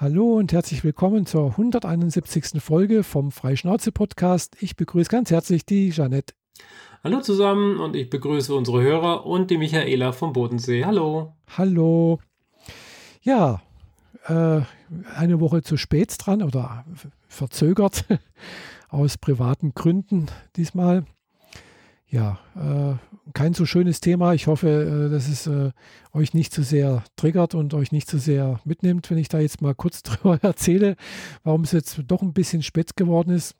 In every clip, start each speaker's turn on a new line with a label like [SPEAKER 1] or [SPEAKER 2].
[SPEAKER 1] Hallo und herzlich willkommen zur 171. Folge vom Freischnauze-Podcast. Ich begrüße ganz herzlich die Jeanette.
[SPEAKER 2] Hallo zusammen und ich begrüße unsere Hörer und die Michaela vom Bodensee. Hallo.
[SPEAKER 1] Hallo. Ja, äh, eine Woche zu spät dran oder verzögert aus privaten Gründen diesmal ja, äh, kein so schönes Thema. Ich hoffe, äh, dass es äh, euch nicht zu sehr triggert und euch nicht zu sehr mitnimmt, wenn ich da jetzt mal kurz drüber erzähle, warum es jetzt doch ein bisschen spät geworden ist.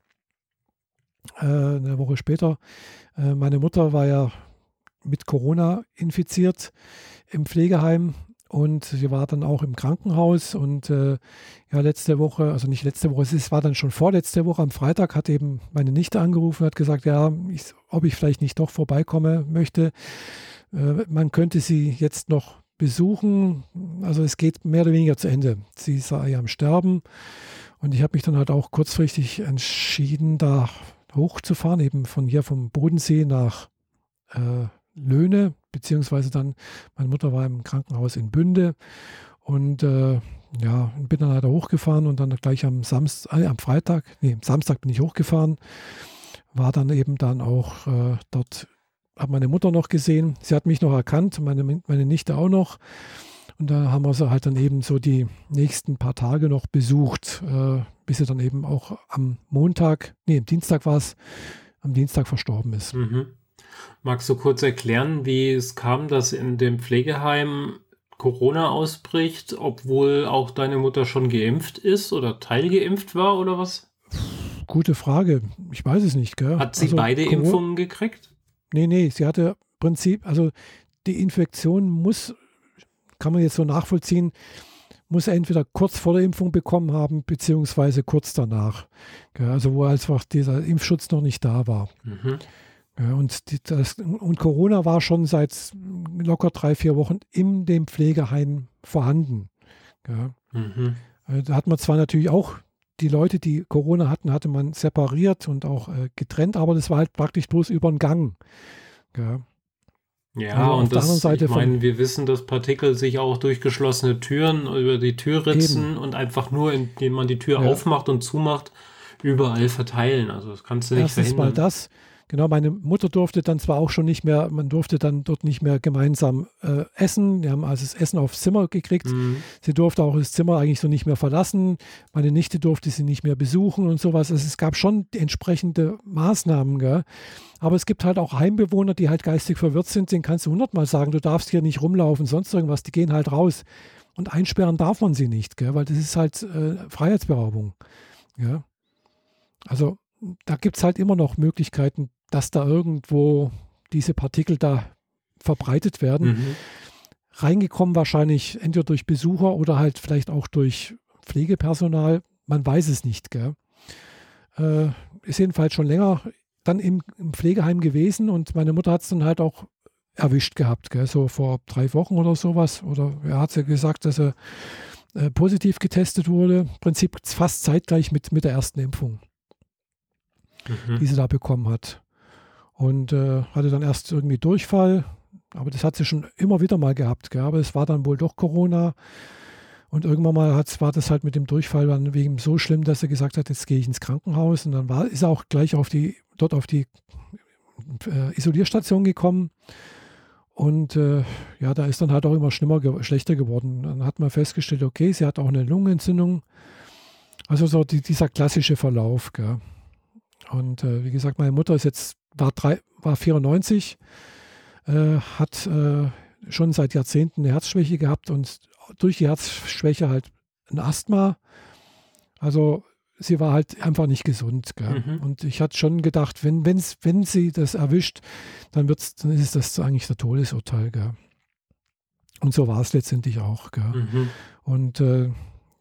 [SPEAKER 1] Äh, eine Woche später. Äh, meine Mutter war ja mit Corona infiziert im Pflegeheim und sie war dann auch im Krankenhaus und äh, ja, letzte Woche, also nicht letzte Woche, es war dann schon vorletzte Woche, am Freitag hat eben meine Nichte angerufen und hat gesagt, ja, ich, ob ich vielleicht nicht doch vorbeikommen möchte. Äh, man könnte sie jetzt noch besuchen. Also es geht mehr oder weniger zu Ende. Sie sei am Sterben und ich habe mich dann halt auch kurzfristig entschieden, da hochzufahren, eben von hier vom Bodensee nach äh, Löhne, beziehungsweise dann, meine Mutter war im Krankenhaus in Bünde und äh, ja, bin dann leider hochgefahren und dann gleich am Samstag, äh, am Freitag, nee, am Samstag bin ich hochgefahren, war dann eben dann auch äh, dort, habe meine Mutter noch gesehen, sie hat mich noch erkannt, meine, meine Nichte auch noch. Und da haben wir sie halt dann eben so die nächsten paar Tage noch besucht, äh, bis sie dann eben auch am Montag, nee, am Dienstag war es, am Dienstag verstorben ist. Mhm.
[SPEAKER 2] Magst du kurz erklären, wie es kam, dass in dem Pflegeheim Corona ausbricht, obwohl auch deine Mutter schon geimpft ist oder teilgeimpft war oder was?
[SPEAKER 1] Gute Frage. Ich weiß es nicht. Gell?
[SPEAKER 2] Hat sie also, beide Corona Impfungen gekriegt?
[SPEAKER 1] Nee, nee, sie hatte im Prinzip, also die Infektion muss, kann man jetzt so nachvollziehen, muss er entweder kurz vor der Impfung bekommen haben, beziehungsweise kurz danach. Gell? Also wo einfach dieser Impfschutz noch nicht da war. Mhm. Ja, und, die, das, und Corona war schon seit locker drei, vier Wochen in dem Pflegeheim vorhanden. Ja. Mhm. Äh, da hat man zwar natürlich auch die Leute, die Corona hatten, hatte man separiert und auch äh, getrennt, aber das war halt praktisch bloß über den Gang.
[SPEAKER 2] Ja, ja also und das, ich meine, wir wissen, dass Partikel sich auch durch geschlossene Türen über die Türritzen eben. und einfach nur, indem man die Tür ja. aufmacht und zumacht, überall verteilen. Also das kannst du nicht
[SPEAKER 1] Erstens verhindern. mal das. Genau, meine Mutter durfte dann zwar auch schon nicht mehr, man durfte dann dort nicht mehr gemeinsam äh, essen. Wir haben also das Essen aufs Zimmer gekriegt. Mhm. Sie durfte auch das Zimmer eigentlich so nicht mehr verlassen. Meine Nichte durfte sie nicht mehr besuchen und sowas. Also es gab schon entsprechende Maßnahmen. Gell? Aber es gibt halt auch Heimbewohner, die halt geistig verwirrt sind. Den kannst du hundertmal sagen, du darfst hier nicht rumlaufen, sonst irgendwas. Die gehen halt raus. Und einsperren darf man sie nicht, gell? weil das ist halt äh, Freiheitsberaubung. Ja? Also da gibt es halt immer noch Möglichkeiten, dass da irgendwo diese Partikel da verbreitet werden. Mhm. Reingekommen wahrscheinlich entweder durch Besucher oder halt vielleicht auch durch Pflegepersonal. Man weiß es nicht. Äh, ist jedenfalls schon länger dann im, im Pflegeheim gewesen und meine Mutter hat es dann halt auch erwischt gehabt, gell? so vor drei Wochen oder sowas. Oder er hat ja gesagt, dass er äh, positiv getestet wurde. Im Prinzip fast zeitgleich mit, mit der ersten Impfung, mhm. die sie da bekommen hat und äh, hatte dann erst irgendwie Durchfall, aber das hat sie schon immer wieder mal gehabt. Gell? Aber es war dann wohl doch Corona. Und irgendwann mal war das halt mit dem Durchfall dann wegen so schlimm, dass er gesagt hat, jetzt gehe ich ins Krankenhaus. Und dann war, ist er auch gleich auf die, dort auf die äh, Isolierstation gekommen. Und äh, ja, da ist dann halt auch immer schlimmer, ge schlechter geworden. Dann hat man festgestellt, okay, sie hat auch eine Lungenentzündung. Also so die, dieser klassische Verlauf. Gell? Und äh, wie gesagt, meine Mutter ist jetzt war, drei, war 94, äh, hat äh, schon seit Jahrzehnten eine Herzschwäche gehabt und durch die Herzschwäche halt ein Asthma. Also sie war halt einfach nicht gesund. Mhm. Und ich hatte schon gedacht, wenn, wenn's, wenn sie das erwischt, dann, wird's, dann ist das eigentlich der Todesurteil. Gell? Und so war es letztendlich auch. Mhm. Und äh,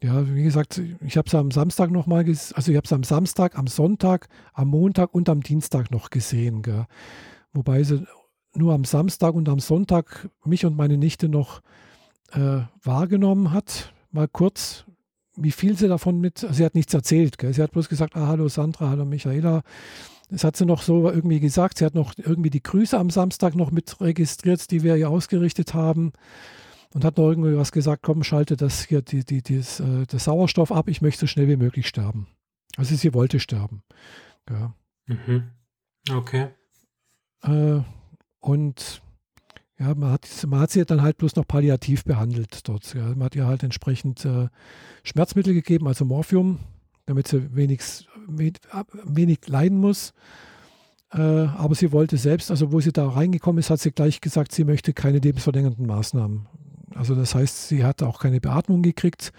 [SPEAKER 1] ja, wie gesagt, ich habe es am Samstag nochmal gesehen, also ich habe es am Samstag, am Sonntag, am Montag und am Dienstag noch gesehen. Gell? Wobei sie nur am Samstag und am Sonntag mich und meine Nichte noch äh, wahrgenommen hat, mal kurz, wie viel sie davon mit, also sie hat nichts erzählt, gell? sie hat bloß gesagt, ah, hallo Sandra, hallo Michaela. Das hat sie noch so irgendwie gesagt. Sie hat noch irgendwie die Grüße am Samstag noch mit registriert, die wir ihr ausgerichtet haben. Und hat noch irgendwie was gesagt, komm, schalte das hier, die, die, das, äh, das Sauerstoff ab, ich möchte so schnell wie möglich sterben. Also sie wollte sterben. Ja.
[SPEAKER 2] Mhm. Okay.
[SPEAKER 1] Äh, und ja, man hat, man hat sie dann halt bloß noch palliativ behandelt dort. Ja. Man hat ihr halt entsprechend äh, Schmerzmittel gegeben, also Morphium, damit sie wenig, wenig leiden muss. Äh, aber sie wollte selbst, also wo sie da reingekommen ist, hat sie gleich gesagt, sie möchte keine lebensverlängernden Maßnahmen. Also das heißt, sie hat auch keine Beatmung gekriegt.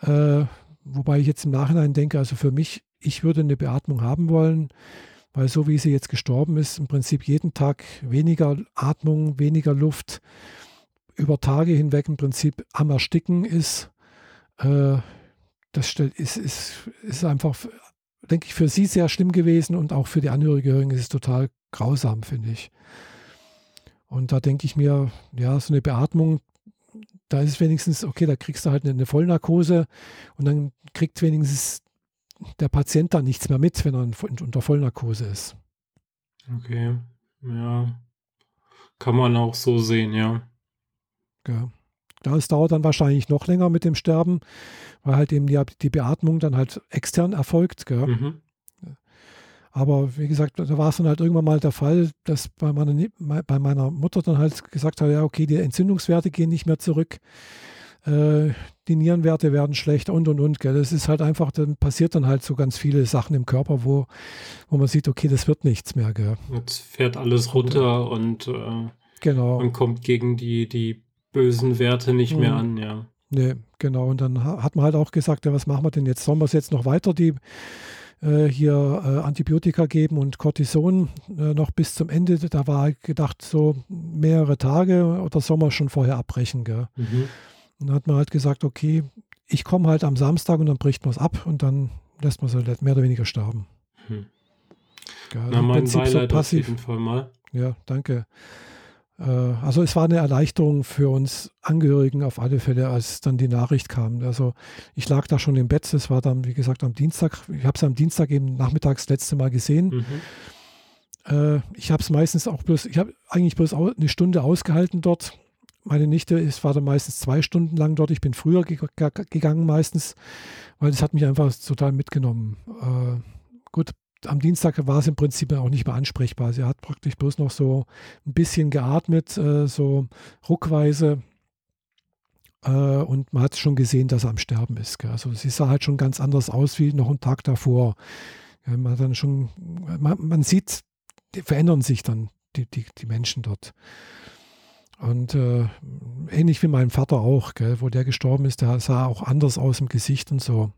[SPEAKER 1] Äh, wobei ich jetzt im Nachhinein denke, also für mich, ich würde eine Beatmung haben wollen, weil so wie sie jetzt gestorben ist, im Prinzip jeden Tag weniger Atmung, weniger Luft, über Tage hinweg im Prinzip am Ersticken ist. Äh, das ist, ist, ist einfach, denke ich, für sie sehr schlimm gewesen und auch für die Angehörigen ist es total grausam, finde ich. Und da denke ich mir, ja, so eine Beatmung, da ist es wenigstens, okay, da kriegst du halt eine, Vollnarkose und dann kriegt wenigstens der Patient da nichts mehr mit, wenn er unter Vollnarkose ist.
[SPEAKER 2] Okay, ja. Kann man auch so sehen, ja.
[SPEAKER 1] Ja. Das dauert dann wahrscheinlich noch länger mit dem Sterben, weil halt eben die, die Beatmung dann halt extern erfolgt. Gell? Mhm. Aber wie gesagt, da war es dann halt irgendwann mal der Fall, dass bei meiner, bei meiner Mutter dann halt gesagt hat, ja, okay, die Entzündungswerte gehen nicht mehr zurück, äh, die Nierenwerte werden schlecht und und und. Gell. Das ist halt einfach, dann passiert dann halt so ganz viele Sachen im Körper, wo, wo man sieht, okay, das wird nichts mehr. Gell.
[SPEAKER 2] Jetzt fährt alles runter und äh,
[SPEAKER 1] genau.
[SPEAKER 2] man kommt gegen die, die bösen Werte nicht mhm. mehr an, ja.
[SPEAKER 1] Nee, genau. Und dann hat man halt auch gesagt, ja, was machen wir denn jetzt? Sollen wir es jetzt noch weiter die hier äh, Antibiotika geben und Cortison äh, noch bis zum Ende? Da war gedacht, so mehrere Tage oder man schon vorher abbrechen, gell? Mhm. Und dann hat man halt gesagt, okay, ich komme halt am Samstag und dann bricht man es ab und dann lässt man es halt mehr oder weniger sterben.
[SPEAKER 2] Hm. Ja, Na, mein Beileid so passiv. auf jeden Fall mal.
[SPEAKER 1] Ja, danke. Äh, also es war eine Erleichterung für uns Angehörigen auf alle Fälle, als dann die Nachricht kam. Also ich lag da schon im Bett, das war dann, wie gesagt, am Dienstag. Ich habe es am Dienstag eben nachmittags das letzte Mal gesehen. Mhm. Äh, ich habe es meistens auch bloß, ich habe eigentlich bloß eine Stunde ausgehalten dort. Meine Nichte ist, war dann meistens zwei Stunden lang dort. Ich bin früher gegangen meistens, weil das hat mich einfach total mitgenommen. Äh, gut, am Dienstag war es im Prinzip auch nicht mehr ansprechbar. Sie hat praktisch bloß noch so ein bisschen geatmet, äh, so ruckweise. Äh, und man hat schon gesehen, dass er am Sterben ist. Also sie sah halt schon ganz anders aus wie noch einen Tag davor. Ja, man, dann schon, man, man, sieht, die verändern sich dann die, die, die Menschen dort. Und äh, ähnlich wie mein Vater auch, gell, wo der gestorben ist, der sah auch anders aus im Gesicht und so.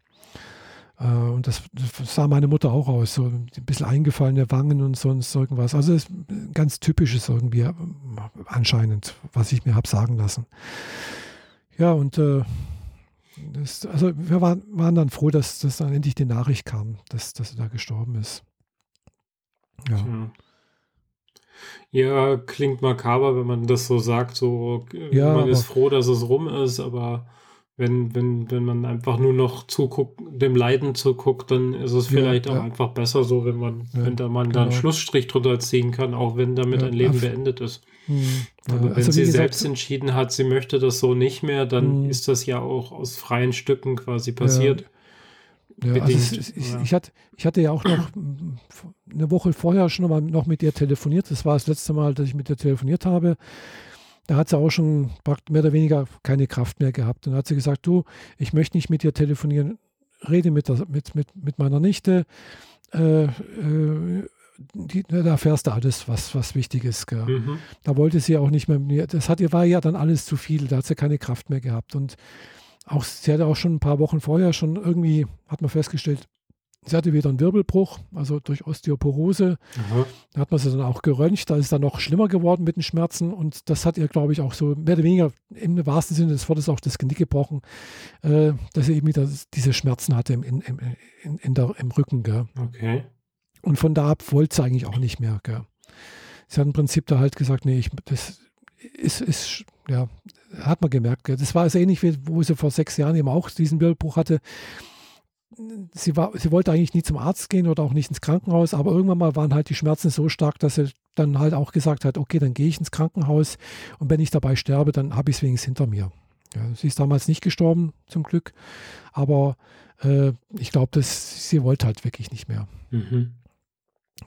[SPEAKER 1] Äh, und das, sah meine Mutter auch aus, so ein bisschen eingefallene Wangen und sonst irgendwas. Also es ist ganz typisches irgendwie äh, anscheinend, was ich mir habe sagen lassen. Ja, und äh, das, also wir waren, waren, dann froh, dass, dass dann endlich die Nachricht kam, dass, dass er da gestorben ist.
[SPEAKER 2] Ja. Hm. Ja, klingt makaber, wenn man das so sagt. So, ja, man ist froh, dass es rum ist, aber wenn, wenn, wenn man einfach nur noch zuguckt, dem Leiden zuguckt, dann ist es vielleicht ja, auch ja. einfach besser so, wenn man, ja, wenn da man genau. da einen genau. Schlussstrich drunter ziehen kann, auch wenn damit ein Leben beendet ist. Mhm. Aber wenn also sie gesagt, selbst entschieden hat, sie möchte das so nicht mehr, dann mhm. ist das ja auch aus freien Stücken quasi passiert.
[SPEAKER 1] Ja, also es, ich, ich, hatte, ich hatte ja auch noch eine Woche vorher schon mal noch mit ihr telefoniert. Das war das letzte Mal, dass ich mit ihr telefoniert habe da hat sie auch schon mehr oder weniger keine Kraft mehr gehabt. Und dann hat sie gesagt, du, ich möchte nicht mit dir telefonieren, rede mit, der, mit, mit, mit meiner Nichte. Äh, äh, die, da erfährst du alles, was, was wichtig ist. Mhm. Da wollte sie auch nicht mehr, das hat ihr war ja dann alles zu viel, da hat sie keine Kraft mehr gehabt. Und auch, sie hatte auch schon ein paar Wochen vorher schon irgendwie, hat man festgestellt, Sie hatte wieder einen Wirbelbruch, also durch Osteoporose. Aha. Da hat man sie dann auch geröntgt. Da ist es dann noch schlimmer geworden mit den Schmerzen. Und das hat ihr, glaube ich, auch so mehr oder weniger im wahrsten Sinne des Wortes auch das Genick gebrochen, äh, dass sie eben wieder diese Schmerzen hatte im, im, in, in der, im Rücken. Gell.
[SPEAKER 2] Okay.
[SPEAKER 1] Und von da ab wollte sie eigentlich auch nicht mehr. Gell. Sie hat im Prinzip da halt gesagt, nee, ich, das ist, ist ja, hat man gemerkt. Gell. Das war also ähnlich wie, wo sie vor sechs Jahren eben auch diesen Wirbelbruch hatte sie, war, sie wollte eigentlich nie zum Arzt gehen oder auch nicht ins Krankenhaus, aber irgendwann mal waren halt die Schmerzen so stark, dass sie dann halt auch gesagt hat, okay, dann gehe ich ins Krankenhaus und wenn ich dabei sterbe, dann habe ich es wenigstens hinter mir. Ja, sie ist damals nicht gestorben, zum Glück, aber äh, ich glaube, sie wollte halt wirklich nicht mehr. Mhm.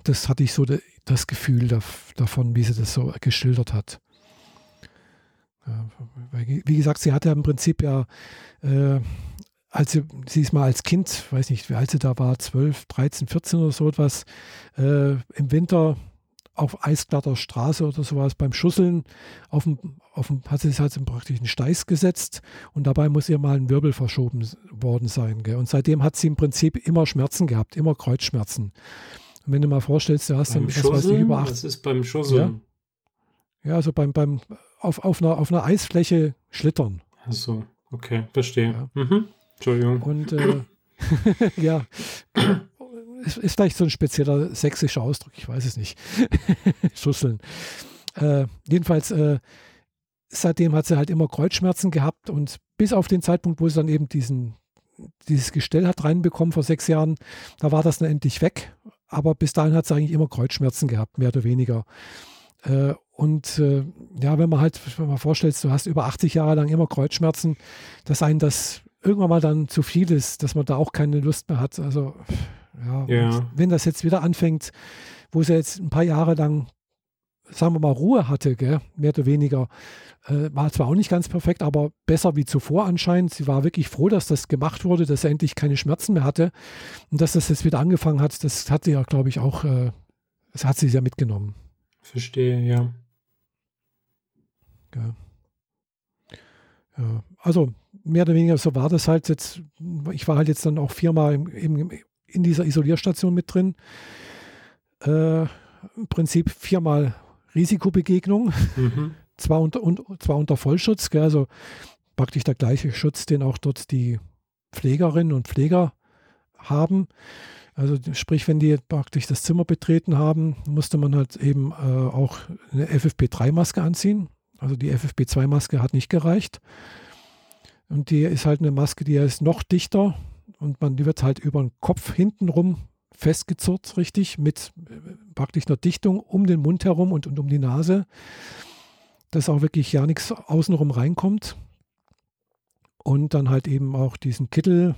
[SPEAKER 1] Das hatte ich so de, das Gefühl da, davon, wie sie das so geschildert hat. Ja, wie gesagt, sie hatte im Prinzip ja, äh, als sie, sie ist mal als Kind, weiß nicht, wie alt sie da war, 12, 13, 14 oder so etwas, äh, im Winter auf eisglatter Straße oder sowas beim Schusseln auf dem, auf dem, hat sie sich halt praktisch einen Steiß gesetzt und dabei muss ihr mal ein Wirbel verschoben worden sein. Gell? Und seitdem hat sie im Prinzip immer Schmerzen gehabt, immer Kreuzschmerzen. Und wenn du mal vorstellst, du hast
[SPEAKER 2] beim dann, was ich, über acht. Was ist beim Schusseln?
[SPEAKER 1] Ja, ja also beim, beim, auf, auf, einer, auf einer Eisfläche schlittern.
[SPEAKER 2] Ach so, okay, verstehe. Ja. Mhm. Entschuldigung.
[SPEAKER 1] Und äh, ja, ist, ist vielleicht so ein spezieller sächsischer Ausdruck, ich weiß es nicht. Schusseln. Äh, jedenfalls, äh, seitdem hat sie halt immer Kreuzschmerzen gehabt und bis auf den Zeitpunkt, wo sie dann eben diesen, dieses Gestell hat reinbekommen vor sechs Jahren, da war das dann endlich weg. Aber bis dahin hat sie eigentlich immer Kreuzschmerzen gehabt, mehr oder weniger. Äh, und äh, ja, wenn man halt, wenn man vorstellt, du hast über 80 Jahre lang immer Kreuzschmerzen, dass einen das irgendwann mal dann zu viel ist, dass man da auch keine Lust mehr hat. Also ja, ja. wenn das jetzt wieder anfängt, wo sie jetzt ein paar Jahre lang, sagen wir mal, Ruhe hatte, gell, mehr oder weniger, äh, war zwar auch nicht ganz perfekt, aber besser wie zuvor anscheinend. Sie war wirklich froh, dass das gemacht wurde, dass er endlich keine Schmerzen mehr hatte und dass das jetzt wieder angefangen hat. Das hat sie ja, glaube ich, auch, äh, das hat sie ja mitgenommen.
[SPEAKER 2] Verstehe, ja.
[SPEAKER 1] ja. Ja, also mehr oder weniger so war das halt jetzt. Ich war halt jetzt dann auch viermal im, im, in dieser Isolierstation mit drin. Äh, Im Prinzip viermal Risikobegegnung, mhm. zwar, unter, und, zwar unter Vollschutz, gell, also praktisch der gleiche Schutz, den auch dort die Pflegerinnen und Pfleger haben. Also sprich, wenn die praktisch das Zimmer betreten haben, musste man halt eben äh, auch eine FFP3-Maske anziehen. Also die FFP2-Maske hat nicht gereicht. Und die ist halt eine Maske, die ist noch dichter, und man die wird halt über den Kopf hintenrum festgezurrt, richtig, mit äh, praktisch einer Dichtung um den Mund herum und, und um die Nase, dass auch wirklich ja nichts außenrum reinkommt. Und dann halt eben auch diesen Kittel,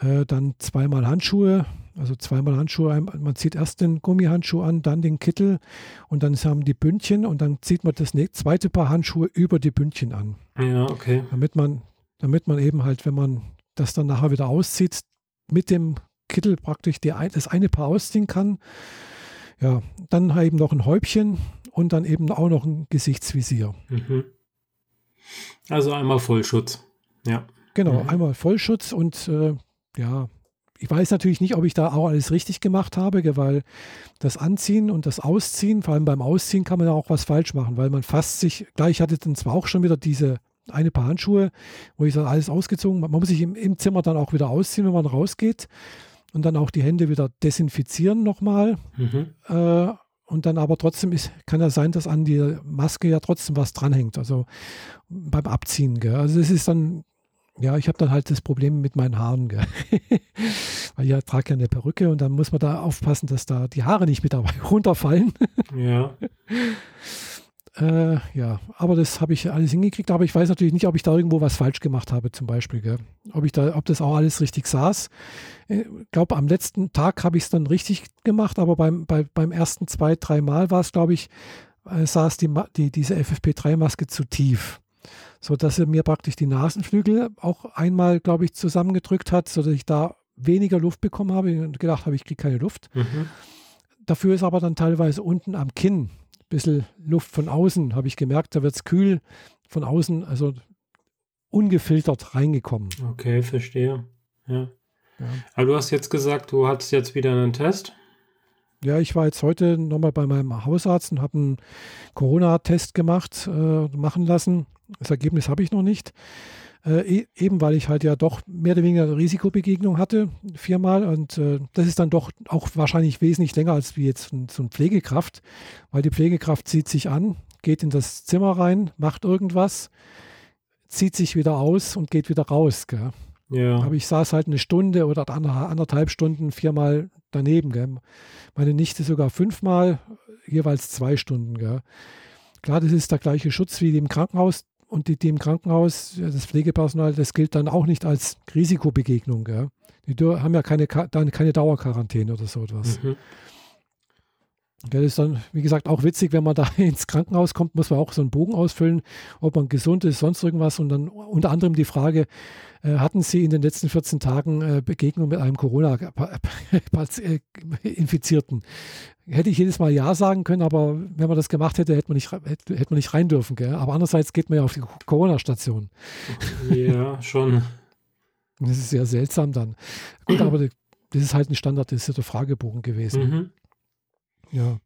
[SPEAKER 1] äh, dann zweimal Handschuhe, also zweimal Handschuhe. Man zieht erst den Gummihandschuh an, dann den Kittel und dann haben die Bündchen und dann zieht man das zweite Paar Handschuhe über die Bündchen an.
[SPEAKER 2] Ja, okay.
[SPEAKER 1] Damit man, damit man eben halt, wenn man das dann nachher wieder auszieht, mit dem Kittel praktisch die, das eine Paar ausziehen kann. Ja, dann eben noch ein Häubchen und dann eben auch noch ein Gesichtsvisier. Mhm.
[SPEAKER 2] Also einmal Vollschutz. Ja.
[SPEAKER 1] Genau, mhm. einmal Vollschutz und äh, ja, ich weiß natürlich nicht, ob ich da auch alles richtig gemacht habe, weil das Anziehen und das Ausziehen, vor allem beim Ausziehen kann man ja auch was falsch machen, weil man fasst sich, gleich hatte dann zwar auch schon wieder diese eine Paar Handschuhe, wo ich dann alles ausgezogen habe. Man muss sich im, im, Zimmer dann auch wieder ausziehen, wenn man rausgeht und dann auch die Hände wieder desinfizieren nochmal. Mhm. Äh, und dann aber trotzdem ist, kann ja sein, dass an die Maske ja trotzdem was dranhängt, also beim Abziehen. Gell? Also es ist dann, ja, ich habe dann halt das Problem mit meinen Haaren, gell? weil ich trage ja eine Perücke und dann muss man da aufpassen, dass da die Haare nicht mit dabei runterfallen.
[SPEAKER 2] Ja.
[SPEAKER 1] Äh, ja, aber das habe ich alles hingekriegt, aber ich weiß natürlich nicht, ob ich da irgendwo was falsch gemacht habe, zum Beispiel. Gell? Ob ich da, ob das auch alles richtig saß. Ich äh, glaube, am letzten Tag habe ich es dann richtig gemacht, aber beim, bei, beim ersten zwei, drei Mal war es, glaube ich, äh, saß die, die, diese FFP3-Maske zu tief. So dass er mir praktisch die Nasenflügel auch einmal, glaube ich, zusammengedrückt hat, sodass ich da weniger Luft bekommen habe und gedacht habe, ich kriege keine Luft. Mhm. Dafür ist aber dann teilweise unten am Kinn bisschen Luft von außen, habe ich gemerkt, da wird es kühl von außen, also ungefiltert reingekommen.
[SPEAKER 2] Okay, verstehe. Ja. ja. Aber du hast jetzt gesagt, du hattest jetzt wieder einen Test.
[SPEAKER 1] Ja, ich war jetzt heute nochmal bei meinem Hausarzt und habe einen Corona-Test gemacht, äh, machen lassen. Das Ergebnis habe ich noch nicht. Äh, e, eben weil ich halt ja doch mehr oder weniger eine Risikobegegnung hatte, viermal. Und äh, das ist dann doch auch wahrscheinlich wesentlich länger als wie jetzt so eine Pflegekraft, weil die Pflegekraft zieht sich an, geht in das Zimmer rein, macht irgendwas, zieht sich wieder aus und geht wieder raus. Gell? Ja. Aber ich saß halt eine Stunde oder anderthalb Stunden viermal daneben. Gell? Meine Nichte sogar fünfmal jeweils zwei Stunden. Gell. Klar, das ist der gleiche Schutz wie im Krankenhaus und die, die im Krankenhaus, das Pflegepersonal, das gilt dann auch nicht als Risikobegegnung. Gell. Die haben ja keine, keine Dauerquarantäne oder so etwas. Mhm. Das ist dann, wie gesagt, auch witzig, wenn man da ins Krankenhaus kommt, muss man auch so einen Bogen ausfüllen, ob man gesund ist, sonst irgendwas. Und dann unter anderem die Frage, äh, hatten Sie in den letzten 14 Tagen äh, Begegnung mit einem Corona-Infizierten? Hätte ich jedes Mal Ja sagen können, aber wenn man das gemacht hätte, hätte man nicht, hätte, hätte man nicht rein dürfen. Gell? Aber andererseits geht man ja auf die Corona-Station.
[SPEAKER 2] Ja, schon.
[SPEAKER 1] Das ist sehr seltsam dann. Gut, aber das ist halt ein standardisierter Fragebogen gewesen. Mhm. Ja.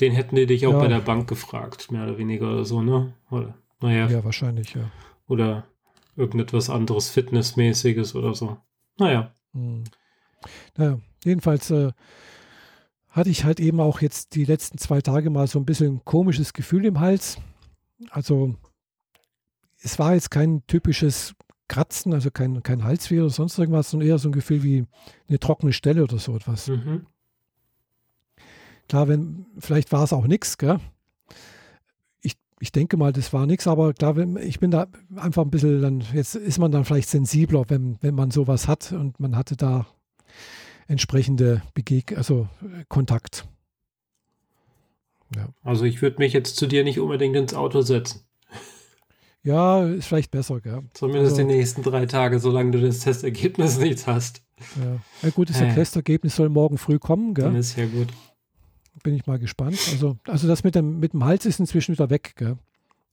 [SPEAKER 2] Den hätten die dich auch ja. bei der Bank gefragt, mehr oder weniger oder so, ne? Oder,
[SPEAKER 1] naja. Ja, wahrscheinlich, ja.
[SPEAKER 2] Oder irgendetwas anderes Fitnessmäßiges oder so. Naja. Hm.
[SPEAKER 1] Naja, jedenfalls äh, hatte ich halt eben auch jetzt die letzten zwei Tage mal so ein bisschen ein komisches Gefühl im Hals. Also es war jetzt kein typisches Kratzen, also kein, kein Halsweh oder sonst irgendwas, sondern eher so ein Gefühl wie eine trockene Stelle oder so etwas. Mhm. Klar, wenn, vielleicht war es auch nichts, gell? Ich, ich denke mal, das war nichts, aber klar, wenn, ich bin da einfach ein bisschen, dann, jetzt ist man dann vielleicht sensibler, wenn, wenn man sowas hat und man hatte da entsprechende Begeg also Kontakt.
[SPEAKER 2] Ja. Also ich würde mich jetzt zu dir nicht unbedingt ins Auto setzen.
[SPEAKER 1] Ja, ist vielleicht besser, gell?
[SPEAKER 2] Zumindest also, die nächsten drei Tage, solange du das Testergebnis nicht hast.
[SPEAKER 1] Ja, ja gut, das hey. Testergebnis soll morgen früh kommen, gell? Dann
[SPEAKER 2] ist ja gut
[SPEAKER 1] bin ich mal gespannt. Also, also das mit dem, mit dem Hals ist inzwischen wieder weg. Gell?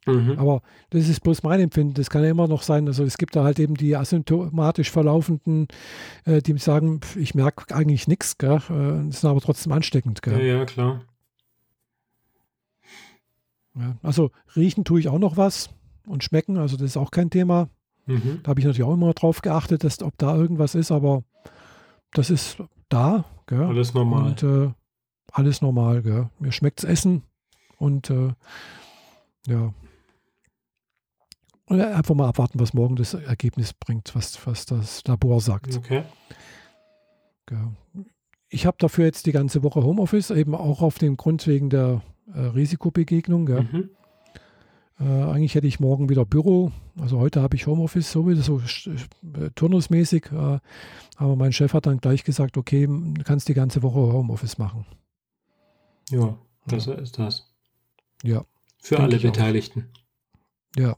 [SPEAKER 1] Mhm. Aber das ist bloß mein Empfinden. Das kann ja immer noch sein. Also es gibt da halt eben die asymptomatisch verlaufenden, äh, die sagen, ich merke eigentlich nichts, äh, sind aber trotzdem ansteckend. Gell?
[SPEAKER 2] Ja, ja, klar.
[SPEAKER 1] Ja, also riechen tue ich auch noch was und schmecken, also das ist auch kein Thema. Mhm. Da habe ich natürlich auch immer drauf geachtet, dass, ob da irgendwas ist, aber das ist da. Gell?
[SPEAKER 2] Alles normal.
[SPEAKER 1] Und äh, alles normal. Gell? Mir schmeckt Essen und äh, ja. Und einfach mal abwarten, was morgen das Ergebnis bringt, was, was das Labor sagt.
[SPEAKER 2] Okay.
[SPEAKER 1] Gell. Ich habe dafür jetzt die ganze Woche Homeoffice, eben auch auf dem Grund wegen der äh, Risikobegegnung. Mhm. Äh, eigentlich hätte ich morgen wieder Büro. Also heute habe ich Homeoffice, so wie so äh, turnusmäßig. Äh, aber mein Chef hat dann gleich gesagt, okay, du kannst die ganze Woche Homeoffice machen.
[SPEAKER 2] Ja, besser ist das.
[SPEAKER 1] Ja.
[SPEAKER 2] Für alle Beteiligten.
[SPEAKER 1] Auch. Ja.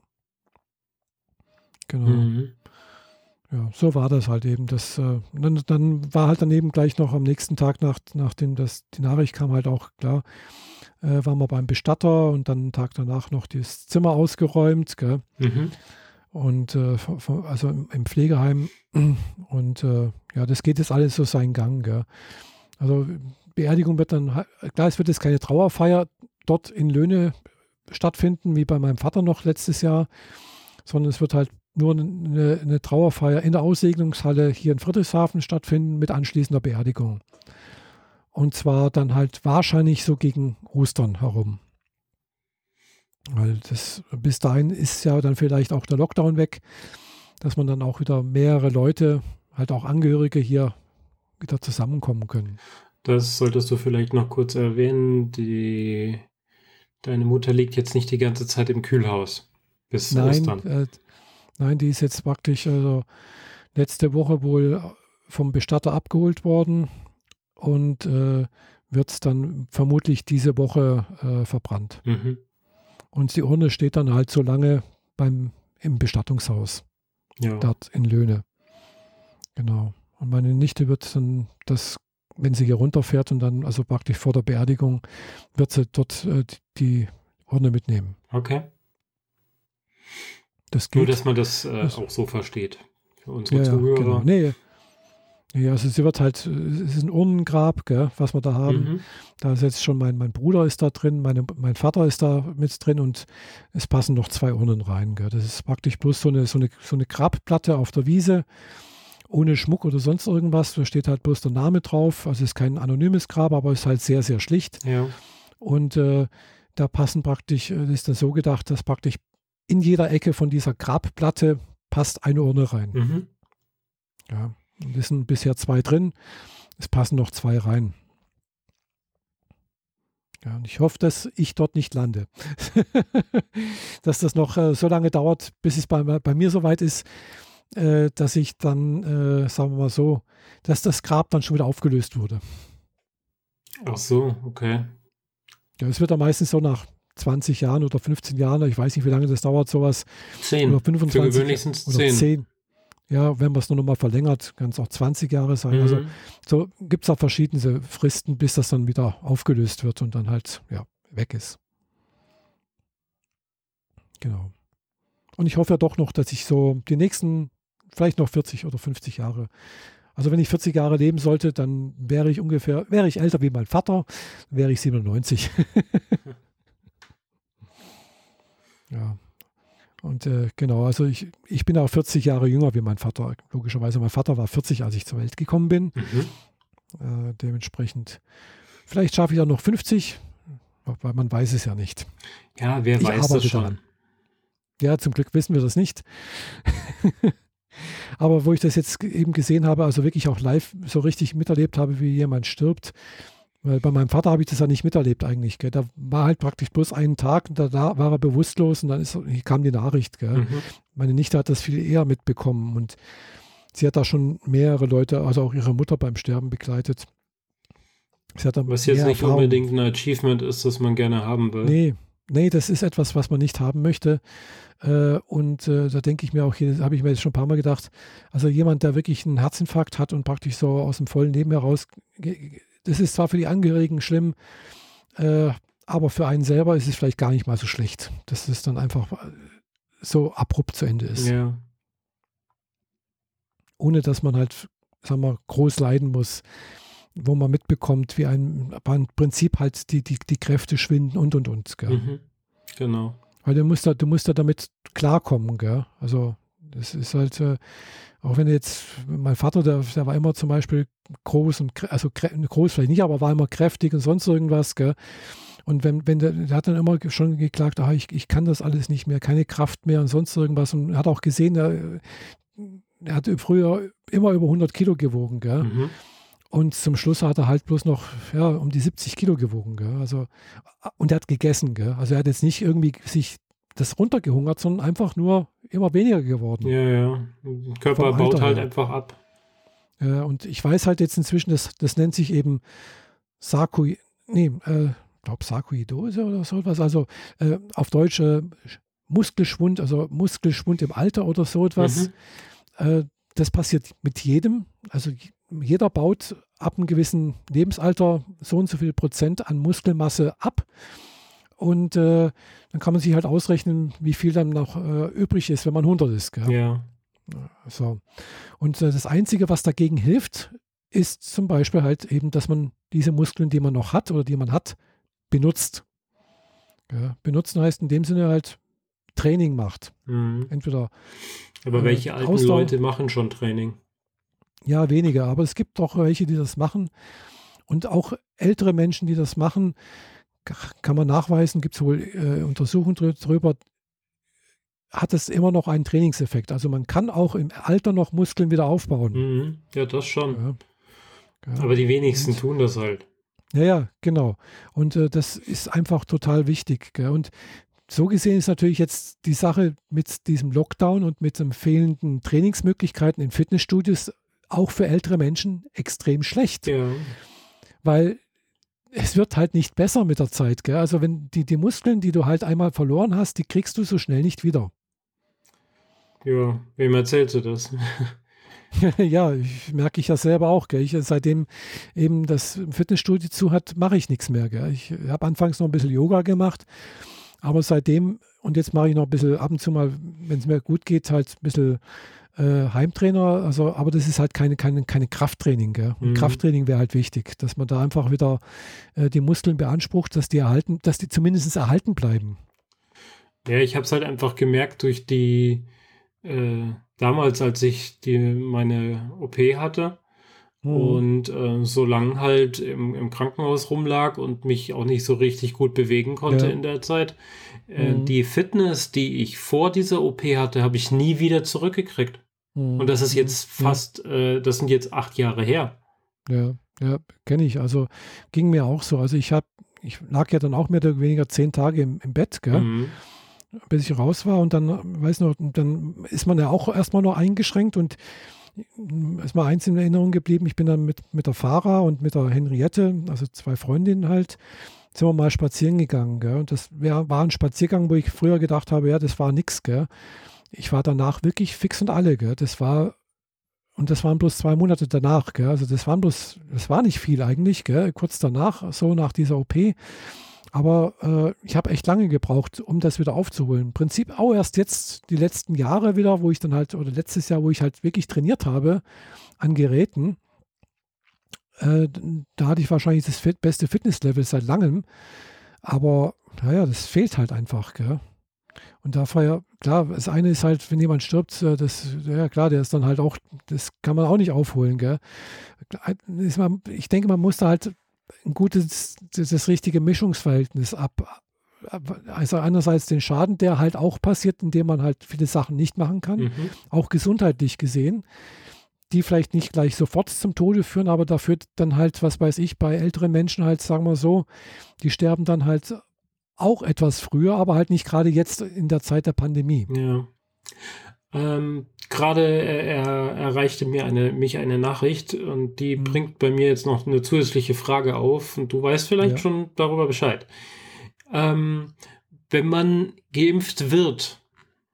[SPEAKER 1] Genau. Mhm. Ja, so war das halt eben. Das, äh, dann, dann, war halt daneben gleich noch am nächsten Tag, nach, nachdem das, die Nachricht kam, halt auch klar, äh, waren wir beim Bestatter und dann einen Tag danach noch das Zimmer ausgeräumt. Gell? Mhm. Und äh, also im, im, Pflegeheim. Und äh, ja, das geht jetzt alles so seinen Gang. Gell? Also Beerdigung wird dann, klar, es wird jetzt keine Trauerfeier dort in Löhne stattfinden, wie bei meinem Vater noch letztes Jahr, sondern es wird halt nur eine, eine Trauerfeier in der Aussegnungshalle hier in Friedrichshafen stattfinden mit anschließender Beerdigung. Und zwar dann halt wahrscheinlich so gegen Ostern herum. Weil das bis dahin ist ja dann vielleicht auch der Lockdown weg, dass man dann auch wieder mehrere Leute, halt auch Angehörige hier wieder zusammenkommen können.
[SPEAKER 2] Das solltest du vielleicht noch kurz erwähnen. Die, deine Mutter liegt jetzt nicht die ganze Zeit im Kühlhaus bis
[SPEAKER 1] nein,
[SPEAKER 2] Ostern.
[SPEAKER 1] Äh, nein, die ist jetzt praktisch also letzte Woche wohl vom Bestatter abgeholt worden und äh, wird dann vermutlich diese Woche äh, verbrannt. Mhm. Und die Urne steht dann halt so lange beim, im Bestattungshaus. Ja. Dort in Löhne. Genau. Und meine Nichte wird dann das wenn sie hier runterfährt und dann, also praktisch vor der Beerdigung, wird sie dort äh, die Urne mitnehmen.
[SPEAKER 2] Okay.
[SPEAKER 1] Das.
[SPEAKER 2] Nur, dass man das, äh, das auch so versteht. Für unsere ja, Zuhörer. Genau.
[SPEAKER 1] Nee, ja, also sie wird halt, es ist ein Urnengrab, gell, was wir da haben. Mhm. Da ist jetzt schon mein, mein Bruder ist da drin, meine, mein Vater ist da mit drin und es passen noch zwei Urnen rein. Gell. Das ist praktisch bloß so eine, so eine, so eine Grabplatte auf der Wiese ohne Schmuck oder sonst irgendwas. Da steht halt bloß der Name drauf. Also es ist kein anonymes Grab, aber es ist halt sehr, sehr schlicht.
[SPEAKER 2] Ja.
[SPEAKER 1] Und äh, da passen praktisch, das ist dann so gedacht, dass praktisch in jeder Ecke von dieser Grabplatte passt eine Urne rein. Mhm. Ja, und es sind bisher zwei drin. Es passen noch zwei rein. Ja, und ich hoffe, dass ich dort nicht lande. dass das noch äh, so lange dauert, bis es bei, bei mir soweit ist, äh, dass ich dann, äh, sagen wir mal so, dass das Grab dann schon wieder aufgelöst wurde.
[SPEAKER 2] Ach so, okay.
[SPEAKER 1] Ja, es wird dann meistens so nach 20 Jahren oder 15 Jahren, ich weiß nicht, wie lange das dauert, sowas.
[SPEAKER 2] 10. Oder 25 Für gewöhnlich sind es 10. 10.
[SPEAKER 1] Ja, wenn man es nur noch mal verlängert, kann es auch 20 Jahre sein. Also mhm. Also so gibt es auch verschiedene Fristen, bis das dann wieder aufgelöst wird und dann halt ja, weg ist. Genau. Und ich hoffe ja doch noch, dass ich so die nächsten, vielleicht noch 40 oder 50 Jahre, also wenn ich 40 Jahre leben sollte, dann wäre ich ungefähr, wäre ich älter wie mein Vater, wäre ich 97. ja. Und äh, genau, also ich, ich bin auch 40 Jahre jünger wie mein Vater. Logischerweise, mein Vater war 40, als ich zur Welt gekommen bin. Mhm. Äh, dementsprechend, vielleicht schaffe ich auch noch 50, weil man weiß es ja nicht.
[SPEAKER 2] Ja, wer ich weiß das schon. Daran.
[SPEAKER 1] Ja, zum Glück wissen wir das nicht. Aber wo ich das jetzt eben gesehen habe, also wirklich auch live so richtig miterlebt habe, wie jemand stirbt, weil bei meinem Vater habe ich das ja nicht miterlebt eigentlich. Gell. Da war halt praktisch bloß einen Tag und da war er bewusstlos und dann ist, kam die Nachricht. Mhm. Meine Nichte hat das viel eher mitbekommen und sie hat da schon mehrere Leute, also auch ihre Mutter beim Sterben begleitet.
[SPEAKER 2] was jetzt nicht Erfahrung. unbedingt ein Achievement ist, das man gerne haben will.
[SPEAKER 1] Nee, nee, das ist etwas, was man nicht haben möchte. Äh, und äh, da denke ich mir auch, hier habe ich mir jetzt schon ein paar Mal gedacht, also jemand, der wirklich einen Herzinfarkt hat und praktisch so aus dem vollen Leben heraus das ist zwar für die Angehörigen schlimm, äh, aber für einen selber ist es vielleicht gar nicht mal so schlecht, dass es dann einfach so abrupt zu Ende ist.
[SPEAKER 2] Ja.
[SPEAKER 1] Ohne dass man halt, sagen wir, groß leiden muss, wo man mitbekommt, wie ein, im Prinzip halt die, die, die Kräfte schwinden und und und. Gell? Mhm.
[SPEAKER 2] Genau.
[SPEAKER 1] Weil du musst da, du musst da damit klarkommen, gell? Also das ist halt, äh, auch wenn jetzt, mein Vater, der, der war immer zum Beispiel groß und, also groß vielleicht nicht, aber war immer kräftig und sonst irgendwas, gell? Und wenn, wenn der, der hat dann immer schon geklagt, ah, ich, ich kann das alles nicht mehr, keine Kraft mehr und sonst irgendwas. Und hat auch gesehen, er, er hat früher immer über 100 Kilo gewogen, gell? Mhm. Und zum Schluss hat er halt bloß noch ja, um die 70 Kilo gewogen. Gell? Also, und er hat gegessen. Gell? Also er hat jetzt nicht irgendwie sich das runtergehungert, sondern einfach nur immer weniger geworden.
[SPEAKER 2] Ja, ja. Der Körper baut halt her. einfach ab.
[SPEAKER 1] Ja, und ich weiß halt jetzt inzwischen, das, das nennt sich eben Sarkoi, nee, äh, glaube Sarkoidose oder so etwas, also äh, auf Deutsch äh, Muskelschwund, also Muskelschwund im Alter oder so etwas. Mhm. Äh, das passiert mit jedem, also jeder baut ab einem gewissen Lebensalter so und so viel Prozent an Muskelmasse ab. Und äh, dann kann man sich halt ausrechnen, wie viel dann noch äh, übrig ist, wenn man 100 ist. Gell?
[SPEAKER 2] Ja.
[SPEAKER 1] So. Und äh, das Einzige, was dagegen hilft, ist zum Beispiel halt eben, dass man diese Muskeln, die man noch hat oder die man hat, benutzt. Ja, benutzen heißt in dem Sinne halt Training macht.
[SPEAKER 2] Mhm.
[SPEAKER 1] Entweder.
[SPEAKER 2] Aber äh, welche alten Ausdauer, Leute machen schon Training?
[SPEAKER 1] Ja, weniger. Aber es gibt auch welche, die das machen. Und auch ältere Menschen, die das machen, kann man nachweisen, gibt es wohl äh, Untersuchungen darüber, hat es immer noch einen Trainingseffekt. Also man kann auch im Alter noch Muskeln wieder aufbauen.
[SPEAKER 2] Mhm. Ja, das schon. Ja. Ja. Aber die wenigsten und, tun das halt.
[SPEAKER 1] Ja, ja, genau. Und äh, das ist einfach total wichtig. Gell? Und so gesehen ist natürlich jetzt die Sache mit diesem Lockdown und mit den fehlenden Trainingsmöglichkeiten in Fitnessstudios auch für ältere Menschen extrem schlecht.
[SPEAKER 2] Ja.
[SPEAKER 1] Weil es wird halt nicht besser mit der Zeit. Gell? Also wenn die, die Muskeln, die du halt einmal verloren hast, die kriegst du so schnell nicht wieder.
[SPEAKER 2] Ja, wem erzählst du das?
[SPEAKER 1] ja, ich, merke ich ja selber auch. Gell? Ich, seitdem eben das Fitnessstudio zu hat, mache ich nichts mehr. Gell? Ich habe anfangs noch ein bisschen Yoga gemacht, aber seitdem, und jetzt mache ich noch ein bisschen ab und zu mal, wenn es mir gut geht, halt ein bisschen äh, Heimtrainer, also, aber das ist halt keine, keine, keine Krafttraining. Gell? Und mhm. Krafttraining wäre halt wichtig, dass man da einfach wieder äh, die Muskeln beansprucht, dass die erhalten, dass die zumindest erhalten bleiben.
[SPEAKER 2] Ja, ich habe es halt einfach gemerkt durch die äh, damals, als ich die, meine OP hatte, mhm. und äh, so lange halt im, im, Krankenhaus rumlag und mich auch nicht so richtig gut bewegen konnte ja. in der Zeit. Äh, mhm. Die Fitness, die ich vor dieser OP hatte, habe ich nie wieder zurückgekriegt. Mhm. Und das ist jetzt fast, ja. äh, das sind jetzt acht Jahre her.
[SPEAKER 1] Ja, ja, kenne ich. Also ging mir auch so. Also ich habe ich lag ja dann auch mehr oder weniger zehn Tage im, im Bett, gell? Mhm. bis ich raus war und dann, weiß noch, dann ist man ja auch erstmal noch eingeschränkt und ist mal eins in Erinnerung geblieben, ich bin dann mit, mit der Fahrer und mit der Henriette, also zwei Freundinnen halt, sind wir mal spazieren gegangen. Gell? Und das wär, war ein Spaziergang, wo ich früher gedacht habe, ja, das war nix. Gell? Ich war danach wirklich fix und alle. Gell? Das war, und das waren bloß zwei Monate danach. Gell? Also das waren bloß, das war nicht viel eigentlich, gell? kurz danach, so nach dieser OP. Aber äh, ich habe echt lange gebraucht, um das wieder aufzuholen. Im Prinzip auch erst jetzt die letzten Jahre wieder, wo ich dann halt, oder letztes Jahr, wo ich halt wirklich trainiert habe an Geräten. Äh, da hatte ich wahrscheinlich das fit, beste Fitnesslevel seit langem. Aber naja, das fehlt halt einfach. Gell? Und da ja, klar, das eine ist halt, wenn jemand stirbt, äh, das, ja klar, der ist dann halt auch, das kann man auch nicht aufholen. Gell? Ich denke, man muss da halt ein gutes, das, das richtige Mischungsverhältnis ab. Also einerseits den Schaden, der halt auch passiert, indem man halt viele Sachen nicht machen kann, mhm. auch gesundheitlich gesehen die vielleicht nicht gleich sofort zum Tode führen, aber dafür dann halt, was weiß ich, bei älteren Menschen halt, sagen wir so, die sterben dann halt auch etwas früher, aber halt nicht gerade jetzt in der Zeit der Pandemie.
[SPEAKER 2] Ja. Ähm, gerade er, erreichte mir eine, mich eine Nachricht und die mhm. bringt bei mir jetzt noch eine zusätzliche Frage auf und du weißt vielleicht ja. schon darüber Bescheid. Ähm, wenn man geimpft wird,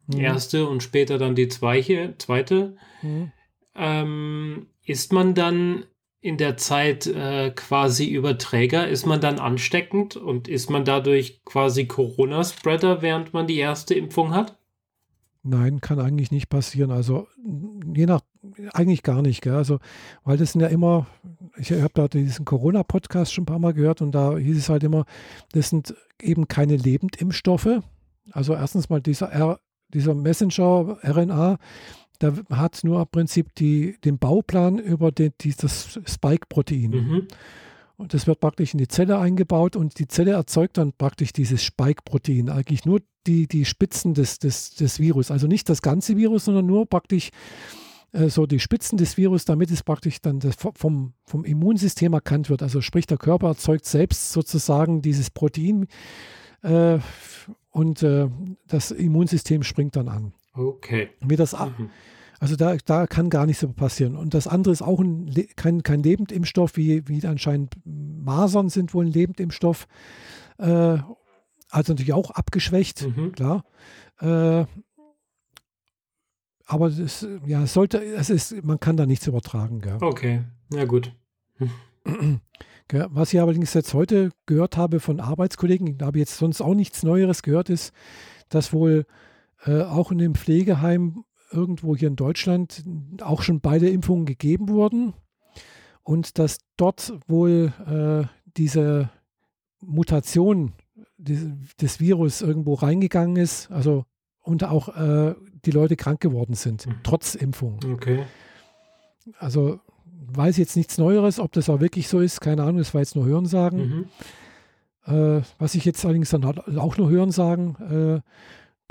[SPEAKER 2] mhm. erste und später dann die zweite, zweite mhm ähm, ist man dann in der Zeit äh, quasi Überträger? Ist man dann ansteckend und ist man dadurch quasi Corona-Spreader, während man die erste Impfung hat?
[SPEAKER 1] Nein, kann eigentlich nicht passieren. Also je nach, eigentlich gar nicht. Gell? Also, weil das sind ja immer, ich habe da diesen Corona-Podcast schon ein paar Mal gehört und da hieß es halt immer, das sind eben keine Lebendimpfstoffe. Also erstens mal dieser, dieser Messenger-RNA, der hat nur im Prinzip die, den Bauplan über den, dieses Spike-Protein. Mhm. Und das wird praktisch in die Zelle eingebaut und die Zelle erzeugt dann praktisch dieses Spike-Protein. Eigentlich nur die, die Spitzen des, des, des Virus. Also nicht das ganze Virus, sondern nur praktisch äh, so die Spitzen des Virus, damit es praktisch dann vom, vom Immunsystem erkannt wird. Also sprich, der Körper erzeugt selbst sozusagen dieses Protein äh, und äh, das Immunsystem springt dann an.
[SPEAKER 2] Okay.
[SPEAKER 1] Wie das, mhm. Also da, da kann gar nichts passieren. Und das andere ist auch ein, kein, kein Lebendimpfstoff, wie, wie anscheinend Masern sind wohl ein Lebendimpfstoff. Äh, also natürlich auch abgeschwächt, mhm. klar. Äh, aber das, ja, es sollte, es ist, man kann da nichts übertragen. Gell?
[SPEAKER 2] Okay, ja gut.
[SPEAKER 1] Was ich allerdings jetzt heute gehört habe von Arbeitskollegen, da habe ich jetzt sonst auch nichts Neueres gehört, ist, dass wohl äh, auch in dem Pflegeheim irgendwo hier in Deutschland auch schon beide Impfungen gegeben wurden und dass dort wohl äh, diese Mutation des, des, Virus irgendwo reingegangen ist, also und auch äh, die Leute krank geworden sind, mhm. trotz Impfung.
[SPEAKER 2] Okay.
[SPEAKER 1] Also weiß jetzt nichts Neueres, ob das auch wirklich so ist, keine Ahnung, das war jetzt nur Hörensagen. Mhm. Äh, was ich jetzt allerdings dann auch nur Hörensagen äh,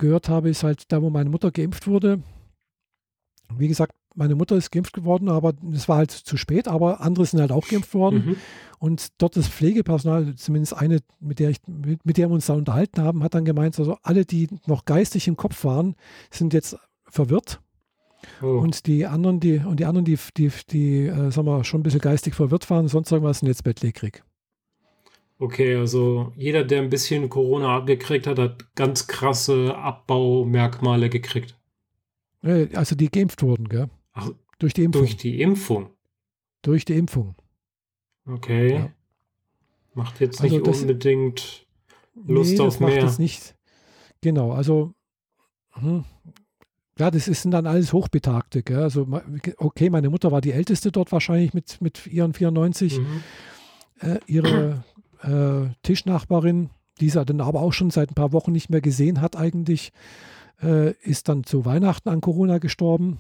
[SPEAKER 1] gehört habe, ist halt da, wo meine Mutter geimpft wurde. Wie gesagt, meine Mutter ist geimpft geworden, aber es war halt zu spät, aber andere sind halt auch geimpft worden. Mhm. Und dort das Pflegepersonal, zumindest eine, mit der, ich, mit, mit der wir uns da unterhalten haben, hat dann gemeint, also alle, die noch geistig im Kopf waren, sind jetzt verwirrt. Oh. Und die anderen, die, und die anderen, die, die, die äh, sagen wir, schon ein bisschen geistig verwirrt waren, sonst irgendwas sind jetzt bettlägerig.
[SPEAKER 2] Okay, also jeder, der ein bisschen Corona abgekriegt hat, hat ganz krasse Abbaumerkmale gekriegt.
[SPEAKER 1] Also die geimpft wurden, gell?
[SPEAKER 2] Ach, durch die Impfung. Durch die Impfung.
[SPEAKER 1] Durch die Impfung.
[SPEAKER 2] Okay. Ja. Macht jetzt also nicht das, unbedingt Lust nee, auf das mehr. Macht
[SPEAKER 1] es nicht. Genau, also hm, ja, das sind dann alles Hochbetagte. Gell? Also okay, meine Mutter war die älteste dort wahrscheinlich mit, mit ihren 94. Mhm. Äh, ihre äh, Tischnachbarin, die sie dann aber auch schon seit ein paar Wochen nicht mehr gesehen hat eigentlich, äh, ist dann zu Weihnachten an Corona gestorben.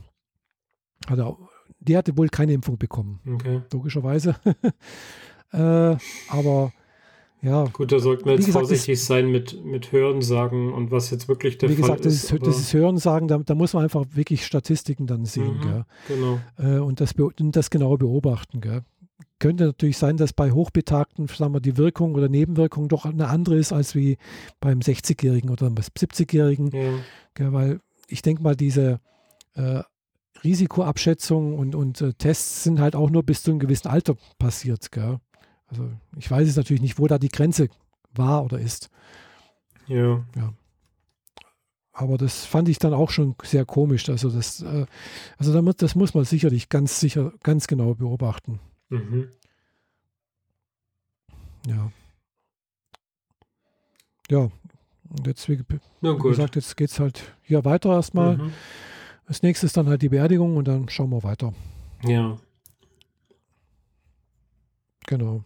[SPEAKER 1] Also, die hatte wohl keine Impfung bekommen,
[SPEAKER 2] okay.
[SPEAKER 1] logischerweise. äh, aber ja.
[SPEAKER 2] Gut, da sollten wir jetzt gesagt, vorsichtig das, sein mit, mit Hörensagen und was jetzt wirklich der
[SPEAKER 1] Fall gesagt, ist. Wie gesagt, das ist Hörensagen, da, da, muss man einfach wirklich Statistiken dann sehen. Mhm,
[SPEAKER 2] genau.
[SPEAKER 1] Äh, und, das, und das genau beobachten. Gell? Könnte natürlich sein, dass bei Hochbetagten, sagen wir, die Wirkung oder Nebenwirkung doch eine andere ist als wie beim 60-Jährigen oder beim 70-Jährigen. Ja. Weil ich denke mal, diese äh, Risikoabschätzung und, und äh, Tests sind halt auch nur bis zu einem gewissen Alter passiert. Gell? Also ich weiß jetzt natürlich nicht, wo da die Grenze war oder ist.
[SPEAKER 2] Ja.
[SPEAKER 1] ja. Aber das fand ich dann auch schon sehr komisch. Also das, äh, also damit, das muss man sicherlich ganz sicher, ganz genau beobachten. Mhm. Ja. Ja. Und jetzt, wie, wie gesagt, jetzt geht es halt hier weiter erstmal. Mhm. Als nächstes dann halt die Beerdigung und dann schauen wir weiter.
[SPEAKER 2] Ja.
[SPEAKER 1] Genau.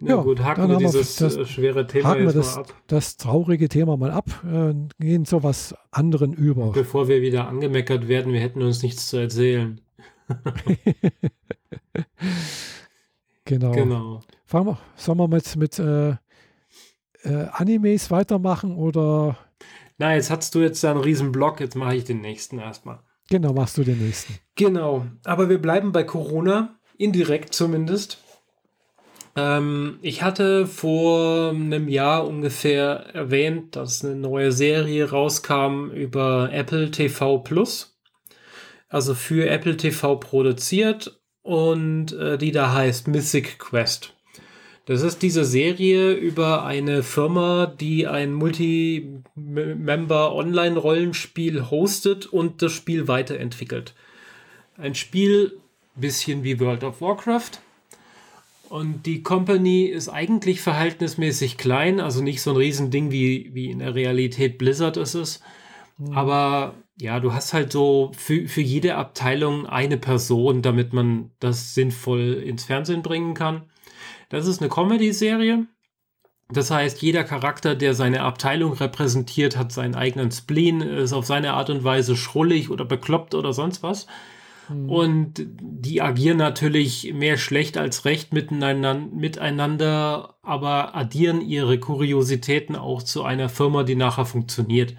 [SPEAKER 2] Na ja, gut, haken wir dieses das, schwere Thema
[SPEAKER 1] haken wir das, ab. das traurige Thema mal ab, äh, gehen zu was anderen über.
[SPEAKER 2] Bevor wir wieder angemeckert werden, wir hätten uns nichts zu erzählen.
[SPEAKER 1] genau. genau. Fangen wir, sollen wir mit, mit äh, äh, Animes weitermachen oder?
[SPEAKER 2] Na, jetzt hast du jetzt einen riesen Block, jetzt mache ich den nächsten erstmal.
[SPEAKER 1] Genau, machst du den nächsten.
[SPEAKER 2] Genau, aber wir bleiben bei Corona, indirekt zumindest. Ähm, ich hatte vor einem Jahr ungefähr erwähnt, dass eine neue Serie rauskam über Apple TV Plus. Also für Apple TV produziert und äh, die da heißt Mythic Quest. Das ist diese Serie über eine Firma, die ein Multi-Member-Online-Rollenspiel hostet und das Spiel weiterentwickelt. Ein Spiel bisschen wie World of Warcraft und die Company ist eigentlich verhältnismäßig klein, also nicht so ein Riesending wie, wie in der Realität Blizzard ist es. Mhm. Aber ja, du hast halt so für, für jede Abteilung eine Person, damit man das sinnvoll ins Fernsehen bringen kann. Das ist eine Comedy-Serie. Das heißt, jeder Charakter, der seine Abteilung repräsentiert, hat seinen eigenen Spleen, ist auf seine Art und Weise schrullig oder bekloppt oder sonst was. Mhm. Und die agieren natürlich mehr schlecht als recht miteinander, miteinander, aber addieren ihre Kuriositäten auch zu einer Firma, die nachher funktioniert.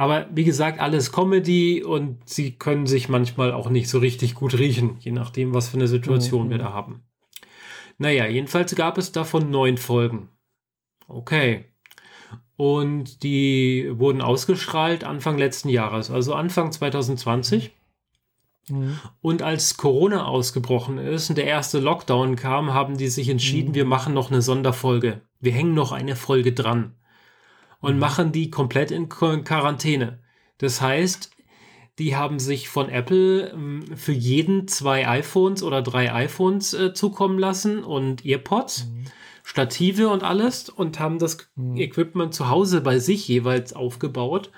[SPEAKER 2] Aber wie gesagt, alles Comedy und sie können sich manchmal auch nicht so richtig gut riechen, je nachdem, was für eine Situation mhm. wir da haben. Naja, jedenfalls gab es davon neun Folgen. Okay. Und die wurden ausgestrahlt Anfang letzten Jahres, also Anfang 2020. Mhm. Und als Corona ausgebrochen ist und der erste Lockdown kam, haben die sich entschieden, mhm. wir machen noch eine Sonderfolge. Wir hängen noch eine Folge dran und mhm. machen die komplett in Quarantäne. Das heißt, die haben sich von Apple ähm, für jeden zwei iPhones oder drei iPhones äh, zukommen lassen und EarPods, mhm. Stative und alles und haben das mhm. Equipment zu Hause bei sich jeweils aufgebaut.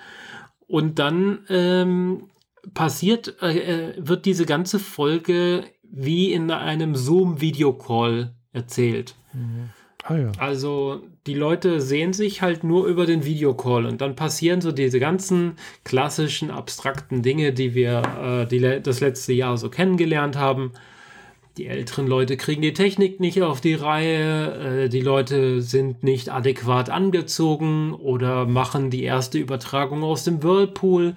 [SPEAKER 2] Und dann ähm, passiert, äh, äh, wird diese ganze Folge wie in einem Zoom-Video-Call erzählt. Mhm. Ah, ja. Also die Leute sehen sich halt nur über den Videocall und dann passieren so diese ganzen klassischen abstrakten Dinge, die wir äh, die, das letzte Jahr so kennengelernt haben. Die älteren Leute kriegen die Technik nicht auf die Reihe, äh, die Leute sind nicht adäquat angezogen oder machen die erste Übertragung aus dem Whirlpool.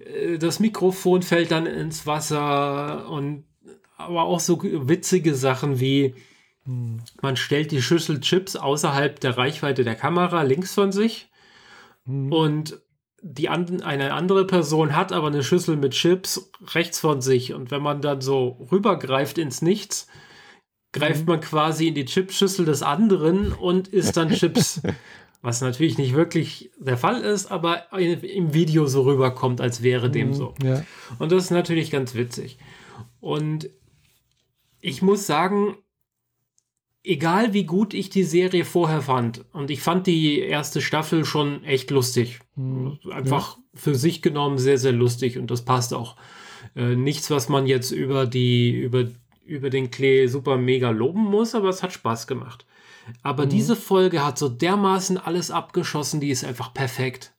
[SPEAKER 2] Äh, das Mikrofon fällt dann ins Wasser und aber auch so witzige Sachen wie hm. man stellt die Schüssel Chips außerhalb der Reichweite der Kamera links von sich hm. und die an, eine andere Person hat aber eine Schüssel mit Chips rechts von sich und wenn man dann so rübergreift ins Nichts, greift hm. man quasi in die Chipschüssel des anderen und isst dann Chips. Was natürlich nicht wirklich der Fall ist, aber im Video so rüberkommt, als wäre dem mhm, so. Ja. Und das ist natürlich ganz witzig. Und ich muss sagen, egal wie gut ich die Serie vorher fand, und ich fand die erste Staffel schon echt lustig. Mhm. Einfach ja. für sich genommen sehr, sehr lustig und das passt auch. Äh, nichts, was man jetzt über die, über, über den Klee super mega loben muss, aber es hat Spaß gemacht. Aber mhm. diese Folge hat so dermaßen alles abgeschossen, die ist einfach perfekt.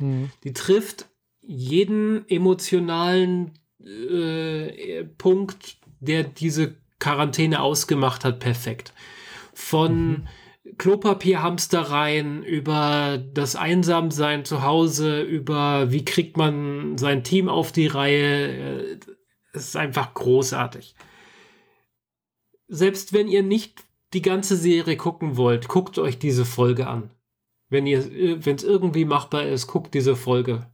[SPEAKER 2] Mhm. Die trifft jeden emotionalen äh, Punkt, der diese Quarantäne ausgemacht hat, perfekt. Von mhm. Klopapierhamstereien über das Einsamsein zu Hause, über wie kriegt man sein Team auf die Reihe. Äh, es ist einfach großartig. selbst wenn ihr nicht die ganze Serie gucken wollt, guckt euch diese Folge an. Wenn ihr, wenn es irgendwie machbar ist, guckt diese Folge.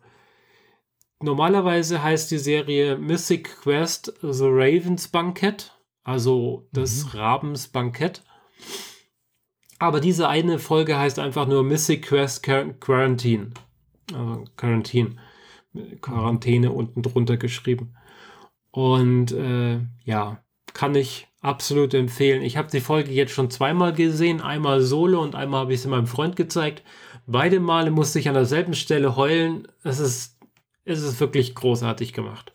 [SPEAKER 2] Normalerweise heißt die Serie Mystic Quest The Ravens Bankett, also des mhm. Rabens Bankett. Aber diese eine Folge heißt einfach nur Mystic Quest Quarantine. Also Quarantine. Quarantäne unten drunter geschrieben. Und äh, ja, kann ich absolut empfehlen. Ich habe die Folge jetzt schon zweimal gesehen, einmal solo und einmal habe ich sie meinem Freund gezeigt. Beide Male musste ich an derselben Stelle heulen. Es ist, es ist wirklich großartig gemacht.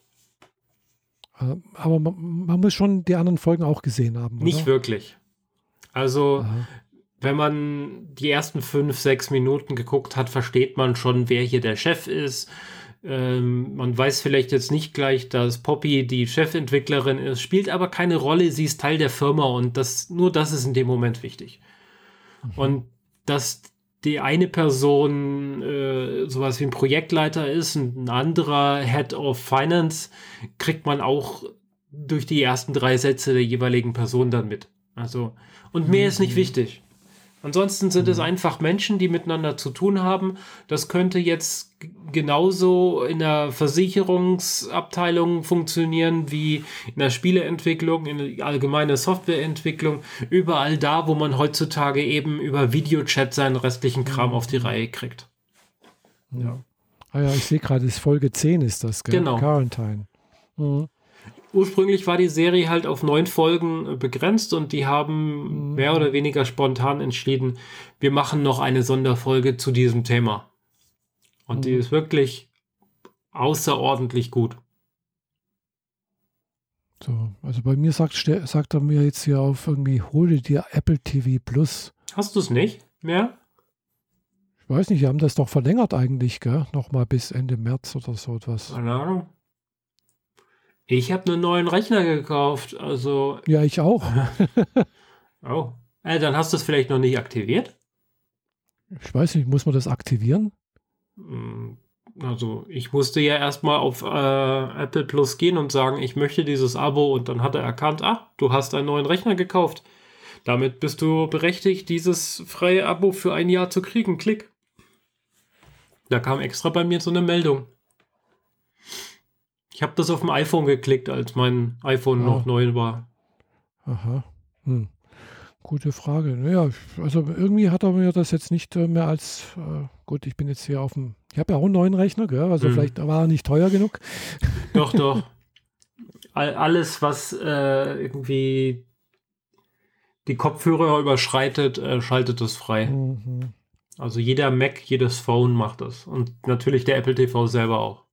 [SPEAKER 1] Äh, aber man, man muss schon die anderen Folgen auch gesehen haben. Oder?
[SPEAKER 2] Nicht wirklich. Also, Aha. wenn man die ersten fünf, sechs Minuten geguckt hat, versteht man schon, wer hier der Chef ist ähm, man weiß vielleicht jetzt nicht gleich, dass Poppy die Chefentwicklerin ist, spielt aber keine Rolle. Sie ist Teil der Firma und das, nur das ist in dem Moment wichtig. Mhm. Und dass die eine Person äh, sowas wie ein Projektleiter ist und ein anderer Head of Finance, kriegt man auch durch die ersten drei Sätze der jeweiligen Person dann mit. Also, und mehr mhm. ist nicht mhm. wichtig. Ansonsten sind mhm. es einfach Menschen, die miteinander zu tun haben. Das könnte jetzt genauso in der Versicherungsabteilung funktionieren wie in der Spieleentwicklung, in der allgemeinen Softwareentwicklung. Überall da, wo man heutzutage eben über Videochat seinen restlichen Kram mhm. auf die Reihe kriegt.
[SPEAKER 1] Ja. Ah ja, ich sehe gerade, es Folge 10 ist das,
[SPEAKER 2] gell? Genau.
[SPEAKER 1] Quarantine.
[SPEAKER 2] Mhm ursprünglich war die Serie halt auf neun Folgen äh, begrenzt und die haben mhm. mehr oder weniger spontan entschieden, wir machen noch eine Sonderfolge zu diesem Thema. Und mhm. die ist wirklich außerordentlich gut.
[SPEAKER 1] So, also bei mir sagt, sagt er mir jetzt hier auf irgendwie, hole dir Apple TV Plus.
[SPEAKER 2] Hast du es nicht mehr?
[SPEAKER 1] Ich weiß nicht, wir haben das doch verlängert eigentlich, gell? Nochmal bis Ende März oder so etwas.
[SPEAKER 2] Keine Ahnung. Ich habe einen neuen Rechner gekauft, also.
[SPEAKER 1] Ja, ich auch.
[SPEAKER 2] oh. Äh, dann hast du es vielleicht noch nicht aktiviert?
[SPEAKER 1] Ich weiß nicht, muss man das aktivieren?
[SPEAKER 2] Hm, also, ich musste ja erstmal auf äh, Apple Plus gehen und sagen, ich möchte dieses Abo und dann hat er erkannt, ah, du hast einen neuen Rechner gekauft. Damit bist du berechtigt, dieses freie Abo für ein Jahr zu kriegen. Klick. Da kam extra bei mir so eine Meldung. Ich habe das auf dem iPhone geklickt, als mein iPhone ah. noch neu war.
[SPEAKER 1] Aha. Hm. Gute Frage. Naja, also irgendwie hat er mir das jetzt nicht äh, mehr als, äh, gut, ich bin jetzt hier auf dem, ich habe ja auch einen neuen Rechner, gell? also hm. vielleicht war er nicht teuer genug.
[SPEAKER 2] Doch, doch. All, alles, was äh, irgendwie die Kopfhörer überschreitet, äh, schaltet es frei. Mhm. Also jeder Mac, jedes Phone macht das. Und natürlich der Apple TV selber auch.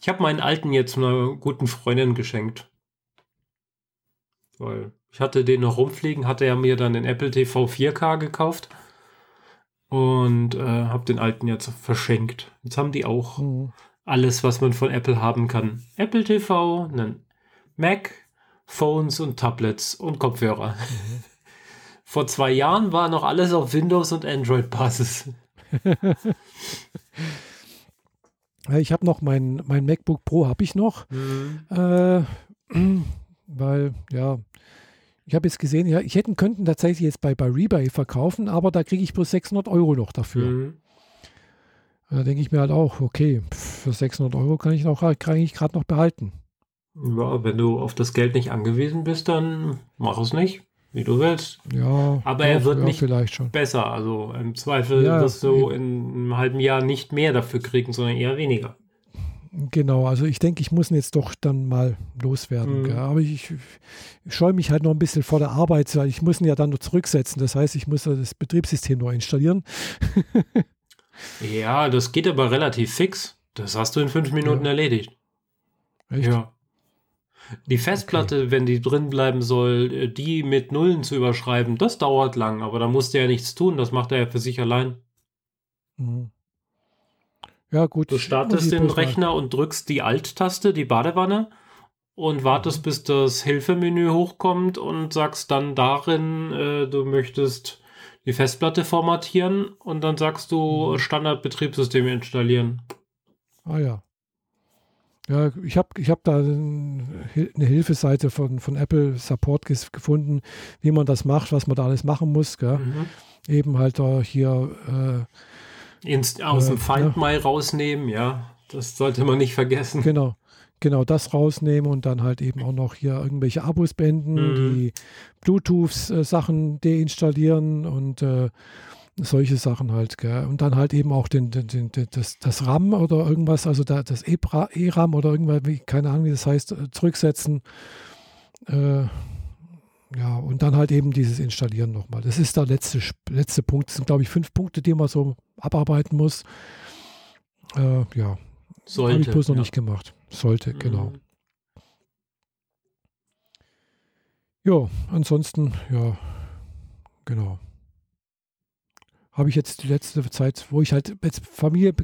[SPEAKER 2] Ich habe meinen alten jetzt einer guten Freundin geschenkt. Weil ich hatte den noch rumfliegen, hatte er mir dann den Apple TV 4K gekauft und äh, habe den alten jetzt verschenkt. Jetzt haben die auch mhm. alles, was man von Apple haben kann. Apple TV, einen Mac, Phones und Tablets und Kopfhörer. Mhm. Vor zwei Jahren war noch alles auf Windows und Android-Basis.
[SPEAKER 1] Ich habe noch mein, mein MacBook Pro, habe ich noch. Mhm. Äh, weil, ja, ich habe jetzt gesehen, ja, ich hätte könnten tatsächlich jetzt bei, bei Rebay verkaufen, aber da kriege ich bloß 600 Euro noch dafür. Mhm. Da denke ich mir halt auch, okay, für 600 Euro kann ich noch, kann ich gerade noch behalten.
[SPEAKER 2] Ja, wenn du auf das Geld nicht angewiesen bist, dann mach es nicht wie du willst.
[SPEAKER 1] Ja.
[SPEAKER 2] Aber er wird ja, nicht besser. Also im Zweifel ja, wirst du in einem halben Jahr nicht mehr dafür kriegen, sondern eher weniger.
[SPEAKER 1] Genau, also ich denke, ich muss ihn jetzt doch dann mal loswerden. Mhm. Aber ich, ich scheue mich halt noch ein bisschen vor der Arbeit, weil ich muss ihn ja dann nur zurücksetzen. Das heißt, ich muss das Betriebssystem neu installieren.
[SPEAKER 2] ja, das geht aber relativ fix. Das hast du in fünf Minuten erledigt. Echt? Ja. Die Festplatte, okay. wenn die drin bleiben soll, äh, die mit Nullen zu überschreiben, das dauert lang, aber da musst du ja nichts tun, das macht er ja für sich allein.
[SPEAKER 1] Mhm. Ja, gut.
[SPEAKER 2] Du startest den Rechner und drückst die Alt-Taste, die Badewanne, und wartest, mhm. bis das Hilfemenü hochkommt und sagst dann darin, äh, du möchtest die Festplatte formatieren und dann sagst du mhm. Standardbetriebssystem installieren.
[SPEAKER 1] Ah ja. Ja, ich habe ich hab da eine Hilfeseite von, von Apple Support gefunden, wie man das macht, was man da alles machen muss. Mhm. Eben halt da hier
[SPEAKER 2] äh, Inst aus äh, dem Find ja. rausnehmen, ja. Das sollte man nicht vergessen.
[SPEAKER 1] Genau. Genau, das rausnehmen und dann halt eben auch noch hier irgendwelche Abos beenden, mhm. die Bluetooth-Sachen äh, deinstallieren und äh, solche Sachen halt. Gell? Und dann halt eben auch den, den, den, das, das RAM oder irgendwas, also da, das E-RAM oder irgendwas, wie, keine Ahnung, wie das heißt, äh, zurücksetzen. Äh, ja, und dann halt eben dieses Installieren nochmal. Das ist der letzte, letzte Punkt. Das sind, glaube ich, fünf Punkte, die man so abarbeiten muss. Äh, ja. Sollte. Habe ich bloß noch ja. nicht gemacht. Sollte, mhm. genau. Ja, ansonsten, ja, genau habe ich jetzt die letzte Zeit, wo ich halt mit Familie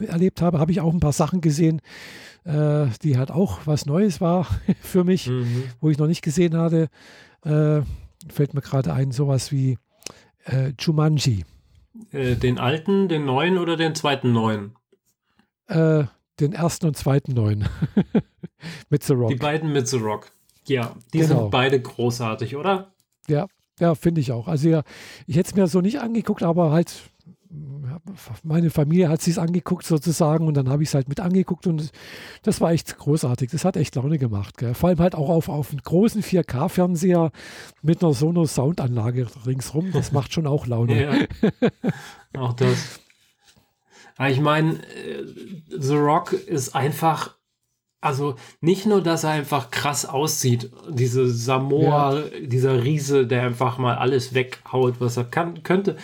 [SPEAKER 1] erlebt habe, habe ich auch ein paar Sachen gesehen, äh, die halt auch was Neues war für mich, mhm. wo ich noch nicht gesehen hatte. Äh, fällt mir gerade ein, sowas wie äh, Jumanji.
[SPEAKER 2] Äh, den alten, den neuen oder den zweiten neuen?
[SPEAKER 1] Äh, den ersten und zweiten neuen. mit The Rock.
[SPEAKER 2] Die beiden mit The Rock. Ja, die genau. sind beide großartig, oder?
[SPEAKER 1] Ja, ja, finde ich auch. Also ja, ich hätte es mir so nicht angeguckt, aber halt meine Familie hat sich angeguckt sozusagen und dann habe ich es halt mit angeguckt und das war echt großartig. Das hat echt Laune gemacht. Gell? Vor allem halt auch auf, auf einem großen 4K-Fernseher mit einer Sonos-Soundanlage ringsrum. Das macht schon auch Laune.
[SPEAKER 2] Ja, auch das. Ich meine, äh, The Rock ist einfach also nicht nur, dass er einfach krass aussieht, diese Samoa, ja. dieser Riese, der einfach mal alles weghaut, was er kann, könnte.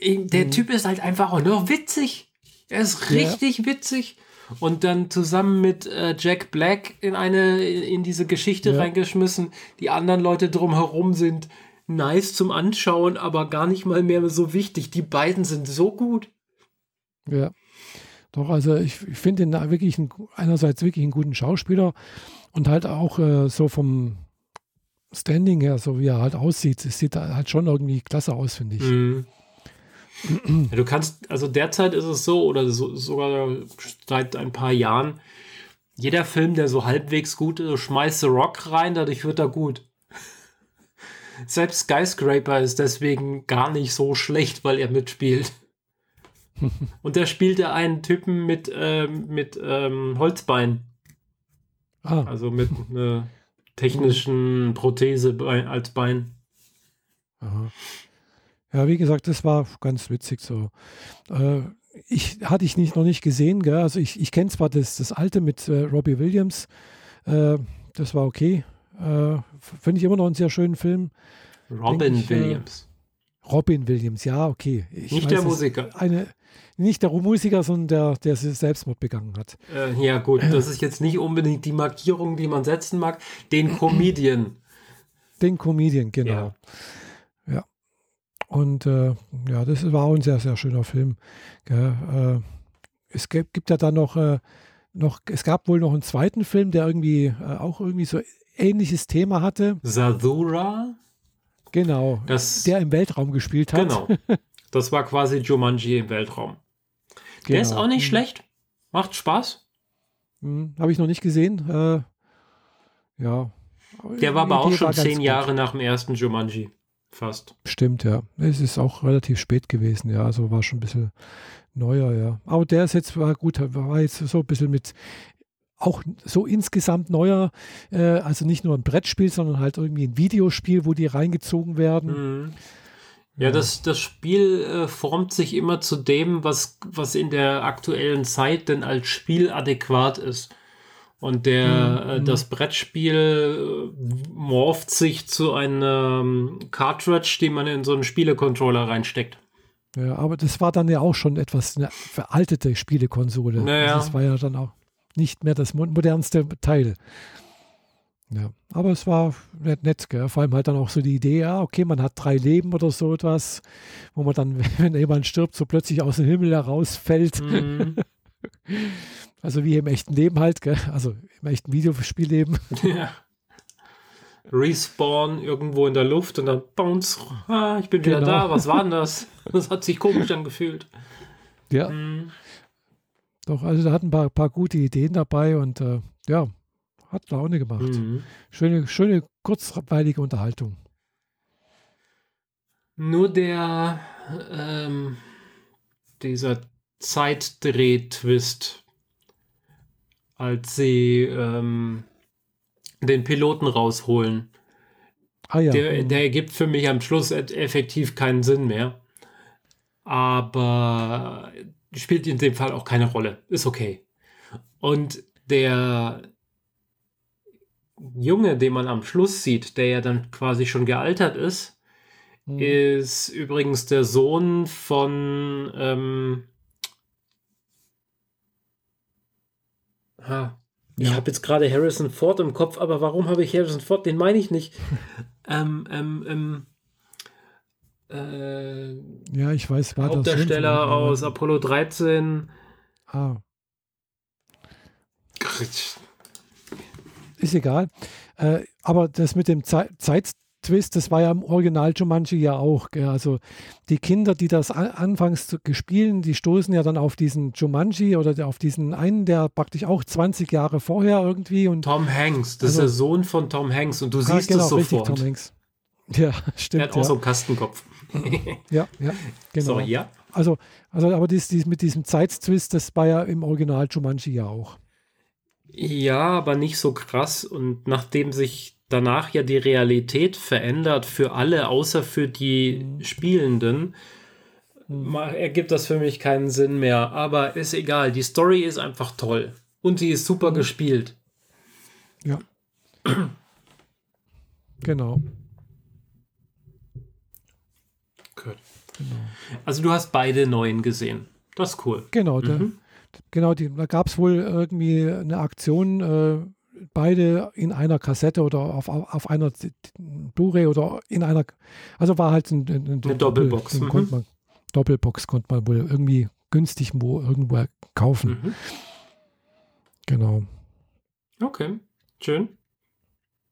[SPEAKER 2] Der mhm. Typ ist halt einfach auch nur witzig. Er ist richtig ja. witzig. Und dann zusammen mit äh, Jack Black in eine, in diese Geschichte ja. reingeschmissen. Die anderen Leute drumherum sind nice zum Anschauen, aber gar nicht mal mehr so wichtig. Die beiden sind so gut.
[SPEAKER 1] Ja. Doch, also ich, ich finde ihn wirklich ein, einerseits wirklich einen guten Schauspieler und halt auch äh, so vom Standing her, so wie er halt aussieht, es sieht halt schon irgendwie klasse aus, finde ich. Mhm.
[SPEAKER 2] Ja, du kannst, also derzeit ist es so, oder so, sogar seit ein paar Jahren, jeder Film, der so halbwegs gut ist, schmeißt The Rock rein, dadurch wird er gut. Selbst Skyscraper ist deswegen gar nicht so schlecht, weil er mitspielt. Und da spielte einen Typen mit, ähm, mit ähm, Holzbein. Ah. Also mit einer technischen Prothese als Bein.
[SPEAKER 1] Aha. Ja, wie gesagt, das war ganz witzig so. Äh, ich hatte ich nicht, noch nicht gesehen, gell? Also ich, ich kenne zwar das, das alte mit äh, Robbie Williams, äh, das war okay. Äh, Finde ich immer noch einen sehr schönen Film.
[SPEAKER 2] Robin ich, äh, Williams.
[SPEAKER 1] Robin Williams, ja, okay.
[SPEAKER 2] Ich nicht weiß, der Musiker.
[SPEAKER 1] Eine, nicht der Musiker, sondern der, der Selbstmord begangen hat.
[SPEAKER 2] Äh, ja, gut, das ist jetzt nicht unbedingt die Markierung, die man setzen mag. Den Comedian.
[SPEAKER 1] Den Comedian, genau. Ja. ja. Und äh, ja, das war auch ein sehr, sehr schöner Film. Äh, es gibt, gibt, ja dann noch, äh, noch, es gab wohl noch einen zweiten Film, der irgendwie äh, auch irgendwie so ähnliches Thema hatte.
[SPEAKER 2] Zathura?
[SPEAKER 1] Genau. Das, der im Weltraum gespielt hat. Genau.
[SPEAKER 2] Das war quasi Jumanji im Weltraum. Genau. Der ist genau. auch nicht mhm. schlecht. Macht Spaß.
[SPEAKER 1] Mhm. Habe ich noch nicht gesehen. Äh, ja.
[SPEAKER 2] Der war aber auch schon zehn Jahre nach dem ersten Jumanji. Fast.
[SPEAKER 1] Stimmt, ja. Es ist auch relativ spät gewesen, ja. Also war schon ein bisschen neuer, ja. Aber der ist jetzt, war gut, war jetzt so ein bisschen mit auch so insgesamt neuer, äh, also nicht nur ein Brettspiel, sondern halt irgendwie ein Videospiel, wo die reingezogen werden. Mhm.
[SPEAKER 2] Ja, das, das Spiel äh, formt sich immer zu dem, was, was in der aktuellen Zeit denn als Spiel adäquat ist. Und der, mhm. äh, das Brettspiel äh, morpht sich zu einem Cartridge, die man in so einen Spielecontroller reinsteckt.
[SPEAKER 1] Ja, aber das war dann ja auch schon etwas eine veraltete Spielekonsole.
[SPEAKER 2] Naja.
[SPEAKER 1] Also das war ja dann auch nicht mehr das modernste Teil. Ja, aber es war nett, nett gell? vor allem halt dann auch so die Idee, ja, okay, man hat drei Leben oder so etwas, wo man dann, wenn jemand stirbt, so plötzlich aus dem Himmel herausfällt. Mhm. Also wie im echten Leben halt, gell? also im echten Videospielleben.
[SPEAKER 2] Ja. Respawn irgendwo in der Luft und dann bounce, ah, ich bin genau. wieder da, was war denn das? Das hat sich komisch angefühlt.
[SPEAKER 1] Ja. Mhm. Doch, also da hat ein paar, paar gute Ideen dabei und äh, ja, hat Laune gemacht. Mhm. Schöne, schöne, kurzweilige Unterhaltung.
[SPEAKER 2] Nur der, ähm, dieser Zeitdreh-Twist, als sie ähm, den Piloten rausholen, ah, ja. der, der ergibt für mich am Schluss effektiv keinen Sinn mehr. Aber spielt in dem Fall auch keine Rolle. Ist okay. Und der Junge, den man am Schluss sieht, der ja dann quasi schon gealtert ist, mhm. ist übrigens der Sohn von ähm, ha, ich ja. habe jetzt gerade Harrison Ford im Kopf, aber warum habe ich Harrison Ford? Den meine ich nicht. ähm, ähm, ähm,
[SPEAKER 1] äh, ja, ich weiß,
[SPEAKER 2] war Hauptdarsteller das aus Apollo 13. Ah.
[SPEAKER 1] Ist egal. Äh, aber das mit dem Ze Zeittwist, das war ja im Original Jumanji ja auch. Gell? Also die Kinder, die das an, anfangs gespielt, die stoßen ja dann auf diesen Jumanji oder auf diesen einen, der praktisch auch 20 Jahre vorher irgendwie. Und,
[SPEAKER 2] Tom Hanks, das also, ist der Sohn von Tom Hanks und du ah, siehst genau, es sofort. Richtig, Tom Hanks.
[SPEAKER 1] Ja, stimmt.
[SPEAKER 2] Er hat auch ja. so einen Kastenkopf.
[SPEAKER 1] ja, ja, genau. So, ja. Also, also aber dies, dies, mit diesem Zeitzwist, das war ja im Original Jumanji ja auch.
[SPEAKER 2] Ja, aber nicht so krass. Und nachdem sich danach ja die Realität verändert für alle, außer für die mhm. Spielenden, ergibt das für mich keinen Sinn mehr. Aber ist egal. Die Story ist einfach toll. Und sie ist super mhm. gespielt.
[SPEAKER 1] Ja. genau.
[SPEAKER 2] Genau. Also du hast beide neuen gesehen. Das ist cool.
[SPEAKER 1] Genau, mhm. Genau die, da gab es wohl irgendwie eine Aktion, äh, beide in einer Kassette oder auf, auf einer Blu-ray oder in einer, also war halt ein, ein,
[SPEAKER 2] eine Doppelbox.
[SPEAKER 1] Mhm. Konnte man, Doppelbox konnte man wohl irgendwie günstig wo, irgendwo kaufen. Mhm. Genau.
[SPEAKER 2] Okay, schön.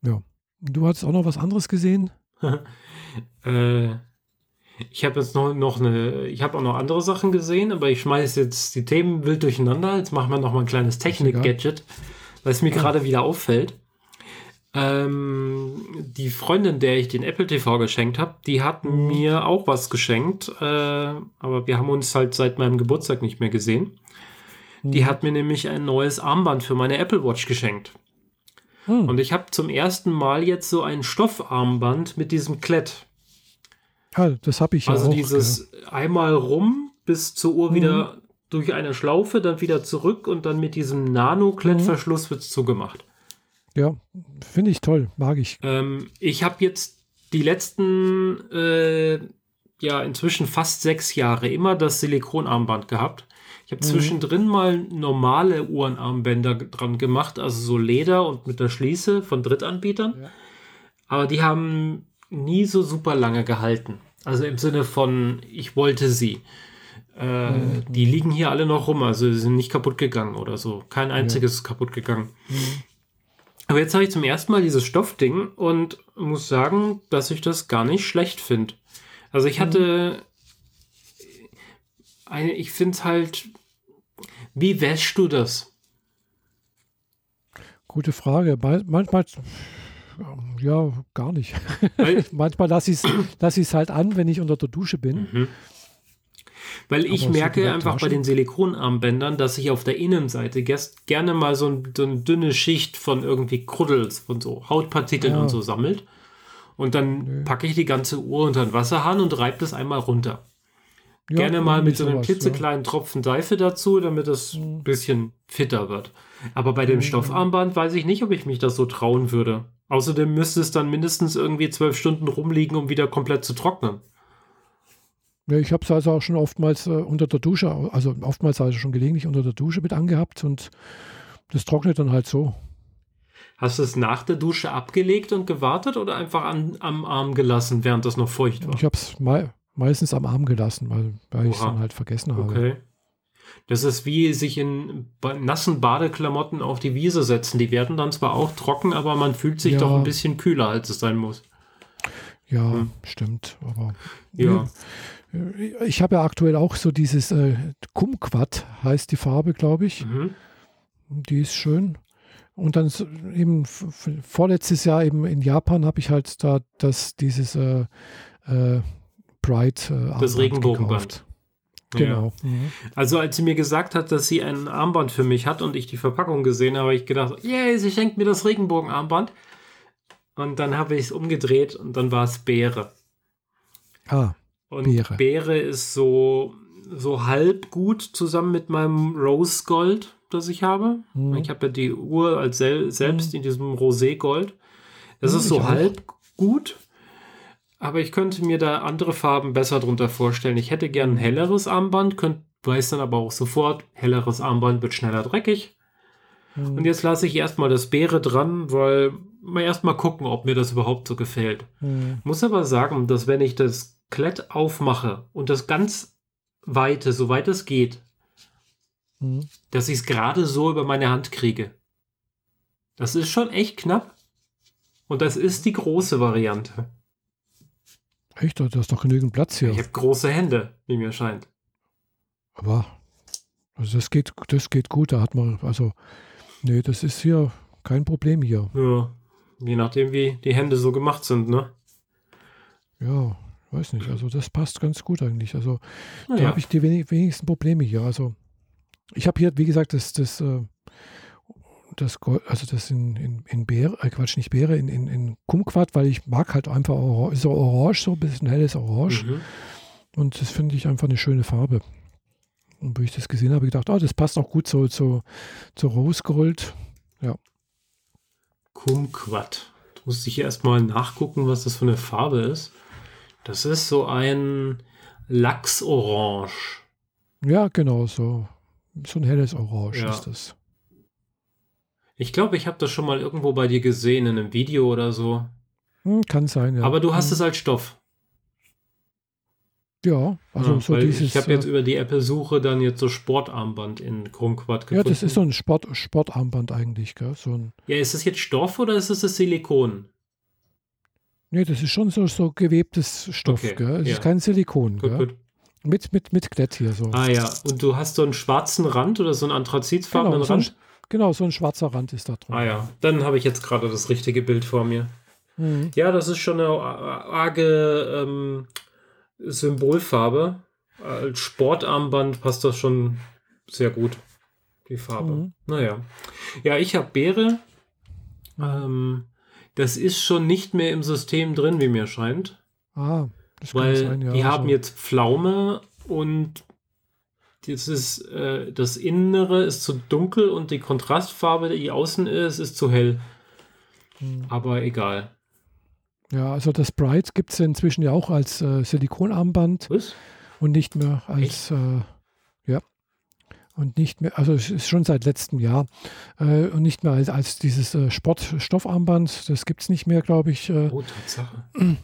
[SPEAKER 1] Ja. Du hattest auch noch was anderes gesehen?
[SPEAKER 2] äh, ich habe jetzt noch, noch eine, ich habe auch noch andere Sachen gesehen, aber ich schmeiße jetzt die Themen wild durcheinander. Jetzt machen wir noch mal ein kleines Technik-Gadget, weil es mir gerade wieder auffällt. Ähm, die Freundin, der ich den Apple TV geschenkt habe, die hat mhm. mir auch was geschenkt, äh, aber wir haben uns halt seit meinem Geburtstag nicht mehr gesehen. Mhm. Die hat mir nämlich ein neues Armband für meine Apple Watch geschenkt. Mhm. Und ich habe zum ersten Mal jetzt so ein Stoffarmband mit diesem Klett.
[SPEAKER 1] Ja, das habe ich
[SPEAKER 2] also
[SPEAKER 1] ja
[SPEAKER 2] auch. Also dieses ja. einmal rum bis zur Uhr mhm. wieder durch eine Schlaufe, dann wieder zurück und dann mit diesem Nano-Klettverschluss mhm. wird es zugemacht.
[SPEAKER 1] Ja, finde ich toll, mag ich.
[SPEAKER 2] Ähm, ich habe jetzt die letzten, äh, ja, inzwischen fast sechs Jahre immer das Silikonarmband gehabt. Ich habe mhm. zwischendrin mal normale Uhrenarmbänder dran gemacht, also so Leder und mit der Schließe von Drittanbietern. Ja. Aber die haben nie so super lange gehalten. Also im Sinne von, ich wollte sie. Äh, mhm. Die liegen hier alle noch rum, also sie sind nicht kaputt gegangen oder so. Kein einziges ja. kaputt gegangen. Mhm. Aber jetzt habe ich zum ersten Mal dieses Stoffding und muss sagen, dass ich das gar nicht schlecht finde. Also ich hatte eine, ich finde es halt, wie wäschst du das?
[SPEAKER 1] Gute Frage. Manchmal ja, gar nicht. Manchmal lasse ich es lass halt an, wenn ich unter der Dusche bin. Mhm.
[SPEAKER 2] Weil ich Aber merke so einfach bei den Silikonarmbändern, dass sich auf der Innenseite gerne mal so, ein, so, eine dünne Schicht von irgendwie Kruddels, von so Hautpartikeln ja. und so sammelt. Und dann packe ich die ganze Uhr unter den Wasserhahn und reibe das einmal runter. Ja, gerne mal mit so einem klitzekleinen ja. Tropfen Seife dazu, damit es ein mhm. bisschen fitter wird. Aber bei dem mhm. Stoffarmband weiß ich nicht, ob ich mich das so trauen würde. Außerdem müsste es dann mindestens irgendwie zwölf Stunden rumliegen, um wieder komplett zu trocknen.
[SPEAKER 1] Ja, ich habe es also auch schon oftmals äh, unter der Dusche, also oftmals also schon gelegentlich unter der Dusche mit angehabt und das trocknet dann halt so.
[SPEAKER 2] Hast du es nach der Dusche abgelegt und gewartet oder einfach an, am Arm gelassen, während das noch feucht war?
[SPEAKER 1] Ich habe es me meistens am Arm gelassen, weil, weil ich es dann halt vergessen habe. Okay.
[SPEAKER 2] Das ist wie sich in nassen Badeklamotten auf die Wiese setzen. Die werden dann zwar auch trocken, aber man fühlt sich ja. doch ein bisschen kühler, als es sein muss.
[SPEAKER 1] Ja, hm. stimmt. Aber
[SPEAKER 2] ja.
[SPEAKER 1] Ich habe ja aktuell auch so dieses äh, Kumquat, heißt die Farbe, glaube ich. Mhm. Die ist schön. Und dann eben vorletztes Jahr eben in Japan habe ich halt da das, dieses äh, äh, Bright
[SPEAKER 2] äh, Das Regenbogenband. Genau. Ja. Mhm. Also als sie mir gesagt hat, dass sie ein Armband für mich hat und ich die Verpackung gesehen habe, habe ich gedacht, yay, sie schenkt mir das Regenbogenarmband. Und dann habe ich es umgedreht und dann war es Beere. Ah. Und Beere. Beere ist so, so halb gut zusammen mit meinem Rose Gold, das ich habe. Mhm. Ich habe ja die Uhr als sel selbst mhm. in diesem Rosé Gold. Das mhm, ist so halb gut. Aber ich könnte mir da andere Farben besser drunter vorstellen. Ich hätte gern ein helleres Armband, könnt, weiß dann aber auch sofort, helleres Armband wird schneller dreckig. Mhm. Und jetzt lasse ich erstmal das Beere dran, weil mal erstmal gucken, ob mir das überhaupt so gefällt. Mhm. Muss aber sagen, dass wenn ich das Klett aufmache und das ganz weite, soweit es geht, mhm. dass ich es gerade so über meine Hand kriege. Das ist schon echt knapp. Und das ist die große Variante.
[SPEAKER 1] Echt? Da ist doch genügend Platz hier.
[SPEAKER 2] Ich habe große Hände, wie mir scheint.
[SPEAKER 1] Aber, also das geht, das geht gut. Da hat man, also, nee, das ist hier kein Problem hier.
[SPEAKER 2] Ja, je nachdem, wie die Hände so gemacht sind, ne?
[SPEAKER 1] Ja, weiß nicht. Also, das passt ganz gut eigentlich. Also, Na da habe ich die wenigsten Probleme hier. Also, ich habe hier, wie gesagt, das, das, äh, das also das in, in, in Beere, äh Quatsch, nicht Beere, in, in, in Kumquat, weil ich mag halt einfach Orange, so Orange, so ein bisschen helles Orange. Mhm. Und das finde ich einfach eine schöne Farbe. Und wo ich das gesehen habe, gedacht, oh, das passt auch gut so zu, zu Rose Gold. Ja.
[SPEAKER 2] Kumquat. Du musst dich erstmal nachgucken, was das für eine Farbe ist. Das ist so ein Lachsorange.
[SPEAKER 1] Ja, genau, so. So ein helles Orange ja. ist das.
[SPEAKER 2] Ich glaube, ich habe das schon mal irgendwo bei dir gesehen, in einem Video oder so.
[SPEAKER 1] Hm, kann sein, ja.
[SPEAKER 2] Aber du hast hm. es als Stoff.
[SPEAKER 1] Ja, also ja, so dieses.
[SPEAKER 2] Ich habe jetzt äh, über die Apple-Suche dann jetzt so Sportarmband in Chromquad
[SPEAKER 1] gefunden. Ja, das ist so ein Sport, Sportarmband eigentlich, gell? So ein
[SPEAKER 2] ja, ist das jetzt Stoff oder ist es das Silikon?
[SPEAKER 1] Nee, das ist schon so, so gewebtes Stoff, okay, gell? Es ja. ist kein Silikon, gut, gell? Gut. Mit, mit, mit Klett hier so.
[SPEAKER 2] Ah ja, und du hast so einen schwarzen Rand oder so einen anthrazitfarbenen genau, Rand?
[SPEAKER 1] Genau, so ein schwarzer Rand ist da drin.
[SPEAKER 2] Ah ja, dann habe ich jetzt gerade das richtige Bild vor mir. Mhm. Ja, das ist schon eine arge ähm, Symbolfarbe. Als Sportarmband passt das schon sehr gut, die Farbe. Mhm. Naja. Ja, ich habe Beere. Ähm, das ist schon nicht mehr im System drin, wie mir scheint. Ah, das weil sein, ja. Die haben also jetzt Pflaume und das ist, äh, das Innere ist zu dunkel und die Kontrastfarbe, die außen ist, ist zu hell. Hm. Aber egal.
[SPEAKER 1] Ja, also das Bright gibt es inzwischen ja auch als äh, Silikonarmband. Was? Und nicht mehr als, äh, ja. Und nicht mehr, also es ist schon seit letztem Jahr. Äh, und nicht mehr als, als dieses äh, Sportstoffarmband. Das gibt es nicht mehr, glaube ich. Äh. oh, Tatsache.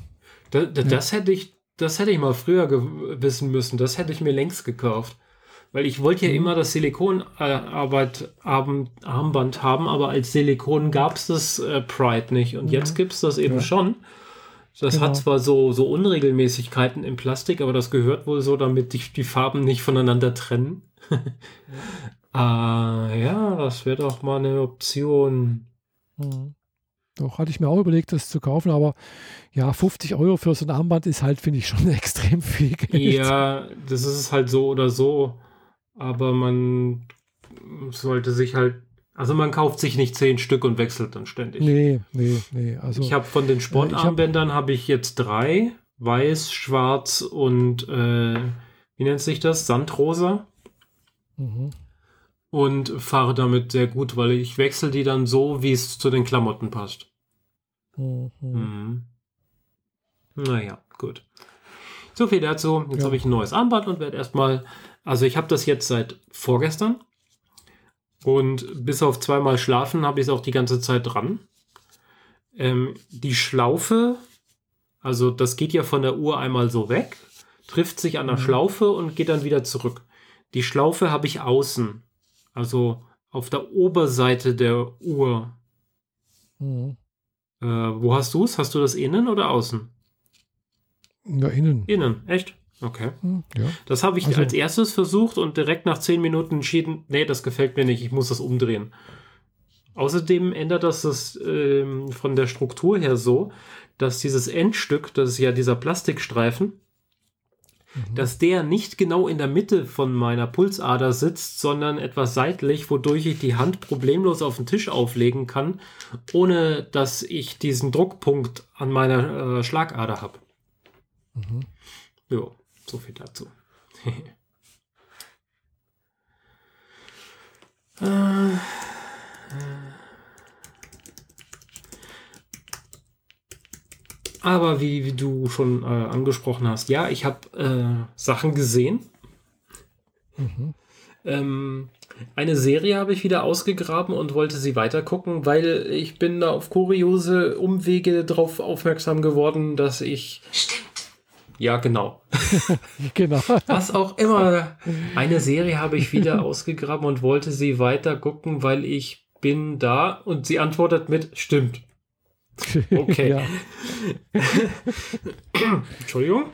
[SPEAKER 2] da, da, ja. Das hätte ich. Das hätte ich mal früher wissen müssen. Das hätte ich mir längst gekauft. Weil ich wollte ja mhm. immer das Silikonarbeit Armband haben, aber als Silikon gab es das äh, Pride nicht. Und mhm. jetzt gibt es das eben ja. schon. Das genau. hat zwar so, so Unregelmäßigkeiten im Plastik, aber das gehört wohl so, damit die, die Farben nicht voneinander trennen. ja. äh, ja, das wäre doch mal eine Option.
[SPEAKER 1] Mhm. Doch, hatte ich mir auch überlegt, das zu kaufen, aber ja, 50 Euro für so ein Armband ist halt, finde ich, schon extrem viel
[SPEAKER 2] Geld. Ja, das ist halt so oder so aber man sollte sich halt, also man kauft sich nicht zehn Stück und wechselt dann ständig.
[SPEAKER 1] Nee, nee, nee. Also,
[SPEAKER 2] ich habe von den Sportarmbändern habe ich jetzt drei, weiß, schwarz und äh, wie nennt sich das? Sandrosa. Mhm. Und fahre damit sehr gut, weil ich wechsle die dann so, wie es zu den Klamotten passt. Mhm. Mhm. Naja, gut. So viel dazu. Jetzt ja. habe ich ein neues Armband und werde erstmal also ich habe das jetzt seit vorgestern und bis auf zweimal Schlafen habe ich es auch die ganze Zeit dran. Ähm, die Schlaufe, also das geht ja von der Uhr einmal so weg, trifft sich an der mhm. Schlaufe und geht dann wieder zurück. Die Schlaufe habe ich außen, also auf der Oberseite der Uhr. Mhm. Äh, wo hast du es? Hast du das innen oder außen?
[SPEAKER 1] Ja, innen.
[SPEAKER 2] Innen, echt? Okay. Hm, ja. Das habe ich also, als erstes versucht und direkt nach zehn Minuten entschieden, nee, das gefällt mir nicht, ich muss das umdrehen. Außerdem ändert das das ähm, von der Struktur her so, dass dieses Endstück, das ist ja dieser Plastikstreifen, mhm. dass der nicht genau in der Mitte von meiner Pulsader sitzt, sondern etwas seitlich, wodurch ich die Hand problemlos auf den Tisch auflegen kann, ohne dass ich diesen Druckpunkt an meiner äh, Schlagader habe. Mhm. Ja, so viel dazu. äh, aber wie, wie du schon äh, angesprochen hast, ja, ich habe äh, Sachen gesehen. Mhm. Ähm, eine Serie habe ich wieder ausgegraben und wollte sie weitergucken, weil ich bin da auf kuriose Umwege darauf aufmerksam geworden, dass ich. Stimmt. Ja, genau. genau. Was auch immer. Eine Serie habe ich wieder ausgegraben und wollte sie weiter gucken, weil ich bin da und sie antwortet mit stimmt. Okay. Entschuldigung.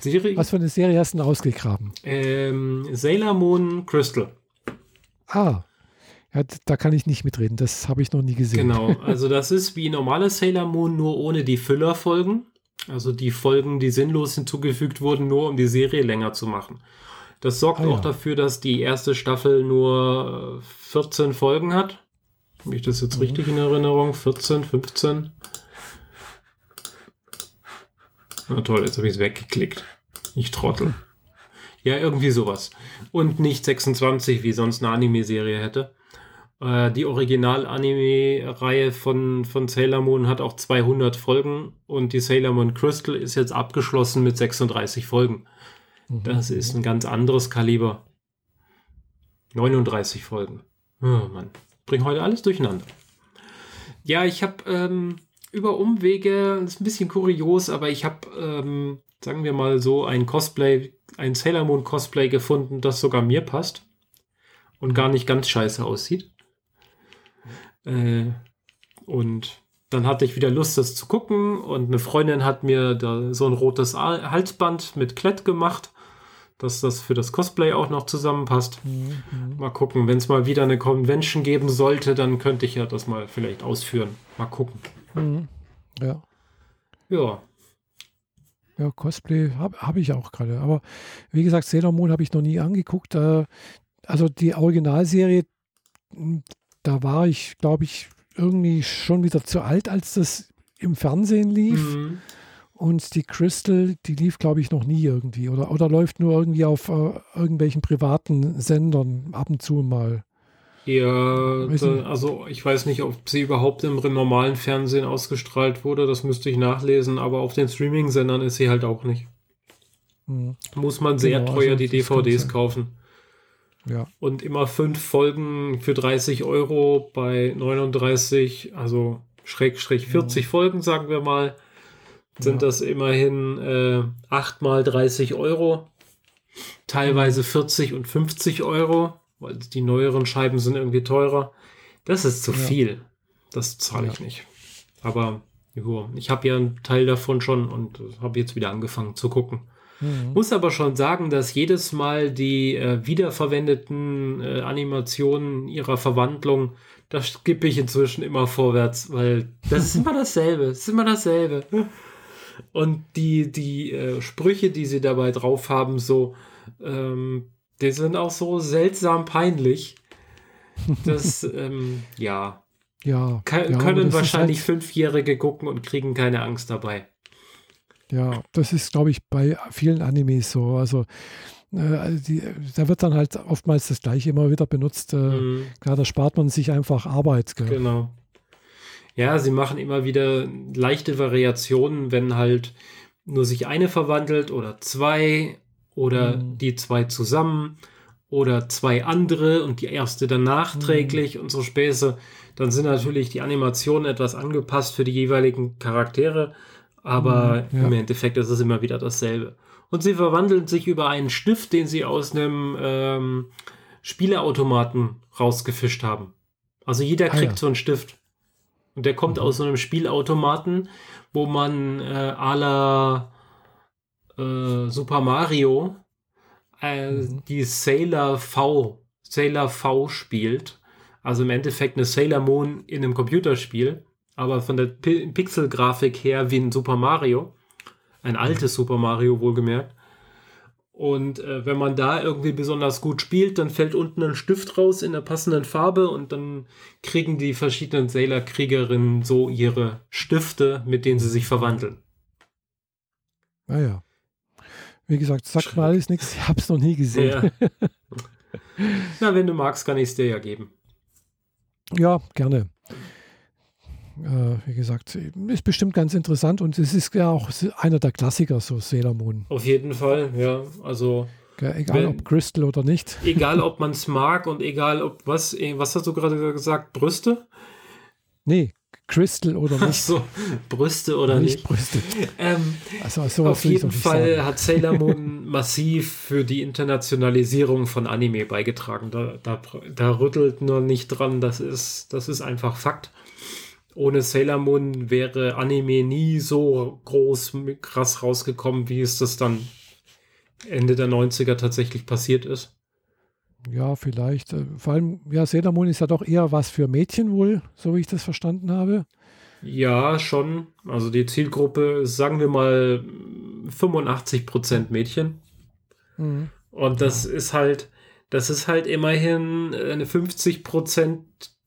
[SPEAKER 1] Serie? Was für eine Serie hast du denn ausgegraben?
[SPEAKER 2] Ähm, Sailor Moon Crystal.
[SPEAKER 1] Ah. Ja, da kann ich nicht mitreden. Das habe ich noch nie gesehen.
[SPEAKER 2] Genau. Also das ist wie normale Sailor Moon, nur ohne die Füllerfolgen. Also die Folgen, die sinnlos hinzugefügt wurden, nur um die Serie länger zu machen. Das sorgt ah, auch ja. dafür, dass die erste Staffel nur 14 Folgen hat. Habe ich das jetzt mhm. richtig in Erinnerung? 14, 15? Na toll, jetzt habe ich es weggeklickt. Ich trottel. Ja, irgendwie sowas. Und nicht 26, wie sonst eine Anime-Serie hätte. Äh, die Original-Anime-Reihe von, von Sailor Moon hat auch 200 Folgen und die Sailor Moon Crystal ist jetzt abgeschlossen mit 36 Folgen. Mhm. Das ist ein ganz anderes Kaliber. 39 Folgen. Oh Mann bringe heute alles durcheinander. Ja, ich habe ähm, über Umwege, das ist ein bisschen kurios, aber ich habe, ähm, sagen wir mal so, ein Cosplay, ein Sailor Moon Cosplay gefunden, das sogar mir passt und gar nicht ganz scheiße aussieht. Äh, und dann hatte ich wieder Lust, das zu gucken und eine Freundin hat mir da so ein rotes Halsband mit Klett gemacht dass das für das Cosplay auch noch zusammenpasst. Mhm. Mal gucken, wenn es mal wieder eine Convention geben sollte, dann könnte ich ja das mal vielleicht ausführen. Mal gucken.
[SPEAKER 1] Mhm. Ja.
[SPEAKER 2] Ja.
[SPEAKER 1] Ja, Cosplay habe hab ich auch gerade. Aber wie gesagt, Sailor Moon habe ich noch nie angeguckt. Äh, also die Originalserie, da war ich, glaube ich, irgendwie schon wieder zu alt, als das im Fernsehen lief. Mhm. Und die Crystal, die lief, glaube ich, noch nie irgendwie. Oder, oder läuft nur irgendwie auf äh, irgendwelchen privaten Sendern ab und zu mal.
[SPEAKER 2] Ja, da, also ich weiß nicht, ob sie überhaupt im normalen Fernsehen ausgestrahlt wurde. Das müsste ich nachlesen. Aber auf den Streaming-Sendern ist sie halt auch nicht. Hm. Muss man sehr genau, teuer also die DVDs kaufen.
[SPEAKER 1] Ja.
[SPEAKER 2] Und immer fünf Folgen für 30 Euro bei 39, also schräg, schräg 40 ja. Folgen, sagen wir mal sind ja. das immerhin äh, 8 mal 30 Euro, teilweise 40 und 50 Euro, weil die neueren Scheiben sind irgendwie teurer. Das ist zu viel. Das zahle ich nicht. Aber jo, ich habe ja einen Teil davon schon und habe jetzt wieder angefangen zu gucken. Mhm. Muss aber schon sagen, dass jedes Mal die äh, wiederverwendeten äh, Animationen ihrer Verwandlung, da skippe ich inzwischen immer vorwärts, weil das ist immer dasselbe. Das ist immer dasselbe. Und die, die äh, Sprüche, die sie dabei drauf haben, so, ähm, die sind auch so seltsam peinlich. Das, ähm, ja.
[SPEAKER 1] Ja,
[SPEAKER 2] Kann,
[SPEAKER 1] ja,
[SPEAKER 2] können wahrscheinlich halt, Fünfjährige gucken und kriegen keine Angst dabei.
[SPEAKER 1] Ja, das ist, glaube ich, bei vielen Animes so. Also, äh, die, da wird dann halt oftmals das Gleiche immer wieder benutzt. Äh, mhm. Klar, da spart man sich einfach Arbeit.
[SPEAKER 2] Gell? Genau. Ja, sie machen immer wieder leichte Variationen, wenn halt nur sich eine verwandelt oder zwei oder mhm. die zwei zusammen oder zwei andere und die erste dann nachträglich mhm. und so Späße. Dann sind natürlich die Animationen etwas angepasst für die jeweiligen Charaktere, aber mhm, ja. im Endeffekt ist es immer wieder dasselbe. Und sie verwandeln sich über einen Stift, den sie aus einem ähm, Spieleautomaten rausgefischt haben. Also jeder kriegt ah, ja. so einen Stift. Und der kommt mhm. aus so einem Spielautomaten, wo man äh, à la äh, Super Mario äh, mhm. die Sailor V, Sailor V spielt. Also im Endeffekt eine Sailor Moon in einem Computerspiel, aber von der P Pixel-Grafik her wie ein Super Mario. Ein altes Super Mario wohlgemerkt. Und äh, wenn man da irgendwie besonders gut spielt, dann fällt unten ein Stift raus in der passenden Farbe und dann kriegen die verschiedenen Sailor-Kriegerinnen so ihre Stifte, mit denen sie sich verwandeln.
[SPEAKER 1] Naja. Ah Wie gesagt, sagt mal alles nichts, ich habe es noch nie gesehen. Ja.
[SPEAKER 2] Na, wenn du magst, kann ich es dir ja geben.
[SPEAKER 1] Ja, gerne. Äh, wie gesagt, ist bestimmt ganz interessant und es ist ja auch einer der Klassiker, so Sailor Moon.
[SPEAKER 2] Auf jeden Fall, ja. Also.
[SPEAKER 1] Ja, egal wenn, ob Crystal oder nicht.
[SPEAKER 2] Egal ob man es mag und egal ob was, eh, was hast du gerade gesagt, Brüste?
[SPEAKER 1] Nee, Crystal oder nicht. Ach
[SPEAKER 2] so, Brüste oder nicht. nicht.
[SPEAKER 1] Brüste.
[SPEAKER 2] Ähm, also, auf jeden Fall hat Sailor Moon massiv für die Internationalisierung von Anime beigetragen. Da, da, da rüttelt nur nicht dran, das ist, das ist einfach Fakt ohne Sailor Moon wäre Anime nie so groß, krass rausgekommen, wie es das dann Ende der 90er tatsächlich passiert ist.
[SPEAKER 1] Ja, vielleicht. Äh, vor allem, ja, Sailor Moon ist ja doch eher was für Mädchen wohl, so wie ich das verstanden habe.
[SPEAKER 2] Ja, schon. Also die Zielgruppe sagen wir mal 85% Mädchen. Mhm. Und das ja. ist halt, das ist halt immerhin eine 50%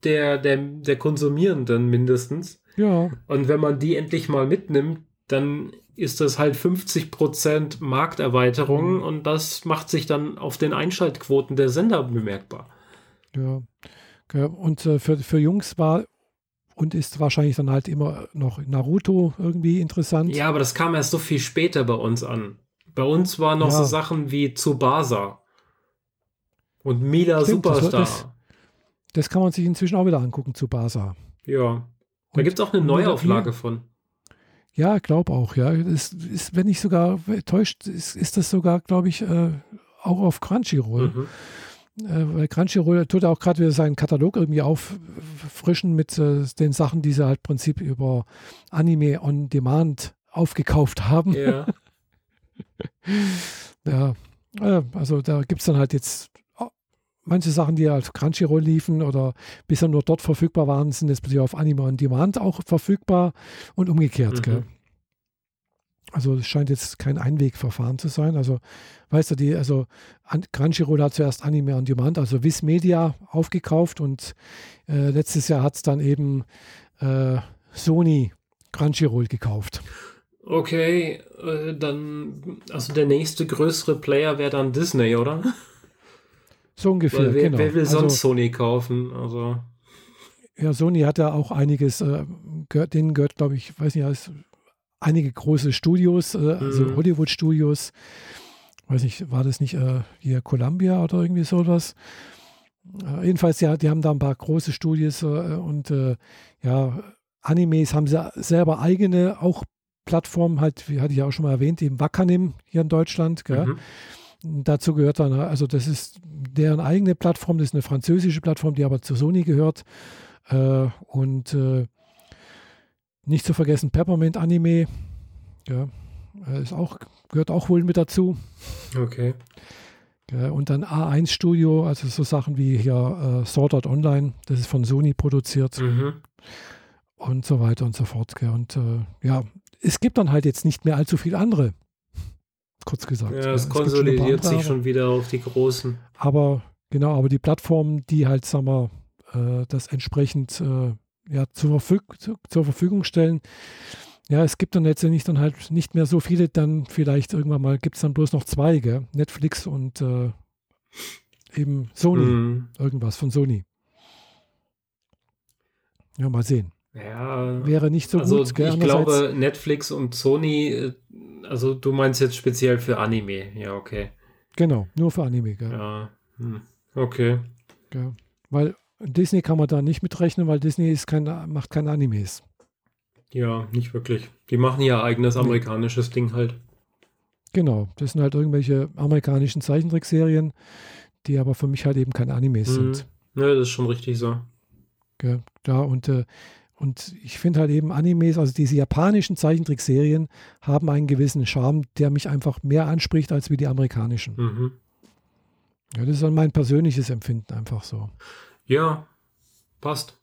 [SPEAKER 2] der, der, der Konsumierenden mindestens.
[SPEAKER 1] Ja.
[SPEAKER 2] Und wenn man die endlich mal mitnimmt, dann ist das halt 50% Markterweiterung mhm. und das macht sich dann auf den Einschaltquoten der Sender bemerkbar.
[SPEAKER 1] Ja. Und äh, für, für Jungs war und ist wahrscheinlich dann halt immer noch Naruto irgendwie interessant.
[SPEAKER 2] Ja, aber das kam erst so viel später bei uns an. Bei uns waren noch ja. so Sachen wie Tsubasa und Mila Stimmt, Superstar. Das, das,
[SPEAKER 1] kann man sich inzwischen auch wieder angucken zu Basa.
[SPEAKER 2] Ja. Da gibt es auch eine Neuauflage von.
[SPEAKER 1] Ja, glaube auch, ja. Das ist, wenn ich sogar täuscht, ist, ist das sogar, glaube ich, äh, auch auf Crunchyroll. Mhm. Äh, weil Crunchyroll tut auch gerade wieder seinen Katalog irgendwie auffrischen mit äh, den Sachen, die sie halt im Prinzip über Anime on Demand aufgekauft haben.
[SPEAKER 2] Ja.
[SPEAKER 1] ja, also da gibt es dann halt jetzt manche Sachen, die als Crunchyroll liefen oder bisher nur dort verfügbar waren, sind jetzt plötzlich auf Anime on Demand auch verfügbar und umgekehrt. Mhm. Also es scheint jetzt kein Einwegverfahren zu sein. Also, weißt du, die, also Crunchyroll hat zuerst Anime on Demand, also Viz Media aufgekauft und äh, letztes Jahr hat es dann eben äh, Sony Crunchyroll gekauft.
[SPEAKER 2] Okay, äh, dann, also der nächste größere Player wäre dann Disney, oder?
[SPEAKER 1] So ungefähr.
[SPEAKER 2] Wer,
[SPEAKER 1] genau.
[SPEAKER 2] wer will sonst also, Sony kaufen? Also.
[SPEAKER 1] Ja, Sony hat ja auch einiges, äh, gehört, denen gehört, glaube ich, weiß nicht, einige große Studios, äh, also mhm. Hollywood-Studios. Weiß nicht, war das nicht äh, hier Columbia oder irgendwie sowas? Äh, jedenfalls, ja, die haben da ein paar große Studios äh, und äh, ja, Animes haben sie selber eigene, auch Plattformen, halt, wie hatte ich ja auch schon mal erwähnt, eben Wakanim hier in Deutschland. Gell? Mhm. Dazu gehört dann, also das ist deren eigene Plattform, das ist eine französische Plattform, die aber zu Sony gehört. Äh, und äh, nicht zu vergessen Peppermint Anime. Ja, äh, ist auch, gehört auch wohl mit dazu.
[SPEAKER 2] Okay.
[SPEAKER 1] Ja, und dann A1 Studio, also so Sachen wie hier äh, Sword Art Online, das ist von Sony produziert. Mhm. Und so weiter und so fort. Und äh, ja, es gibt dann halt jetzt nicht mehr allzu viele andere kurz gesagt.
[SPEAKER 2] Ja, es, ja, konsolidiert sich schon wieder auf die großen.
[SPEAKER 1] Aber genau, aber die Plattformen, die halt, sagen wir, äh, das entsprechend äh, ja, zur, Verfüg zur Verfügung stellen, ja, es gibt dann letztendlich dann halt nicht mehr so viele, dann vielleicht irgendwann mal gibt es dann bloß noch zwei, gell? Netflix und äh, eben Sony, mhm. irgendwas von Sony. Ja, mal sehen.
[SPEAKER 2] Ja,
[SPEAKER 1] wäre nicht so
[SPEAKER 2] also
[SPEAKER 1] gut.
[SPEAKER 2] Gell? Ich glaube, Netflix und Sony, äh, also du meinst jetzt speziell für Anime, ja, okay.
[SPEAKER 1] Genau, nur für Anime, gell?
[SPEAKER 2] Ja, hm. okay.
[SPEAKER 1] Gell? Weil Disney kann man da nicht mitrechnen, weil Disney ist kein, macht keine Animes.
[SPEAKER 2] Ja, nicht wirklich. Die machen ja eigenes amerikanisches. Ding halt.
[SPEAKER 1] Genau, das sind halt irgendwelche amerikanischen Zeichentrickserien, die aber für mich halt eben keine Animes mhm. sind.
[SPEAKER 2] Ja, das ist schon richtig so.
[SPEAKER 1] Gell? Ja, und äh, Und ich finde halt eben Animes, also diese japanischen Zeichentrickserien, haben einen gewissen Charme, der mich einfach mehr anspricht als wie die amerikanischen. Mhm. Ja, das ist dann mein persönliches Empfinden einfach so.
[SPEAKER 2] Ja, passt.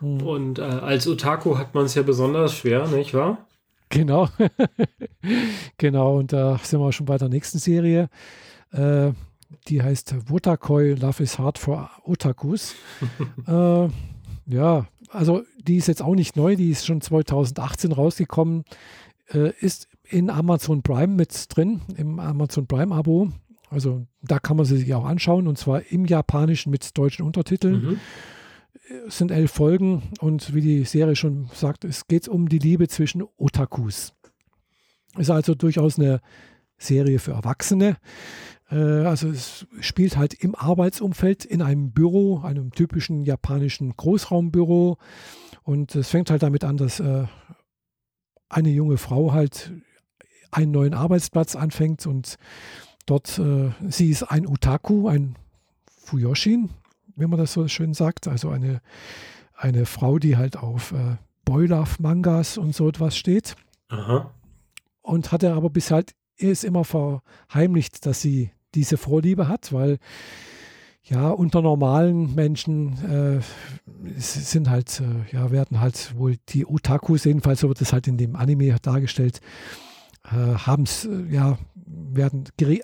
[SPEAKER 2] Mhm. Und äh, als Otaku hat man es ja besonders schwer, nicht wahr?
[SPEAKER 1] Genau. genau, und da sind wir schon bei der nächsten Serie. Äh, die heißt Wotakoi Love is Hard for Otakus. äh, ja, also die ist jetzt auch nicht neu, die ist schon 2018 rausgekommen, äh, ist in Amazon Prime mit drin, im Amazon Prime-Abo. Also da kann man sie sich auch anschauen und zwar im Japanischen mit deutschen Untertiteln. Mhm. Es sind elf Folgen und wie die Serie schon sagt, es geht um die Liebe zwischen Otakus. Ist also durchaus eine Serie für Erwachsene. Äh, also es spielt halt im Arbeitsumfeld in einem Büro, einem typischen japanischen Großraumbüro. Und es fängt halt damit an, dass äh, eine junge Frau halt einen neuen Arbeitsplatz anfängt und dort, äh, sie ist ein Utaku, ein Fuyoshin, wenn man das so schön sagt, also eine, eine Frau, die halt auf äh, Boy-Love-Mangas und so etwas steht. Aha. Und hatte aber bis halt ist immer verheimlicht, dass sie diese Vorliebe hat, weil ja, unter normalen Menschen äh, sind halt, äh, ja, werden halt wohl die Otakus, jedenfalls so wird es halt in dem Anime dargestellt, äh, haben es, äh, ja, werden gering,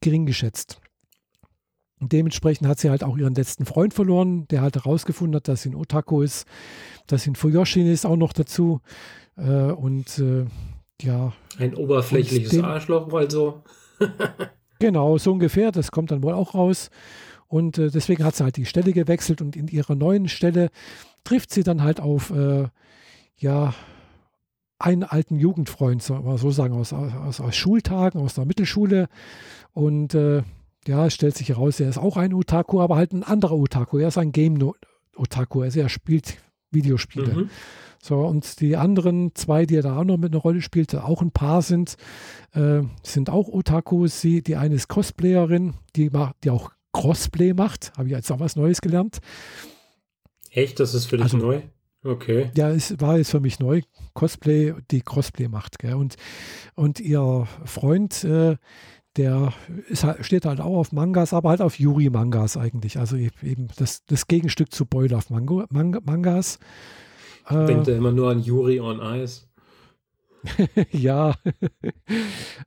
[SPEAKER 1] gering geschätzt. Und dementsprechend hat sie halt auch ihren letzten Freund verloren, der halt herausgefunden hat, dass sie ein Otaku ist, dass sie ein Fuyoshin ist auch noch dazu. Äh, und äh, ja.
[SPEAKER 2] Ein oberflächliches den, Arschloch, also.
[SPEAKER 1] Genau, so ungefähr. Das kommt dann wohl auch raus. Und äh, deswegen hat sie halt die Stelle gewechselt und in ihrer neuen Stelle trifft sie dann halt auf, äh, ja, einen alten Jugendfreund, soll man so sagen, aus, aus, aus Schultagen, aus der Mittelschule. Und äh, ja, es stellt sich heraus, er ist auch ein Otaku, aber halt ein anderer Otaku. Er ist ein Game-Otaku. Also er spielt Videospiele. Mhm. So, und die anderen zwei, die da auch noch mit einer Rolle spielt, auch ein Paar sind, äh, sind auch Otakus. Sie, die eine ist Cosplayerin, die, macht, die auch Crossplay macht. Habe ich jetzt auch was Neues gelernt.
[SPEAKER 2] Echt? Das ist für dich also, neu? Okay.
[SPEAKER 1] Ja, es war jetzt für mich neu. Cosplay, die Crossplay macht. Gell? Und, und ihr Freund, äh, der ist, steht halt auch auf Mangas, aber halt auf Yuri-Mangas eigentlich. Also eben das, das Gegenstück zu Boiler auf Mango, Mang Mangas.
[SPEAKER 2] Äh, Denkt er immer nur an Yuri on Ice.
[SPEAKER 1] ja,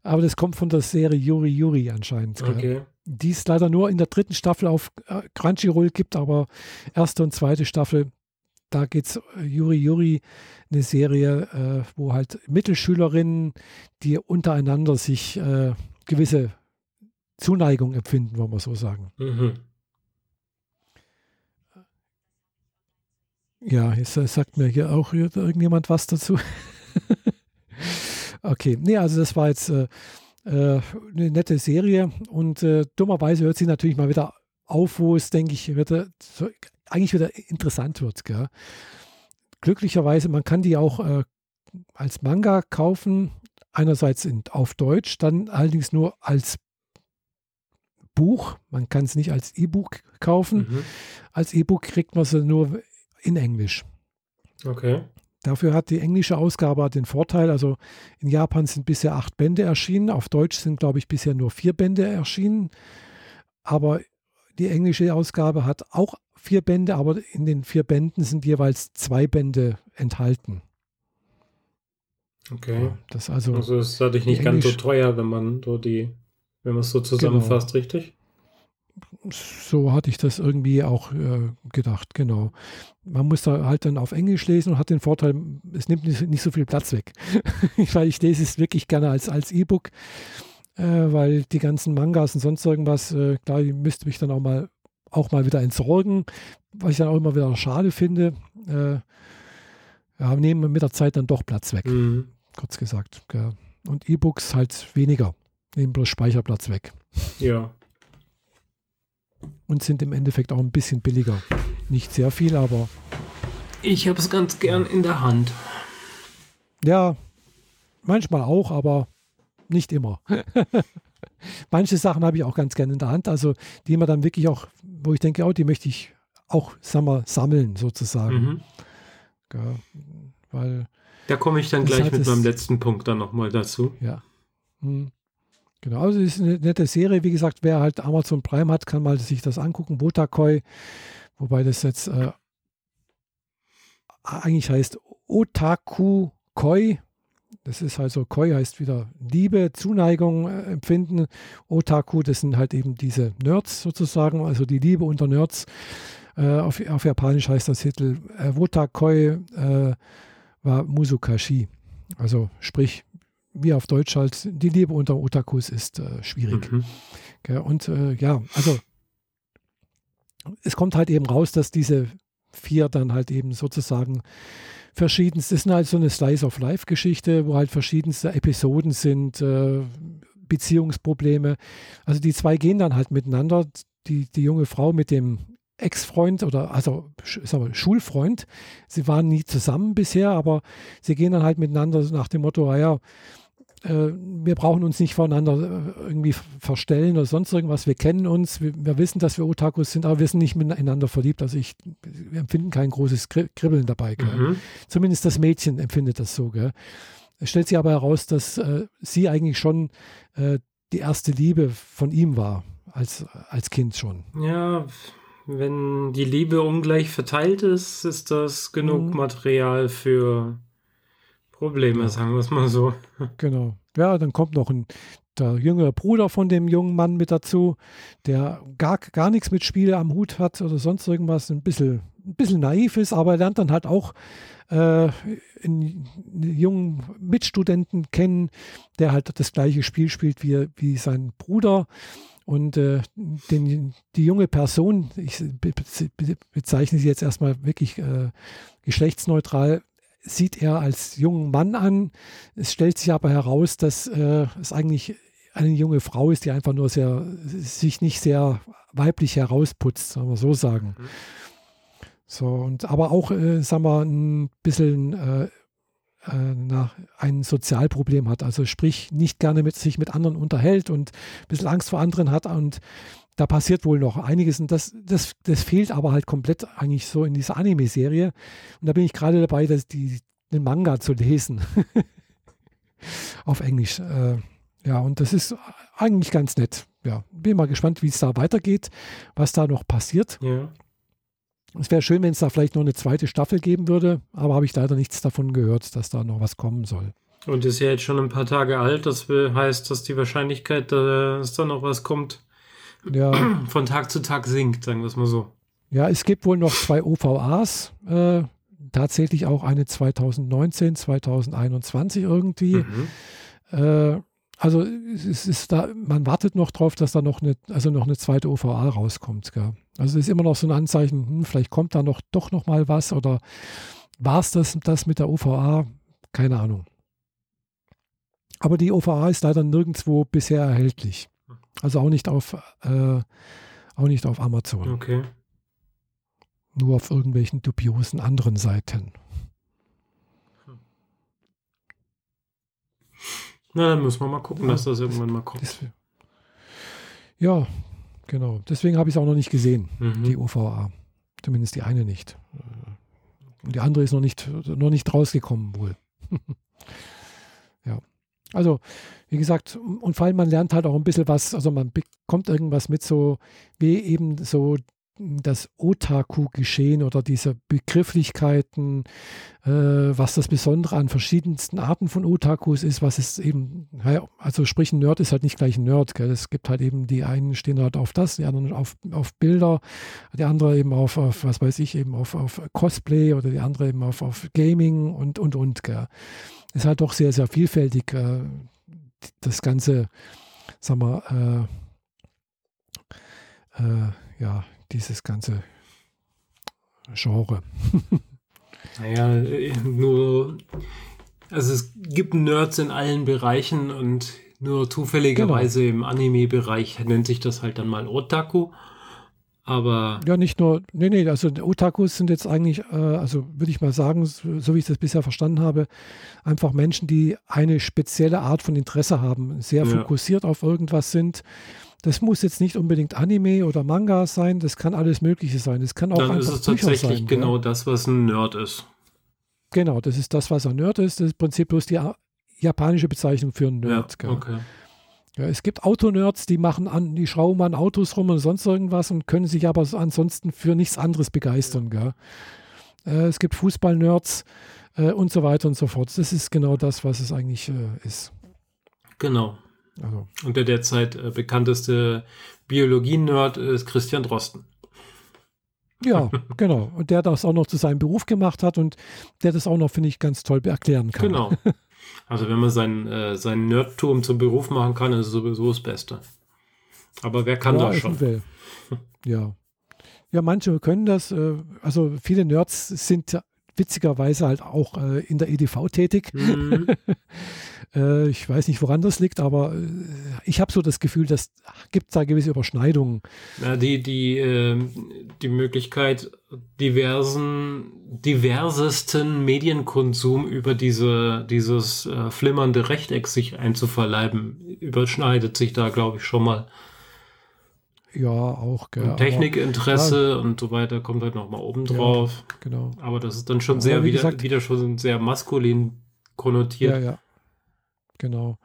[SPEAKER 1] aber das kommt von der Serie Yuri Yuri anscheinend. Okay. Die es leider nur in der dritten Staffel auf äh, Crunchyroll gibt, aber erste und zweite Staffel, da geht es äh, Yuri Yuri, eine Serie, äh, wo halt Mittelschülerinnen, die untereinander sich äh, gewisse Zuneigung empfinden, wollen wir so sagen. Mhm. Ja, jetzt sagt mir hier auch irgendjemand was dazu. okay, nee, also das war jetzt äh, äh, eine nette Serie und äh, dummerweise hört sie natürlich mal wieder auf, wo es, denke ich, wieder, so, eigentlich wieder interessant wird. Gell? Glücklicherweise, man kann die auch äh, als Manga kaufen, einerseits in, auf Deutsch, dann allerdings nur als Buch. Man kann es nicht als E-Book kaufen. Mhm. Als E-Book kriegt man sie nur in Englisch.
[SPEAKER 2] Okay.
[SPEAKER 1] Dafür hat die englische Ausgabe den Vorteil, also in Japan sind bisher acht Bände erschienen, auf Deutsch sind, glaube ich, bisher nur vier Bände erschienen. Aber die englische Ausgabe hat auch vier Bände, aber in den vier Bänden sind jeweils zwei Bände enthalten.
[SPEAKER 2] Okay. Das also, also ist dadurch nicht ganz so teuer, wenn man so die, wenn man es so zusammenfasst, genau. richtig?
[SPEAKER 1] so hatte ich das irgendwie auch äh, gedacht, genau. Man muss da halt dann auf Englisch lesen und hat den Vorteil, es nimmt nicht, nicht so viel Platz weg. weil ich lese es wirklich gerne als, als E-Book, äh, weil die ganzen Mangas und sonst irgendwas, äh, klar, die müsste mich dann auch mal, auch mal wieder entsorgen, was ich dann auch immer wieder schade finde. Äh, ja, nehmen mit der Zeit dann doch Platz weg, mhm. Kurz gesagt. Gell. Und E-Books halt weniger, nehmen bloß Speicherplatz weg.
[SPEAKER 2] Ja
[SPEAKER 1] und sind im Endeffekt auch ein bisschen billiger. Nicht sehr viel, aber.
[SPEAKER 2] Ich habe es ganz gern in der Hand.
[SPEAKER 1] Ja, manchmal auch, aber nicht immer. Manche Sachen habe ich auch ganz gern in der Hand, also die man dann wirklich auch, wo ich denke, oh, die möchte ich auch sag mal, sammeln sozusagen. Mhm. Gell? Weil.
[SPEAKER 2] Da komme ich dann gleich halt mit meinem letzten Punkt dann nochmal dazu.
[SPEAKER 1] Ja. Hm. Genau, also es ist eine nette Serie. Wie gesagt, wer halt Amazon Prime hat, kann mal sich das angucken. Botakoi, wobei das jetzt äh, eigentlich heißt Otaku Koi. Das ist also Koi heißt wieder Liebe, Zuneigung äh, empfinden. Otaku, das sind halt eben diese Nerds sozusagen, also die Liebe unter Nerds. Äh, auf, auf, Japanisch heißt das Titel äh, Wotakoi äh, wa Musukashi. Also sprich, wie auf Deutsch halt, die Liebe unter Otakus ist äh, schwierig. Mhm. Okay, und äh, ja, also es kommt halt eben raus, dass diese vier dann halt eben sozusagen verschiedenste, das ist halt so eine Slice of Life Geschichte, wo halt verschiedenste Episoden sind, äh, Beziehungsprobleme. Also die zwei gehen dann halt miteinander. Die, die junge Frau mit dem Ex-Freund oder also sagen wir, Schulfreund. Sie waren nie zusammen bisher, aber sie gehen dann halt miteinander nach dem Motto, ja, äh, wir brauchen uns nicht voneinander äh, irgendwie verstellen oder sonst irgendwas. Wir kennen uns, wir, wir, wissen, dass wir Otakus sind, aber wir sind nicht miteinander verliebt. Also ich, wir empfinden kein großes Kribbeln dabei. Mhm. Zumindest das Mädchen empfindet das so. Gell? Es stellt sich aber heraus, dass äh, sie eigentlich schon äh, die erste Liebe von ihm war, als, als Kind schon.
[SPEAKER 2] Ja, wenn die Liebe ungleich verteilt ist, ist das genug mhm. Material für Probleme, ja. sagen wir es mal so.
[SPEAKER 1] Genau. Ja, dann kommt noch ein, der jüngere Bruder von dem jungen Mann mit dazu, der gar, gar nichts mit Spiele am Hut hat oder sonst irgendwas, ein bisschen, ein bisschen naiv ist, aber er lernt dann halt auch äh, einen, jungen Mitstudenten kennen, der halt das gleiche Spiel spielt wie, wie sein Bruder. Und äh, den, die junge Person, ich bezeichne sie jetzt erstmal wirklich äh, geschlechtsneutral, sieht er als jungen Mann an. Es stellt sich aber heraus, dass äh, es eigentlich eine junge Frau ist, die einfach nur sehr, sich nicht sehr weiblich herausputzt, sagen wir so sagen. Mhm. So, und aber auch, äh, sagen wir, ein bisschen äh, nach, ein Sozialproblem hat. Also sprich, nicht gerne mit sich mit anderen unterhält und ein bisschen Angst vor anderen hat und da passiert wohl noch einiges und das, das, das fehlt aber halt komplett eigentlich so in dieser Anime-Serie. Und da bin ich gerade dabei, das, die, den Manga zu lesen. Auf Englisch. Äh, ja, und das ist eigentlich ganz nett. Ja, bin mal gespannt, wie es da weitergeht, was da noch passiert. Ja. Es wäre schön, wenn es da vielleicht noch eine zweite Staffel geben würde, aber habe ich leider nichts davon gehört, dass da noch was kommen soll.
[SPEAKER 2] Und ist ja jetzt schon ein paar Tage alt, das heißt, dass die Wahrscheinlichkeit, dass da noch was kommt, ja. von Tag zu Tag sinkt, sagen wir es mal so.
[SPEAKER 1] Ja, es gibt wohl noch zwei OVAs, äh, tatsächlich auch eine 2019, 2021 irgendwie. Mhm. Äh, also es ist da, man wartet noch drauf, dass da noch eine, also noch eine zweite OVA rauskommt. Gell? Also es ist immer noch so ein Anzeichen, hm, vielleicht kommt da noch doch noch mal was oder war es das, das mit der OVA? Keine Ahnung. Aber die OVA ist leider nirgendwo bisher erhältlich. Also auch nicht auf, äh, auch nicht auf Amazon.
[SPEAKER 2] Okay.
[SPEAKER 1] Nur auf irgendwelchen dubiosen anderen Seiten.
[SPEAKER 2] Na, dann müssen wir mal gucken, ja, dass das irgendwann mal kommt. Das,
[SPEAKER 1] ja, genau. Deswegen habe ich es auch noch nicht gesehen, mhm. die OVA. Zumindest die eine nicht. Und die andere ist noch nicht, noch nicht rausgekommen wohl. ja. Also, wie gesagt, und vor allem man lernt halt auch ein bisschen was, also man bekommt irgendwas mit so, wie eben so das Otaku-Geschehen oder diese Begrifflichkeiten, äh, was das Besondere an verschiedensten Arten von Otakus ist, was es eben, also sprich ein Nerd ist halt nicht gleich ein Nerd, gell? es gibt halt eben, die einen stehen halt auf das, die anderen auf, auf Bilder, die andere eben auf, auf, was weiß ich, eben auf, auf Cosplay oder die andere eben auf, auf Gaming und, und, und, gell? ist halt doch sehr, sehr vielfältig, äh, das ganze, sagen wir, äh, äh, ja, dieses ganze Genre.
[SPEAKER 2] naja, nur, also es gibt Nerds in allen Bereichen und nur zufälligerweise genau. im Anime-Bereich nennt sich das halt dann mal Otaku. Aber.
[SPEAKER 1] Ja, nicht nur, nee, nee, also Otakus sind jetzt eigentlich, äh, also würde ich mal sagen, so, so, wie ich das bisher verstanden habe, einfach Menschen, die eine spezielle Art von Interesse haben, sehr ja. fokussiert auf irgendwas sind das muss jetzt nicht unbedingt Anime oder Manga sein, das kann alles Mögliche sein. Das kann auch
[SPEAKER 2] Dann ist es tatsächlich sein, genau ja? das, was ein Nerd ist.
[SPEAKER 1] Genau, das ist das, was ein Nerd ist. Das ist im Prinzip bloß die japanische Bezeichnung für einen Nerd. Ja, okay. Ja, es gibt Autonerds, die machen an, die schrauben an Autos rum und sonst irgendwas und können sich aber ansonsten für nichts anderes begeistern. Ja. Äh, es gibt Fußballnerds äh, und so weiter und so fort. Das ist genau das, was es eigentlich äh, ist.
[SPEAKER 2] Genau. Also. Und der derzeit äh, bekannteste Biologie-Nerd ist Christian Drosten.
[SPEAKER 1] Ja, genau. Und der das auch noch zu seinem Beruf gemacht hat und der das auch noch, finde ich, ganz toll erklären kann.
[SPEAKER 2] Genau. Also wenn man sein, äh, sein Nerdtum zum Beruf machen kann, ist es sowieso das Beste. Aber wer kann ja, das schon? Will.
[SPEAKER 1] Ja. Ja, manche können das. Äh, also viele Nerds sind witzigerweise halt auch äh, in der EDV tätig. Mhm. äh, ich weiß nicht, woran das liegt, aber äh, ich habe so das Gefühl, dass gibt da gewisse Überschneidungen.
[SPEAKER 2] Ja, die, die, äh, die Möglichkeit, diversen, diversesten Medienkonsum über diese, dieses äh, flimmernde Rechteck sich einzuverleiben, überschneidet sich da, glaube ich, schon mal.
[SPEAKER 1] Ja, auch.
[SPEAKER 2] Gell, und Technikinteresse aber, und so weiter kommt halt nochmal oben drauf. Ja, genau. Aber das ist dann schon sehr wieder, gesagt, wieder schon sehr maskulin konnotiert.
[SPEAKER 1] Ja, ja. Genau.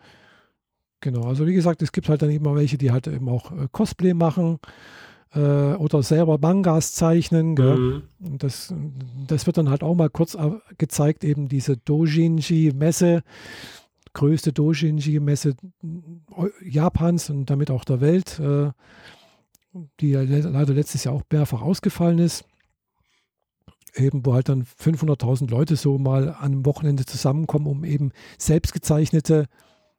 [SPEAKER 1] Genau. Also wie gesagt, es gibt halt dann eben auch welche, die halt eben auch äh, Cosplay machen äh, oder selber Mangas zeichnen. Mhm. Und das, das wird dann halt auch mal kurz gezeigt, eben diese Dojinji-Messe größte Dojinji-Messe äh, Japans und damit auch der Welt. Äh, die ja leider letztes Jahr auch mehrfach ausgefallen ist. Eben, wo halt dann 500.000 Leute so mal an einem Wochenende zusammenkommen, um eben selbstgezeichnete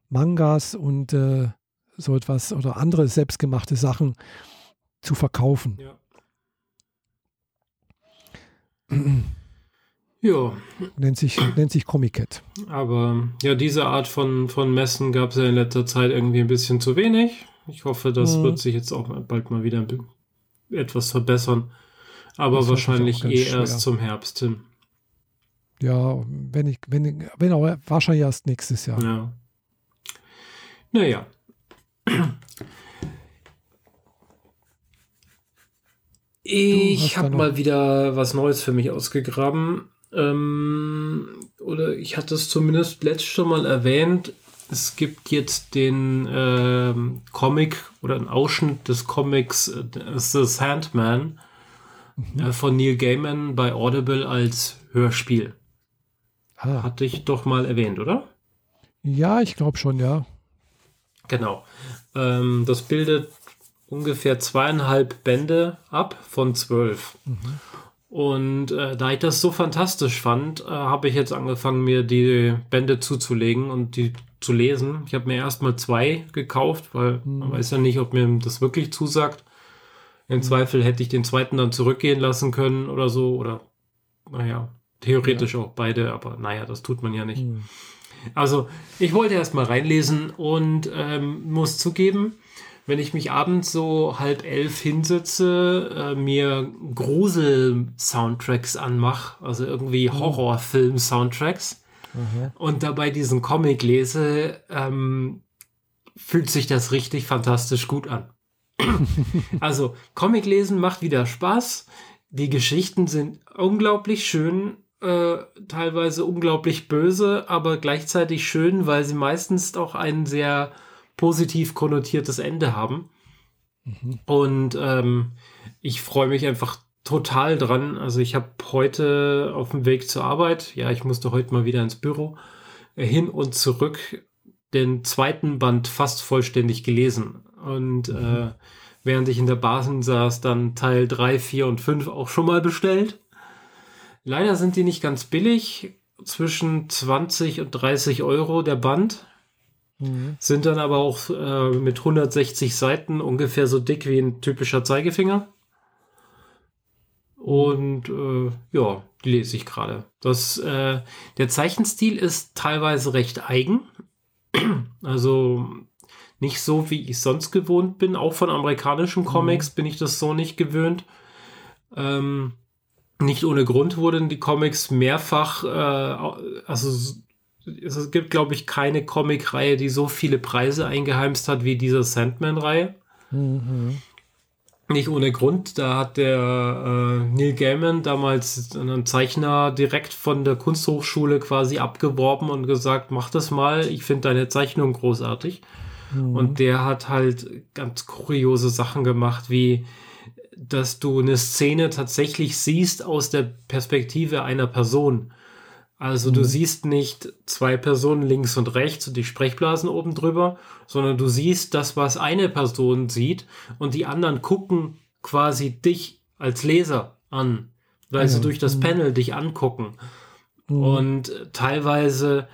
[SPEAKER 1] Mangas und äh, so etwas oder andere selbstgemachte Sachen zu verkaufen. Ja.
[SPEAKER 2] Ja.
[SPEAKER 1] Nennt sich, nennt sich Comic-Cat.
[SPEAKER 2] Aber ja, diese Art von, von Messen gab es ja in letzter Zeit irgendwie ein bisschen zu wenig. Ich hoffe, das mhm. wird sich jetzt auch bald mal wieder etwas verbessern. Aber das wahrscheinlich eh schwer. erst zum Herbst hin.
[SPEAKER 1] Ja, wenn ich, wenn, wenn auch wahrscheinlich erst nächstes Jahr.
[SPEAKER 2] Ja. Naja. Ich habe mal wieder was Neues für mich ausgegraben. Ähm, oder ich hatte es zumindest letztes schon mal erwähnt es gibt jetzt den äh, Comic oder einen Ausschnitt des Comics äh, The Sandman mhm. äh, von Neil Gaiman bei Audible als Hörspiel. Ah. Hatte ich doch mal erwähnt, oder?
[SPEAKER 1] Ja, ich glaube schon, ja.
[SPEAKER 2] Genau. Ähm, das bildet ungefähr zweieinhalb Bände ab von zwölf. Mhm. Und äh, da ich das so fantastisch fand, äh, habe ich jetzt angefangen, mir die Bände zuzulegen und die zu lesen. Ich habe mir erstmal zwei gekauft, weil mhm. man weiß ja nicht, ob mir das wirklich zusagt. Im mhm. Zweifel hätte ich den zweiten dann zurückgehen lassen können oder so. Oder naja, theoretisch ja. auch beide, aber naja, das tut man ja nicht. Mhm. Also, ich wollte erstmal reinlesen und ähm, muss zugeben, wenn ich mich abends so halb elf hinsetze, äh, mir Grusel-Soundtracks anmache, also irgendwie mhm. Horrorfilm-Soundtracks, mhm. und dabei diesen Comic lese, ähm, fühlt sich das richtig fantastisch gut an. also, Comic lesen macht wieder Spaß. Die Geschichten sind unglaublich schön, äh, teilweise unglaublich böse, aber gleichzeitig schön, weil sie meistens auch einen sehr positiv konnotiertes Ende haben. Mhm. Und ähm, ich freue mich einfach total dran. Also ich habe heute auf dem Weg zur Arbeit, ja, ich musste heute mal wieder ins Büro, äh, hin und zurück den zweiten Band fast vollständig gelesen. Und mhm. äh, während ich in der Basen saß, dann Teil 3, 4 und 5 auch schon mal bestellt. Leider sind die nicht ganz billig, zwischen 20 und 30 Euro der Band. Mhm. Sind dann aber auch äh, mit 160 Seiten ungefähr so dick wie ein typischer Zeigefinger. Und äh, ja, die lese ich gerade. Das, äh, der Zeichenstil ist teilweise recht eigen. also nicht so, wie ich sonst gewohnt bin. Auch von amerikanischen Comics mhm. bin ich das so nicht gewöhnt. Ähm, nicht ohne Grund wurden die Comics mehrfach, äh, also es gibt, glaube ich, keine Comic-Reihe, die so viele Preise eingeheimst hat wie diese Sandman-Reihe. Mhm. nicht ohne Grund. Da hat der äh, Neil Gaiman damals einen Zeichner direkt von der Kunsthochschule quasi abgeworben und gesagt, mach das mal, ich finde deine Zeichnung großartig. Mhm. Und der hat halt ganz kuriose Sachen gemacht, wie dass du eine Szene tatsächlich siehst aus der Perspektive einer Person. Also mhm. du siehst nicht zwei Personen links und rechts und die Sprechblasen oben drüber, sondern du siehst das, was eine Person sieht und die anderen gucken quasi dich als Leser an, weil ja. sie durch das mhm. Panel dich angucken. Mhm. Und teilweise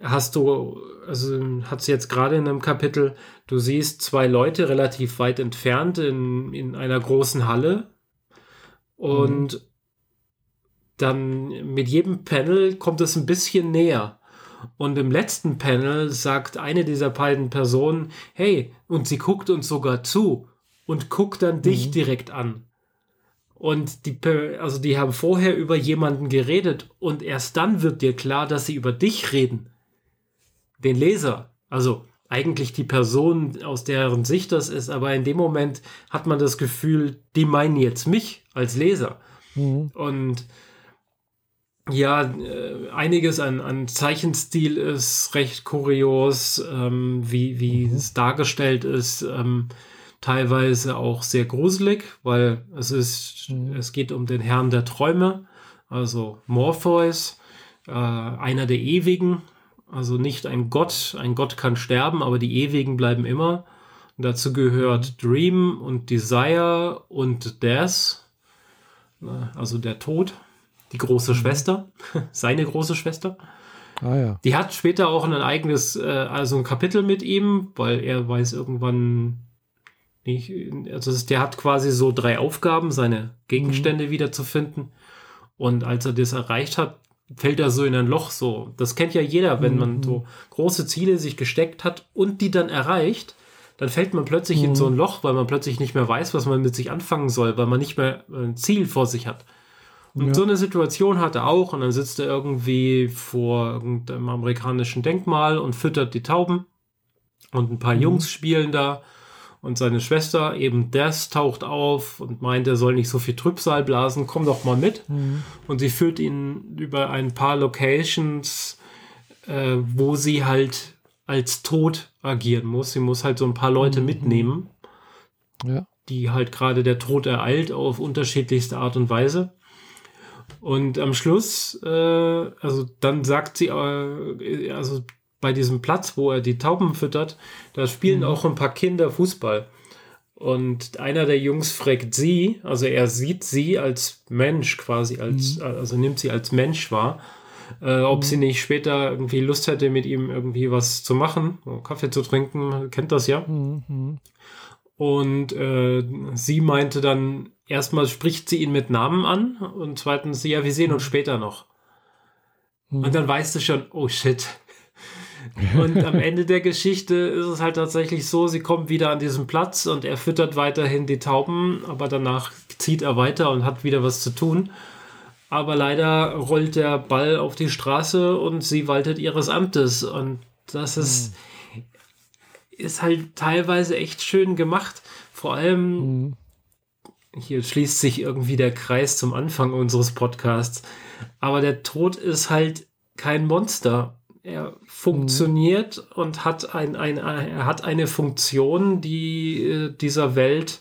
[SPEAKER 2] hast du, also hat es jetzt gerade in einem Kapitel, du siehst zwei Leute relativ weit entfernt in, in einer großen Halle und mhm. Dann mit jedem Panel kommt es ein bisschen näher. Und im letzten Panel sagt eine dieser beiden Personen, hey, und sie guckt uns sogar zu und guckt dann dich mhm. direkt an. Und die, also die haben vorher über jemanden geredet und erst dann wird dir klar, dass sie über dich reden den Leser, also eigentlich die Person, aus deren Sicht das ist, aber in dem Moment hat man das Gefühl, die meinen jetzt mich als Leser. Mhm. Und ja, äh, einiges an, an Zeichenstil ist recht kurios, ähm, wie, wie mhm. es dargestellt ist. Ähm, teilweise auch sehr gruselig, weil es ist, mhm. es geht um den Herrn der Träume, also Morpheus, äh, einer der Ewigen, also nicht ein Gott. Ein Gott kann sterben, aber die Ewigen bleiben immer. Und dazu gehört Dream und Desire und Death. Also der Tod. Die große mhm. Schwester. Seine große Schwester. Ah, ja. Die hat später auch ein eigenes, äh, also ein Kapitel mit ihm, weil er weiß irgendwann nicht, also der hat quasi so drei Aufgaben, seine Gegenstände mhm. wiederzufinden. Und als er das erreicht hat, fällt er so in ein Loch so. Das kennt ja jeder, wenn mhm. man so große Ziele sich gesteckt hat und die dann erreicht, dann fällt man plötzlich mhm. in so ein Loch, weil man plötzlich nicht mehr weiß, was man mit sich anfangen soll, weil man nicht mehr ein Ziel vor sich hat. Und ja. so eine Situation hat er auch und dann sitzt er irgendwie vor irgendeinem amerikanischen Denkmal und füttert die Tauben und ein paar mhm. Jungs spielen da und seine Schwester, eben Des, taucht auf und meint, er soll nicht so viel Trübsal blasen, komm doch mal mit. Mhm. Und sie führt ihn über ein paar Locations, äh, wo sie halt als tot agieren muss. Sie muss halt so ein paar Leute mhm. mitnehmen, ja. die halt gerade der Tod ereilt auf unterschiedlichste Art und Weise. Und am Schluss, äh, also dann sagt sie, äh, also bei diesem Platz, wo er die Tauben füttert, da spielen mhm. auch ein paar Kinder Fußball. Und einer der Jungs fragt sie, also er sieht sie als Mensch quasi, als, mhm. also nimmt sie als Mensch wahr, äh, ob mhm. sie nicht später irgendwie Lust hätte, mit ihm irgendwie was zu machen, Kaffee zu trinken, kennt das ja. Mhm. Und äh, sie meinte dann, erstmal spricht sie ihn mit Namen an und zweitens, ja, wir sehen uns mhm. später noch. Mhm. Und dann weißt du schon, oh shit, und am Ende der Geschichte ist es halt tatsächlich so, sie kommt wieder an diesen Platz und er füttert weiterhin die Tauben, aber danach zieht er weiter und hat wieder was zu tun. Aber leider rollt der Ball auf die Straße und sie waltet ihres Amtes. Und das ist, mhm. ist halt teilweise echt schön gemacht. Vor allem, mhm. Hier schließt sich irgendwie der Kreis zum Anfang unseres Podcasts. Aber der Tod ist halt kein Monster. Er funktioniert mhm. und hat, ein, ein, er hat eine Funktion, die äh, dieser Welt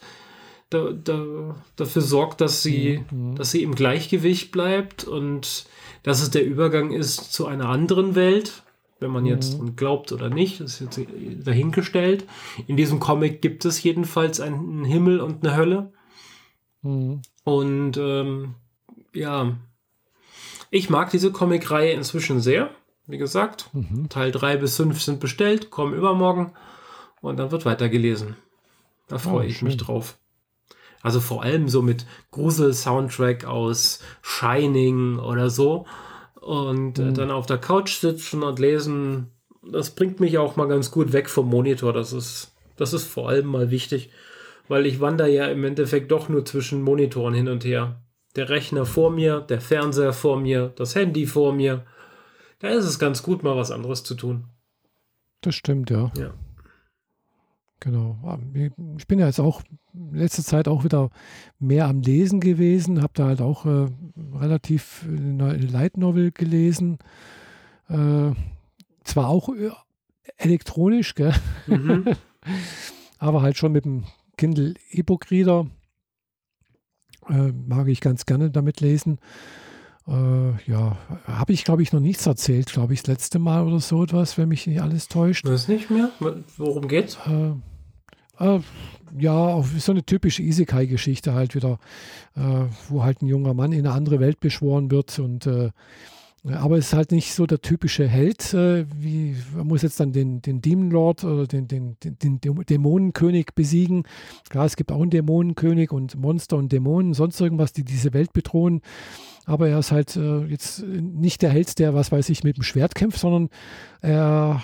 [SPEAKER 2] da, da, dafür sorgt, dass sie, mhm. dass sie im Gleichgewicht bleibt und dass es der Übergang ist zu einer anderen Welt, wenn man jetzt mhm. glaubt oder nicht, das ist jetzt dahingestellt. In diesem Comic gibt es jedenfalls einen Himmel und eine Hölle. Mhm. Und ähm, ja, ich mag diese Comicreihe inzwischen sehr. Wie gesagt, mhm. Teil 3 bis 5 sind bestellt, kommen übermorgen und dann wird weitergelesen. Da freue oh, ich schön. mich drauf. Also vor allem so mit Grusel-Soundtrack aus Shining oder so. Und äh, mhm. dann auf der Couch sitzen und lesen, das bringt mich auch mal ganz gut weg vom Monitor. Das ist, das ist vor allem mal wichtig, weil ich wandere ja im Endeffekt doch nur zwischen Monitoren hin und her. Der Rechner vor mir, der Fernseher vor mir, das Handy vor mir da ist es ganz gut, mal was anderes zu tun.
[SPEAKER 1] Das stimmt, ja.
[SPEAKER 2] Ja.
[SPEAKER 1] Genau. Ich bin ja jetzt auch in letzter Zeit auch wieder mehr am Lesen gewesen, habe da halt auch äh, relativ eine Light Novel gelesen. Äh, zwar auch äh, elektronisch, gell? Mhm. aber halt schon mit dem Kindle E-Book Reader. Äh, mag ich ganz gerne damit lesen. Äh, ja, habe ich, glaube ich, noch nichts erzählt, glaube ich, das letzte Mal oder so etwas, wenn mich nicht alles täuscht.
[SPEAKER 2] Das nicht mehr? Worum geht's?
[SPEAKER 1] Äh, äh, ja, so eine typische Isekai-Geschichte halt wieder, äh, wo halt ein junger Mann in eine andere Welt beschworen wird und äh, aber es ist halt nicht so der typische Held, äh, wie man muss jetzt dann den, den Demon Lord oder den, den, den, den Dämonenkönig besiegen. Klar, es gibt auch einen Dämonenkönig und Monster und Dämonen, sonst irgendwas, die diese Welt bedrohen. Aber er ist halt äh, jetzt nicht der Held, der, was weiß ich, mit dem Schwert kämpft, sondern er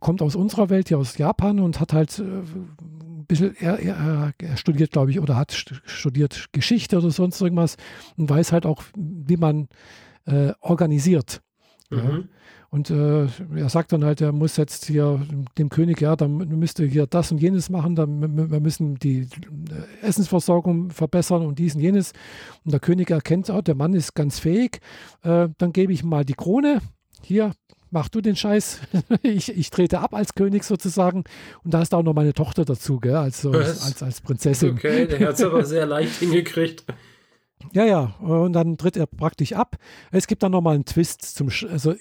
[SPEAKER 1] kommt aus unserer Welt, hier aus Japan und hat halt äh, ein bisschen, er, er, er studiert, glaube ich, oder hat studiert Geschichte oder sonst irgendwas und weiß halt auch, wie man äh, organisiert. Mhm. Ja. Und äh, er sagt dann halt, er muss jetzt hier dem König, ja, dann müsste hier das und jenes machen, dann, wir müssen die äh, Essensversorgung verbessern und dies und jenes. Und der König erkennt, oh, der Mann ist ganz fähig, äh, dann gebe ich ihm mal die Krone. Hier, mach du den Scheiß. ich, ich trete ab als König sozusagen. Und da ist auch noch meine Tochter dazu, gell, als, als, als Prinzessin.
[SPEAKER 2] Okay, der hat es aber sehr leicht hingekriegt.
[SPEAKER 1] Ja, ja, und dann tritt er praktisch ab. Es gibt dann nochmal einen Twist zum, also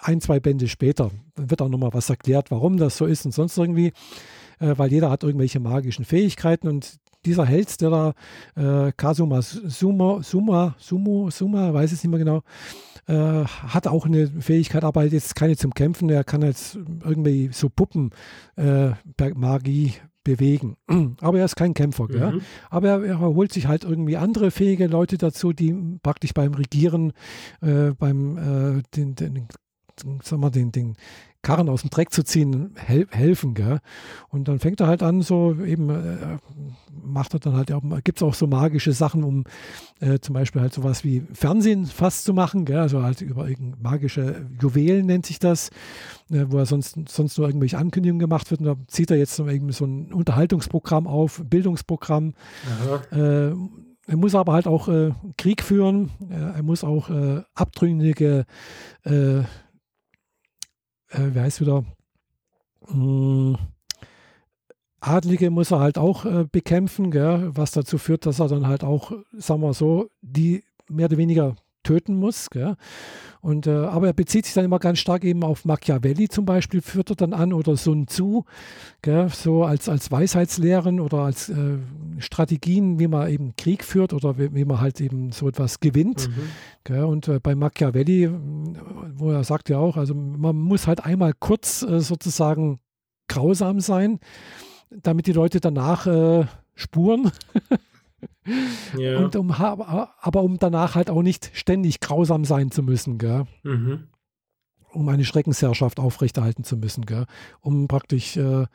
[SPEAKER 1] ein, zwei Bände später wird auch nochmal was erklärt, warum das so ist und sonst irgendwie, äh, weil jeder hat irgendwelche magischen Fähigkeiten und dieser Held, der da, äh, Kazuma Suma, Suma, Sumo, Suma, weiß es nicht mehr genau, äh, hat auch eine Fähigkeit, aber jetzt keine zum Kämpfen. Er kann jetzt irgendwie so Puppen äh, Magie bewegen. Aber er ist kein Kämpfer. Mhm. Aber er, er, holt sich halt irgendwie andere fähige Leute dazu, die praktisch beim Regieren, äh, beim äh, den, den, sagen wir, den, den Karren aus dem Dreck zu ziehen, hel helfen. Gell? Und dann fängt er halt an, so eben, äh, macht er dann halt, gibt es auch so magische Sachen, um äh, zum Beispiel halt sowas wie Fernsehen fast zu machen, gell? also halt über magische Juwelen nennt sich das, äh, wo er sonst, sonst nur irgendwelche Ankündigungen gemacht wird. Und da zieht er jetzt so, eben so ein Unterhaltungsprogramm auf, Bildungsprogramm. Äh, er muss aber halt auch äh, Krieg führen, er muss auch äh, abtrünnige äh, wie heißt wieder, mh, hm, Adlige muss er halt auch äh, bekämpfen, gell, was dazu führt, dass er dann halt auch, sagen wir so, die mehr oder weniger töten muss. Gell? Und, äh, aber er bezieht sich dann immer ganz stark eben auf Machiavelli zum Beispiel, führt er dann an oder Sun Tzu, gell? so als, als Weisheitslehren oder als äh, Strategien, wie man eben Krieg führt oder wie, wie man halt eben so etwas gewinnt. Mhm. Und äh, bei Machiavelli, wo er sagt ja auch, also man muss halt einmal kurz äh, sozusagen grausam sein, damit die Leute danach äh, spuren. Ja. Und um, aber um danach halt auch nicht ständig grausam sein zu müssen? Mhm. um eine Schreckensherrschaft aufrechterhalten zu müssen, gell? um praktisch äh,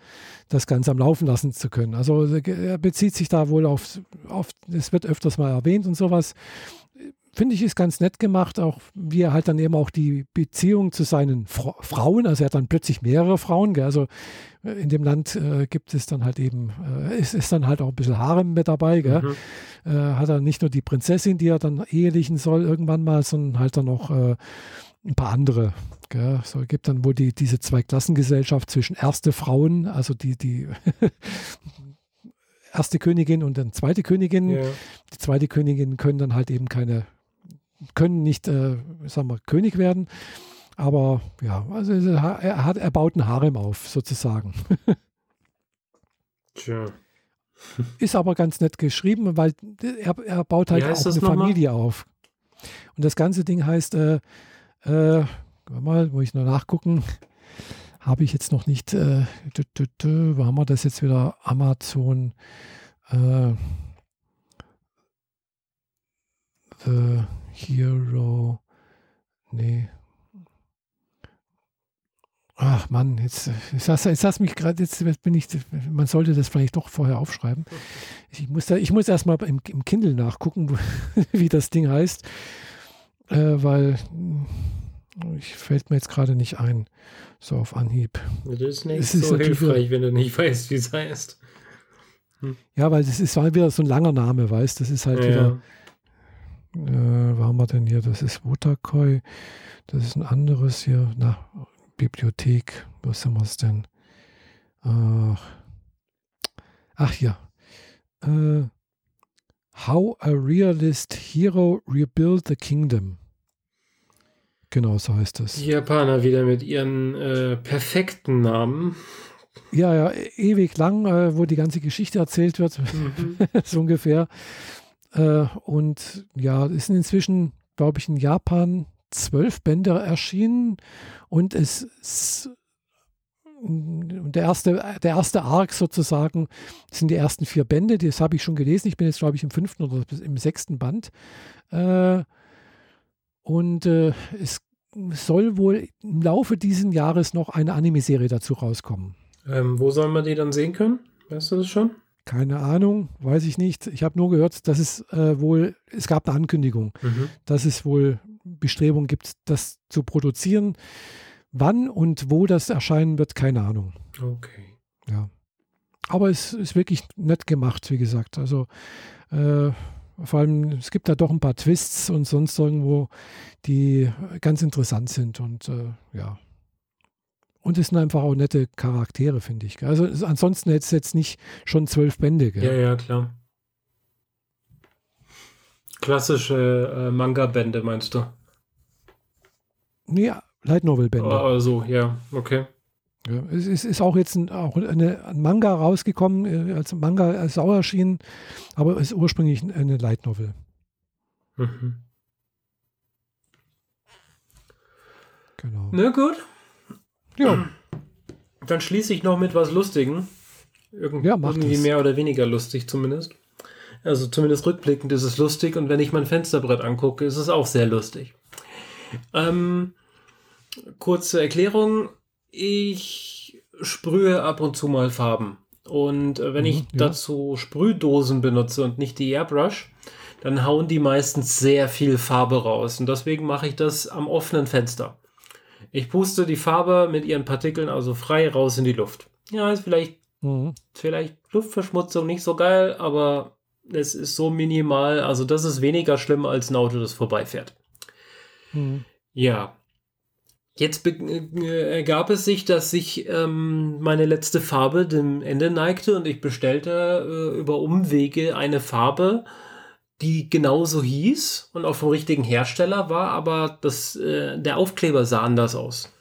[SPEAKER 1] das Ganze am Laufen lassen zu können. Also er bezieht sich da wohl auf, auf, es wird öfters mal erwähnt und sowas finde ich, ist ganz nett gemacht, auch wie er halt dann eben auch die Beziehung zu seinen Fra Frauen, also er hat dann plötzlich mehrere Frauen, gell? also äh, in dem Land äh, gibt es dann halt eben, äh, ist, ist dann halt auch ein bisschen Harem mit dabei, gell? Mhm. Äh, hat er nicht nur die Prinzessin, die er dann ehelichen soll irgendwann mal, sondern halt dann noch äh, ein paar andere. Gell? So gibt dann wohl die, diese Zweiklassengesellschaft zwischen erste Frauen, also die, die erste Königin und dann zweite Königin. Ja. Die zweite Königin können dann halt eben keine können nicht, äh, sagen wir, König werden. Aber ja, also er, hat, er baut ein Harem auf, sozusagen. Tja. Ist aber ganz nett geschrieben, weil er, er baut halt auch eine Familie auf. Und das ganze Ding heißt, äh, äh, mal, muss ich noch nachgucken, habe ich jetzt noch nicht, äh, dü, dü, dü, wo haben wir das jetzt wieder? Amazon, äh, The Hero. Nee. Ach Mann, jetzt, jetzt, hast, jetzt hast mich gerade, jetzt bin ich, man sollte das vielleicht doch vorher aufschreiben. Ich muss, da, ich muss erstmal im, im Kindle nachgucken, wie das Ding heißt, äh, weil Ich fällt mir jetzt gerade nicht ein, so auf Anhieb.
[SPEAKER 2] Das ist nicht es so ist hilfreich, wenn du nicht weißt, wie es heißt.
[SPEAKER 1] Hm. Ja, weil das ist halt wieder so ein langer Name, weißt Das ist halt ja. wieder. Äh, wo haben wir denn hier? Das ist Wotakoi. Das ist ein anderes hier. Na, Bibliothek. Wo sind wir es denn? Ach, ach ja. Äh, How a Realist Hero Rebuild the Kingdom. Genau, so heißt es.
[SPEAKER 2] Die Japaner wieder mit ihren äh, perfekten Namen.
[SPEAKER 1] Ja, ja, ewig lang, äh, wo die ganze Geschichte erzählt wird, mhm. so ungefähr. Äh, und ja, es sind inzwischen, glaube ich, in Japan zwölf Bände erschienen und es ist der erste, der erste Arc sozusagen sind die ersten vier Bände, das habe ich schon gelesen. Ich bin jetzt, glaube ich, im fünften oder im sechsten Band. Äh, und äh, es soll wohl im Laufe dieses Jahres noch eine Anime-Serie dazu rauskommen.
[SPEAKER 2] Ähm, wo soll man die dann sehen können? Weißt du das schon?
[SPEAKER 1] Keine Ahnung, weiß ich nicht. Ich habe nur gehört, dass es äh, wohl, es gab eine Ankündigung, mhm. dass es wohl Bestrebungen gibt, das zu produzieren. Wann und wo das erscheinen wird, keine Ahnung.
[SPEAKER 2] Okay.
[SPEAKER 1] Ja. Aber es ist wirklich nett gemacht, wie gesagt. Also äh, vor allem, es gibt da doch ein paar Twists und sonst irgendwo, die ganz interessant sind und äh, ja. Und es sind einfach auch nette Charaktere, finde ich. Also ansonsten hätte es jetzt nicht schon zwölf Bände.
[SPEAKER 2] Gell? Ja, ja, klar. Klassische äh, Manga-Bände, meinst du?
[SPEAKER 1] Ja, Light Novel-Bände.
[SPEAKER 2] Also, ja, okay.
[SPEAKER 1] Ja, es ist, ist, auch jetzt ein, auch eine, ein Manga rausgekommen, äh, als Manga als auch erschienen, aber es ist ursprünglich eine Light Novel. Mhm.
[SPEAKER 2] Genau. Na gut. Ja. Dann schließe ich noch mit was Lustigem. Irgend, ja, irgendwie das. mehr oder weniger lustig zumindest. Also zumindest rückblickend ist es lustig und wenn ich mein Fensterbrett angucke, ist es auch sehr lustig. Ähm, kurze Erklärung ich sprühe ab und zu mal Farben. Und wenn mhm, ich ja. dazu Sprühdosen benutze und nicht die Airbrush, dann hauen die meistens sehr viel Farbe raus. Und deswegen mache ich das am offenen Fenster. Ich puste die Farbe mit ihren Partikeln also frei raus in die Luft. Ja, ist vielleicht, mhm. vielleicht Luftverschmutzung nicht so geil, aber es ist so minimal. Also das ist weniger schlimm als ein Auto, das vorbeifährt. Mhm. Ja, Jetzt äh, ergab es sich, dass sich ähm, meine letzte Farbe dem Ende neigte und ich bestellte äh, über Umwege eine Farbe, die genauso hieß und auch vom richtigen Hersteller war, aber das, äh, der Aufkleber sah anders aus.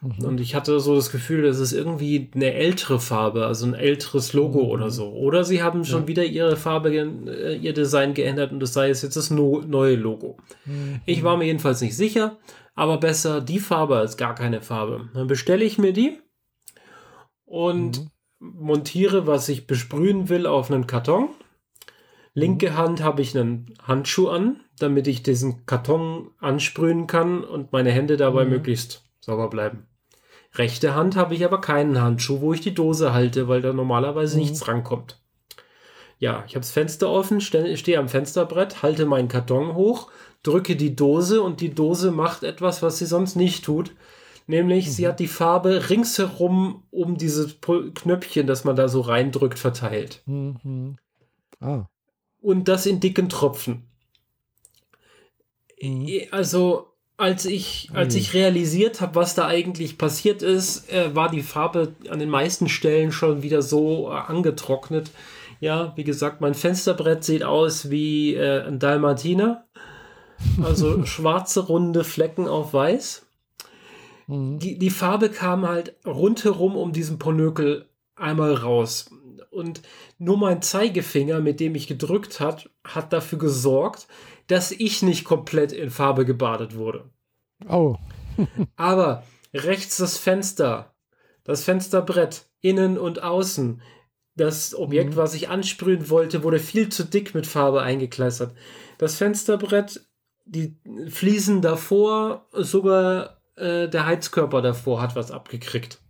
[SPEAKER 2] Mhm. Und ich hatte so das Gefühl, das ist irgendwie eine ältere Farbe, also ein älteres Logo mhm. oder so. Oder sie haben schon ja. wieder ihre Farbe, äh, ihr Design geändert und das sei es jetzt das no neue Logo. Mhm. Ich war mir jedenfalls nicht sicher aber besser die Farbe als gar keine Farbe. Dann bestelle ich mir die und mhm. montiere, was ich besprühen will, auf einen Karton. Linke mhm. Hand habe ich einen Handschuh an, damit ich diesen Karton ansprühen kann und meine Hände dabei mhm. möglichst sauber bleiben. Rechte Hand habe ich aber keinen Handschuh, wo ich die Dose halte, weil da normalerweise mhm. nichts rankommt. Ja, ich habe das Fenster offen, stehe am Fensterbrett, halte meinen Karton hoch drücke die Dose und die Dose macht etwas, was sie sonst nicht tut. Nämlich, mhm. sie hat die Farbe ringsherum um dieses Knöpfchen, das man da so reindrückt, verteilt. Mhm. Ah. Und das in dicken Tropfen. Mhm. Also, als ich, als ich realisiert habe, was da eigentlich passiert ist, äh, war die Farbe an den meisten Stellen schon wieder so äh, angetrocknet. Ja, wie gesagt, mein Fensterbrett sieht aus wie äh, ein Dalmatiner. Also schwarze runde Flecken auf weiß. Mhm. Die, die Farbe kam halt rundherum um diesen Ponökel einmal raus. Und nur mein Zeigefinger, mit dem ich gedrückt hat, hat dafür gesorgt, dass ich nicht komplett in Farbe gebadet wurde.
[SPEAKER 1] Oh.
[SPEAKER 2] Aber rechts das Fenster, das Fensterbrett, innen und außen, das Objekt, mhm. was ich ansprühen wollte, wurde viel zu dick mit Farbe eingekleistert. Das Fensterbrett die Fliesen davor, sogar äh, der Heizkörper davor hat was abgekriegt.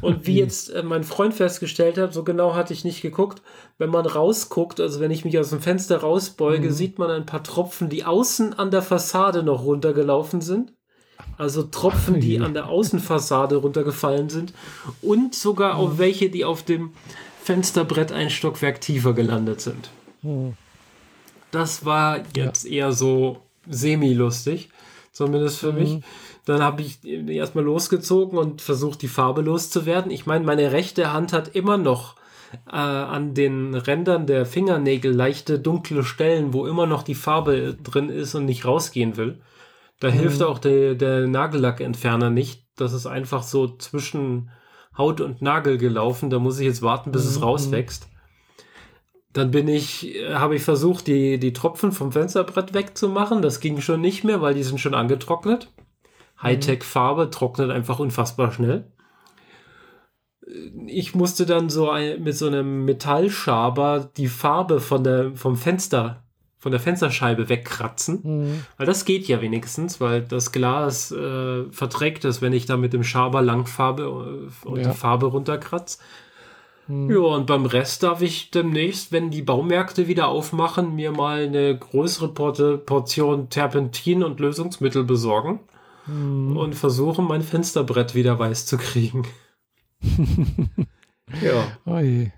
[SPEAKER 2] Und wie jetzt äh, mein Freund festgestellt hat, so genau hatte ich nicht geguckt, wenn man rausguckt, also wenn ich mich aus dem Fenster rausbeuge, mhm. sieht man ein paar Tropfen, die außen an der Fassade noch runtergelaufen sind. Also Tropfen, die an der Außenfassade runtergefallen sind und sogar auch welche, die auf dem Fensterbrett ein Stockwerk tiefer gelandet sind. Das war jetzt eher so semi-lustig, zumindest für mich. Dann habe ich erstmal losgezogen und versucht, die Farbe loszuwerden. Ich meine, meine rechte Hand hat immer noch äh, an den Rändern der Fingernägel leichte dunkle Stellen, wo immer noch die Farbe drin ist und nicht rausgehen will. Da mhm. hilft auch der, der Nagellackentferner nicht. Das ist einfach so zwischen Haut und Nagel gelaufen. Da muss ich jetzt warten, bis mhm. es rauswächst. Dann bin ich, äh, habe ich versucht, die, die Tropfen vom Fensterbrett wegzumachen. Das ging schon nicht mehr, weil die sind schon angetrocknet. Hightech-Farbe trocknet einfach unfassbar schnell ich musste dann so ein, mit so einem Metallschaber die Farbe von der, vom Fenster, von der Fensterscheibe wegkratzen. Mhm. Weil das geht ja wenigstens, weil das Glas äh, verträgt es, wenn ich da mit dem Schaber Langfarbe äh, und ja. die Farbe runterkratze. Mhm. Ja, und beim Rest darf ich demnächst, wenn die Baumärkte wieder aufmachen, mir mal eine größere Portion Terpentin und Lösungsmittel besorgen mhm. und versuchen, mein Fensterbrett wieder weiß zu kriegen ja. Oi.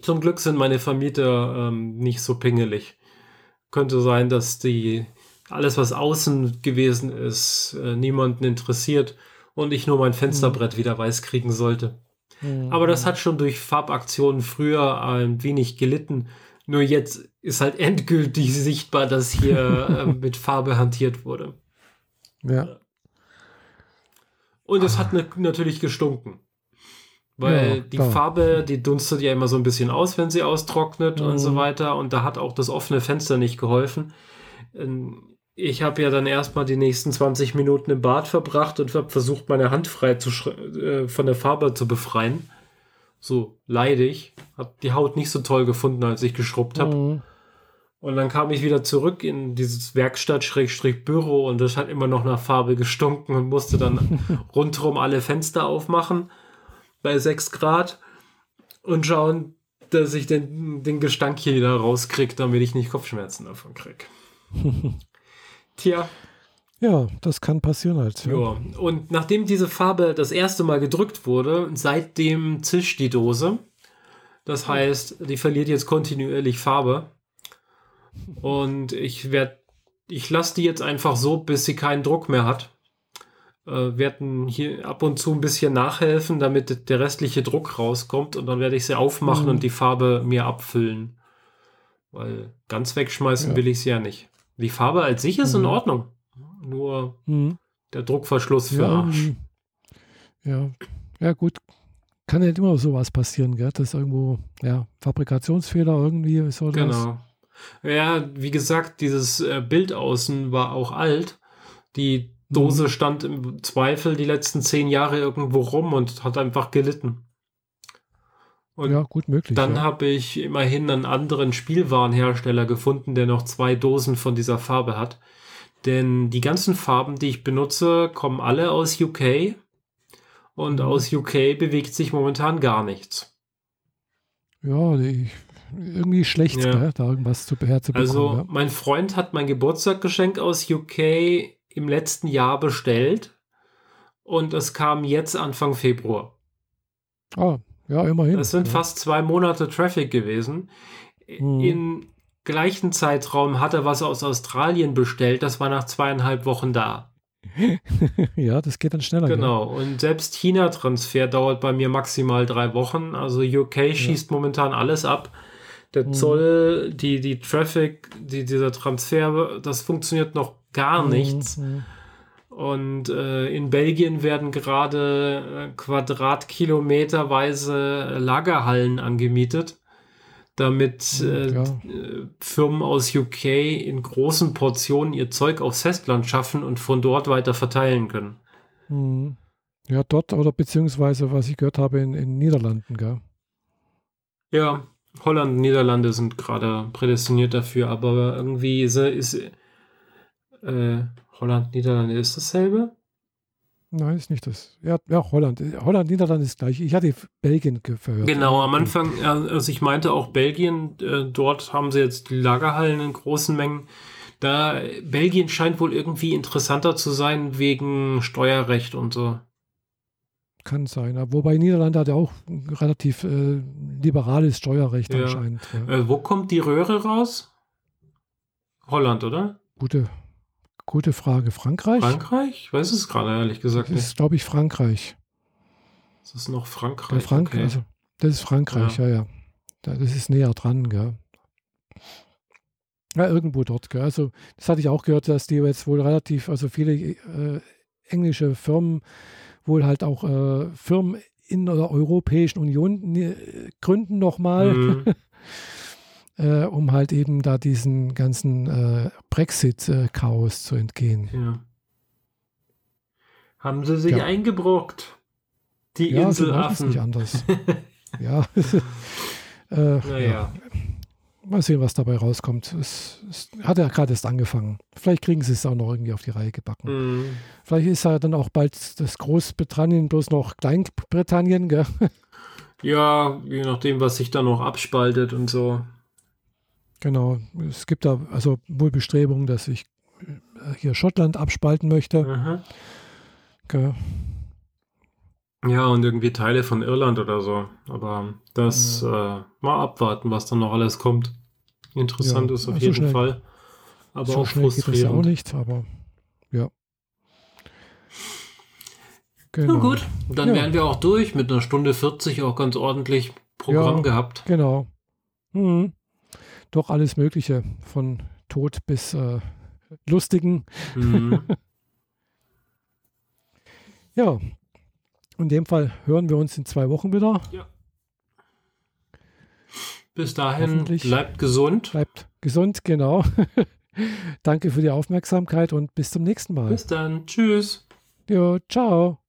[SPEAKER 2] Zum Glück sind meine Vermieter ähm, nicht so pingelig. Könnte sein, dass die alles, was außen gewesen ist, äh, niemanden interessiert und ich nur mein Fensterbrett mhm. wieder weiß kriegen sollte. Mhm. Aber das hat schon durch Farbaktionen früher ein wenig gelitten. Nur jetzt ist halt endgültig sichtbar, dass hier äh, mit Farbe hantiert wurde. Ja. Und es hat ne, natürlich gestunken. Weil ja, die Farbe, die dunstet ja immer so ein bisschen aus, wenn sie austrocknet mhm. und so mhm. weiter. Und da hat auch das offene Fenster nicht geholfen. Ähm, ich habe ja dann erstmal die nächsten 20 Minuten im Bad verbracht und habe versucht, meine Hand frei zu äh, von der Farbe zu befreien. So leidig. Hab die Haut nicht so toll gefunden, als ich geschrubbt habe. Mhm. Und dann kam ich wieder zurück in dieses Werkstatt-Büro und das hat immer noch nach Farbe gestunken und musste dann rundherum alle Fenster aufmachen bei 6 Grad und schauen, dass ich den, den Gestank hier wieder rauskriege, damit ich nicht Kopfschmerzen davon kriege. Tja.
[SPEAKER 1] Ja, das kann passieren halt.
[SPEAKER 2] Ja. ja. Und nachdem diese Farbe das erste Mal gedrückt wurde, seitdem zischt die Dose. Das heißt, die verliert jetzt kontinuierlich Farbe. Und ich werde, ich lasse die jetzt einfach so, bis sie keinen Druck mehr hat äh, werden hier ab und zu ein bisschen nachhelfen, damit der restliche Druck rauskommt und dann werde ich sie aufmachen mhm. und die Farbe mir abfüllen. Weil ganz wegschmeißen ja. will ich sie ja nicht. Die Farbe als sich ist mhm. in Ordnung. Nur mhm. der Druckverschluss für ja, Arsch. Mhm.
[SPEAKER 1] Ja, ja gut. Kann ja immer sowas passieren, gell? Das ist irgendwo, ja, Fabrikationsfehler irgendwie so.
[SPEAKER 2] Genau. Ja, wie gesagt, dieses äh, Bild außen war auch alt. Die Dose mhm. stand im Zweifel die letzten zehn Jahre irgendwo rum und hat einfach gelitten. Und ja, gut möglich. Dann ja. habe ich immerhin einen anderen Spielwarenhersteller gefunden, der noch zwei Dosen von dieser Farbe hat. Denn die ganzen Farben, die ich benutze, kommen alle aus UK. Und mhm. aus UK bewegt sich momentan gar nichts.
[SPEAKER 1] Ja, ich, irgendwie schlecht, ja. da irgendwas zu, herzubekommen.
[SPEAKER 2] Also, ja. mein Freund hat mein Geburtstaggeschenk aus UK im letzten Jahr bestellt und es kam jetzt Anfang Februar.
[SPEAKER 1] Ah, ja, immerhin.
[SPEAKER 2] Das sind
[SPEAKER 1] ja.
[SPEAKER 2] fast zwei Monate Traffic gewesen. Hm. Im gleichen Zeitraum hat er was aus Australien bestellt, das war nach zweieinhalb Wochen da.
[SPEAKER 1] ja, das geht dann schneller.
[SPEAKER 2] Genau, ja. und selbst China-Transfer dauert bei mir maximal drei Wochen. Also UK schießt ja. momentan alles ab. Der hm. Zoll, die, die Traffic, die, dieser Transfer, das funktioniert noch gar mhm, nichts. Mhm. Und äh, in Belgien werden gerade äh, quadratkilometerweise Lagerhallen angemietet, damit mhm, äh, ja. Firmen aus UK in großen Portionen ihr Zeug aufs Festland schaffen und von dort weiter verteilen können.
[SPEAKER 1] Mhm. Ja, dort oder beziehungsweise, was ich gehört habe, in den Niederlanden, gell?
[SPEAKER 2] Ja, Holland und Niederlande sind gerade prädestiniert dafür, aber irgendwie ist, ist äh, Holland, Niederlande ist dasselbe?
[SPEAKER 1] Nein, ist nicht das. Ja, ja Holland. Holland, Niederlande ist gleich. Ich hatte Belgien verhört.
[SPEAKER 2] Genau, am Anfang, also ich meinte auch Belgien, äh, dort haben sie jetzt die Lagerhallen in großen Mengen. Da Belgien scheint wohl irgendwie interessanter zu sein wegen Steuerrecht und so.
[SPEAKER 1] Kann sein. Wobei Niederlande hat ja auch ein relativ äh, liberales Steuerrecht ja. anscheinend.
[SPEAKER 2] Ja. Äh, wo kommt die Röhre raus? Holland, oder?
[SPEAKER 1] Gute, gute Frage. Frankreich?
[SPEAKER 2] Frankreich? Ich weiß es gerade ehrlich gesagt
[SPEAKER 1] das ist, glaube ich, Frankreich.
[SPEAKER 2] Das ist noch Frankreich.
[SPEAKER 1] Frank okay. also, das ist Frankreich, ja, ja. ja. Das ist näher dran, gell. Ja, irgendwo dort, gell. Also, das hatte ich auch gehört, dass die jetzt wohl relativ, also viele äh, englische Firmen wohl halt auch äh, Firmen in der Europäischen Union äh, gründen nochmal, mhm. äh, um halt eben da diesen ganzen äh, Brexit-Chaos zu entgehen.
[SPEAKER 2] Ja. Haben sie sich ja. eingebrockt, die
[SPEAKER 1] ja,
[SPEAKER 2] Inselaffen.
[SPEAKER 1] nicht anders. ja. Äh, naja. Ja. Mal sehen, was dabei rauskommt. Es, es hat ja gerade erst angefangen. Vielleicht kriegen sie es auch noch irgendwie auf die Reihe gebacken. Mm. Vielleicht ist ja dann auch bald das Großbritannien bloß noch Kleinbritannien, gell?
[SPEAKER 2] Ja, je nachdem, was sich da noch abspaltet und so.
[SPEAKER 1] Genau. Es gibt da also wohl Bestrebungen, dass ich äh, hier Schottland abspalten möchte. Mhm.
[SPEAKER 2] Okay. Ja, und irgendwie Teile von Irland oder so. Aber das ja. äh, mal abwarten, was dann noch alles kommt. Interessant ja, ist auf also jeden schnell, Fall.
[SPEAKER 1] Aber so auch schnell frustrierend. geht das ja auch nicht, aber ja.
[SPEAKER 2] Genau. Na gut, dann ja. wären wir auch durch mit einer Stunde 40 auch ganz ordentlich Programm ja, gehabt.
[SPEAKER 1] Genau. Mhm. Doch alles Mögliche, von Tod bis äh, Lustigen. Mhm. ja, in dem Fall hören wir uns in zwei Wochen wieder. Ja.
[SPEAKER 2] Bis dahin bleibt gesund.
[SPEAKER 1] Bleibt gesund, genau. Danke für die Aufmerksamkeit und bis zum nächsten Mal.
[SPEAKER 2] Bis dann. Tschüss.
[SPEAKER 1] Jo, ciao.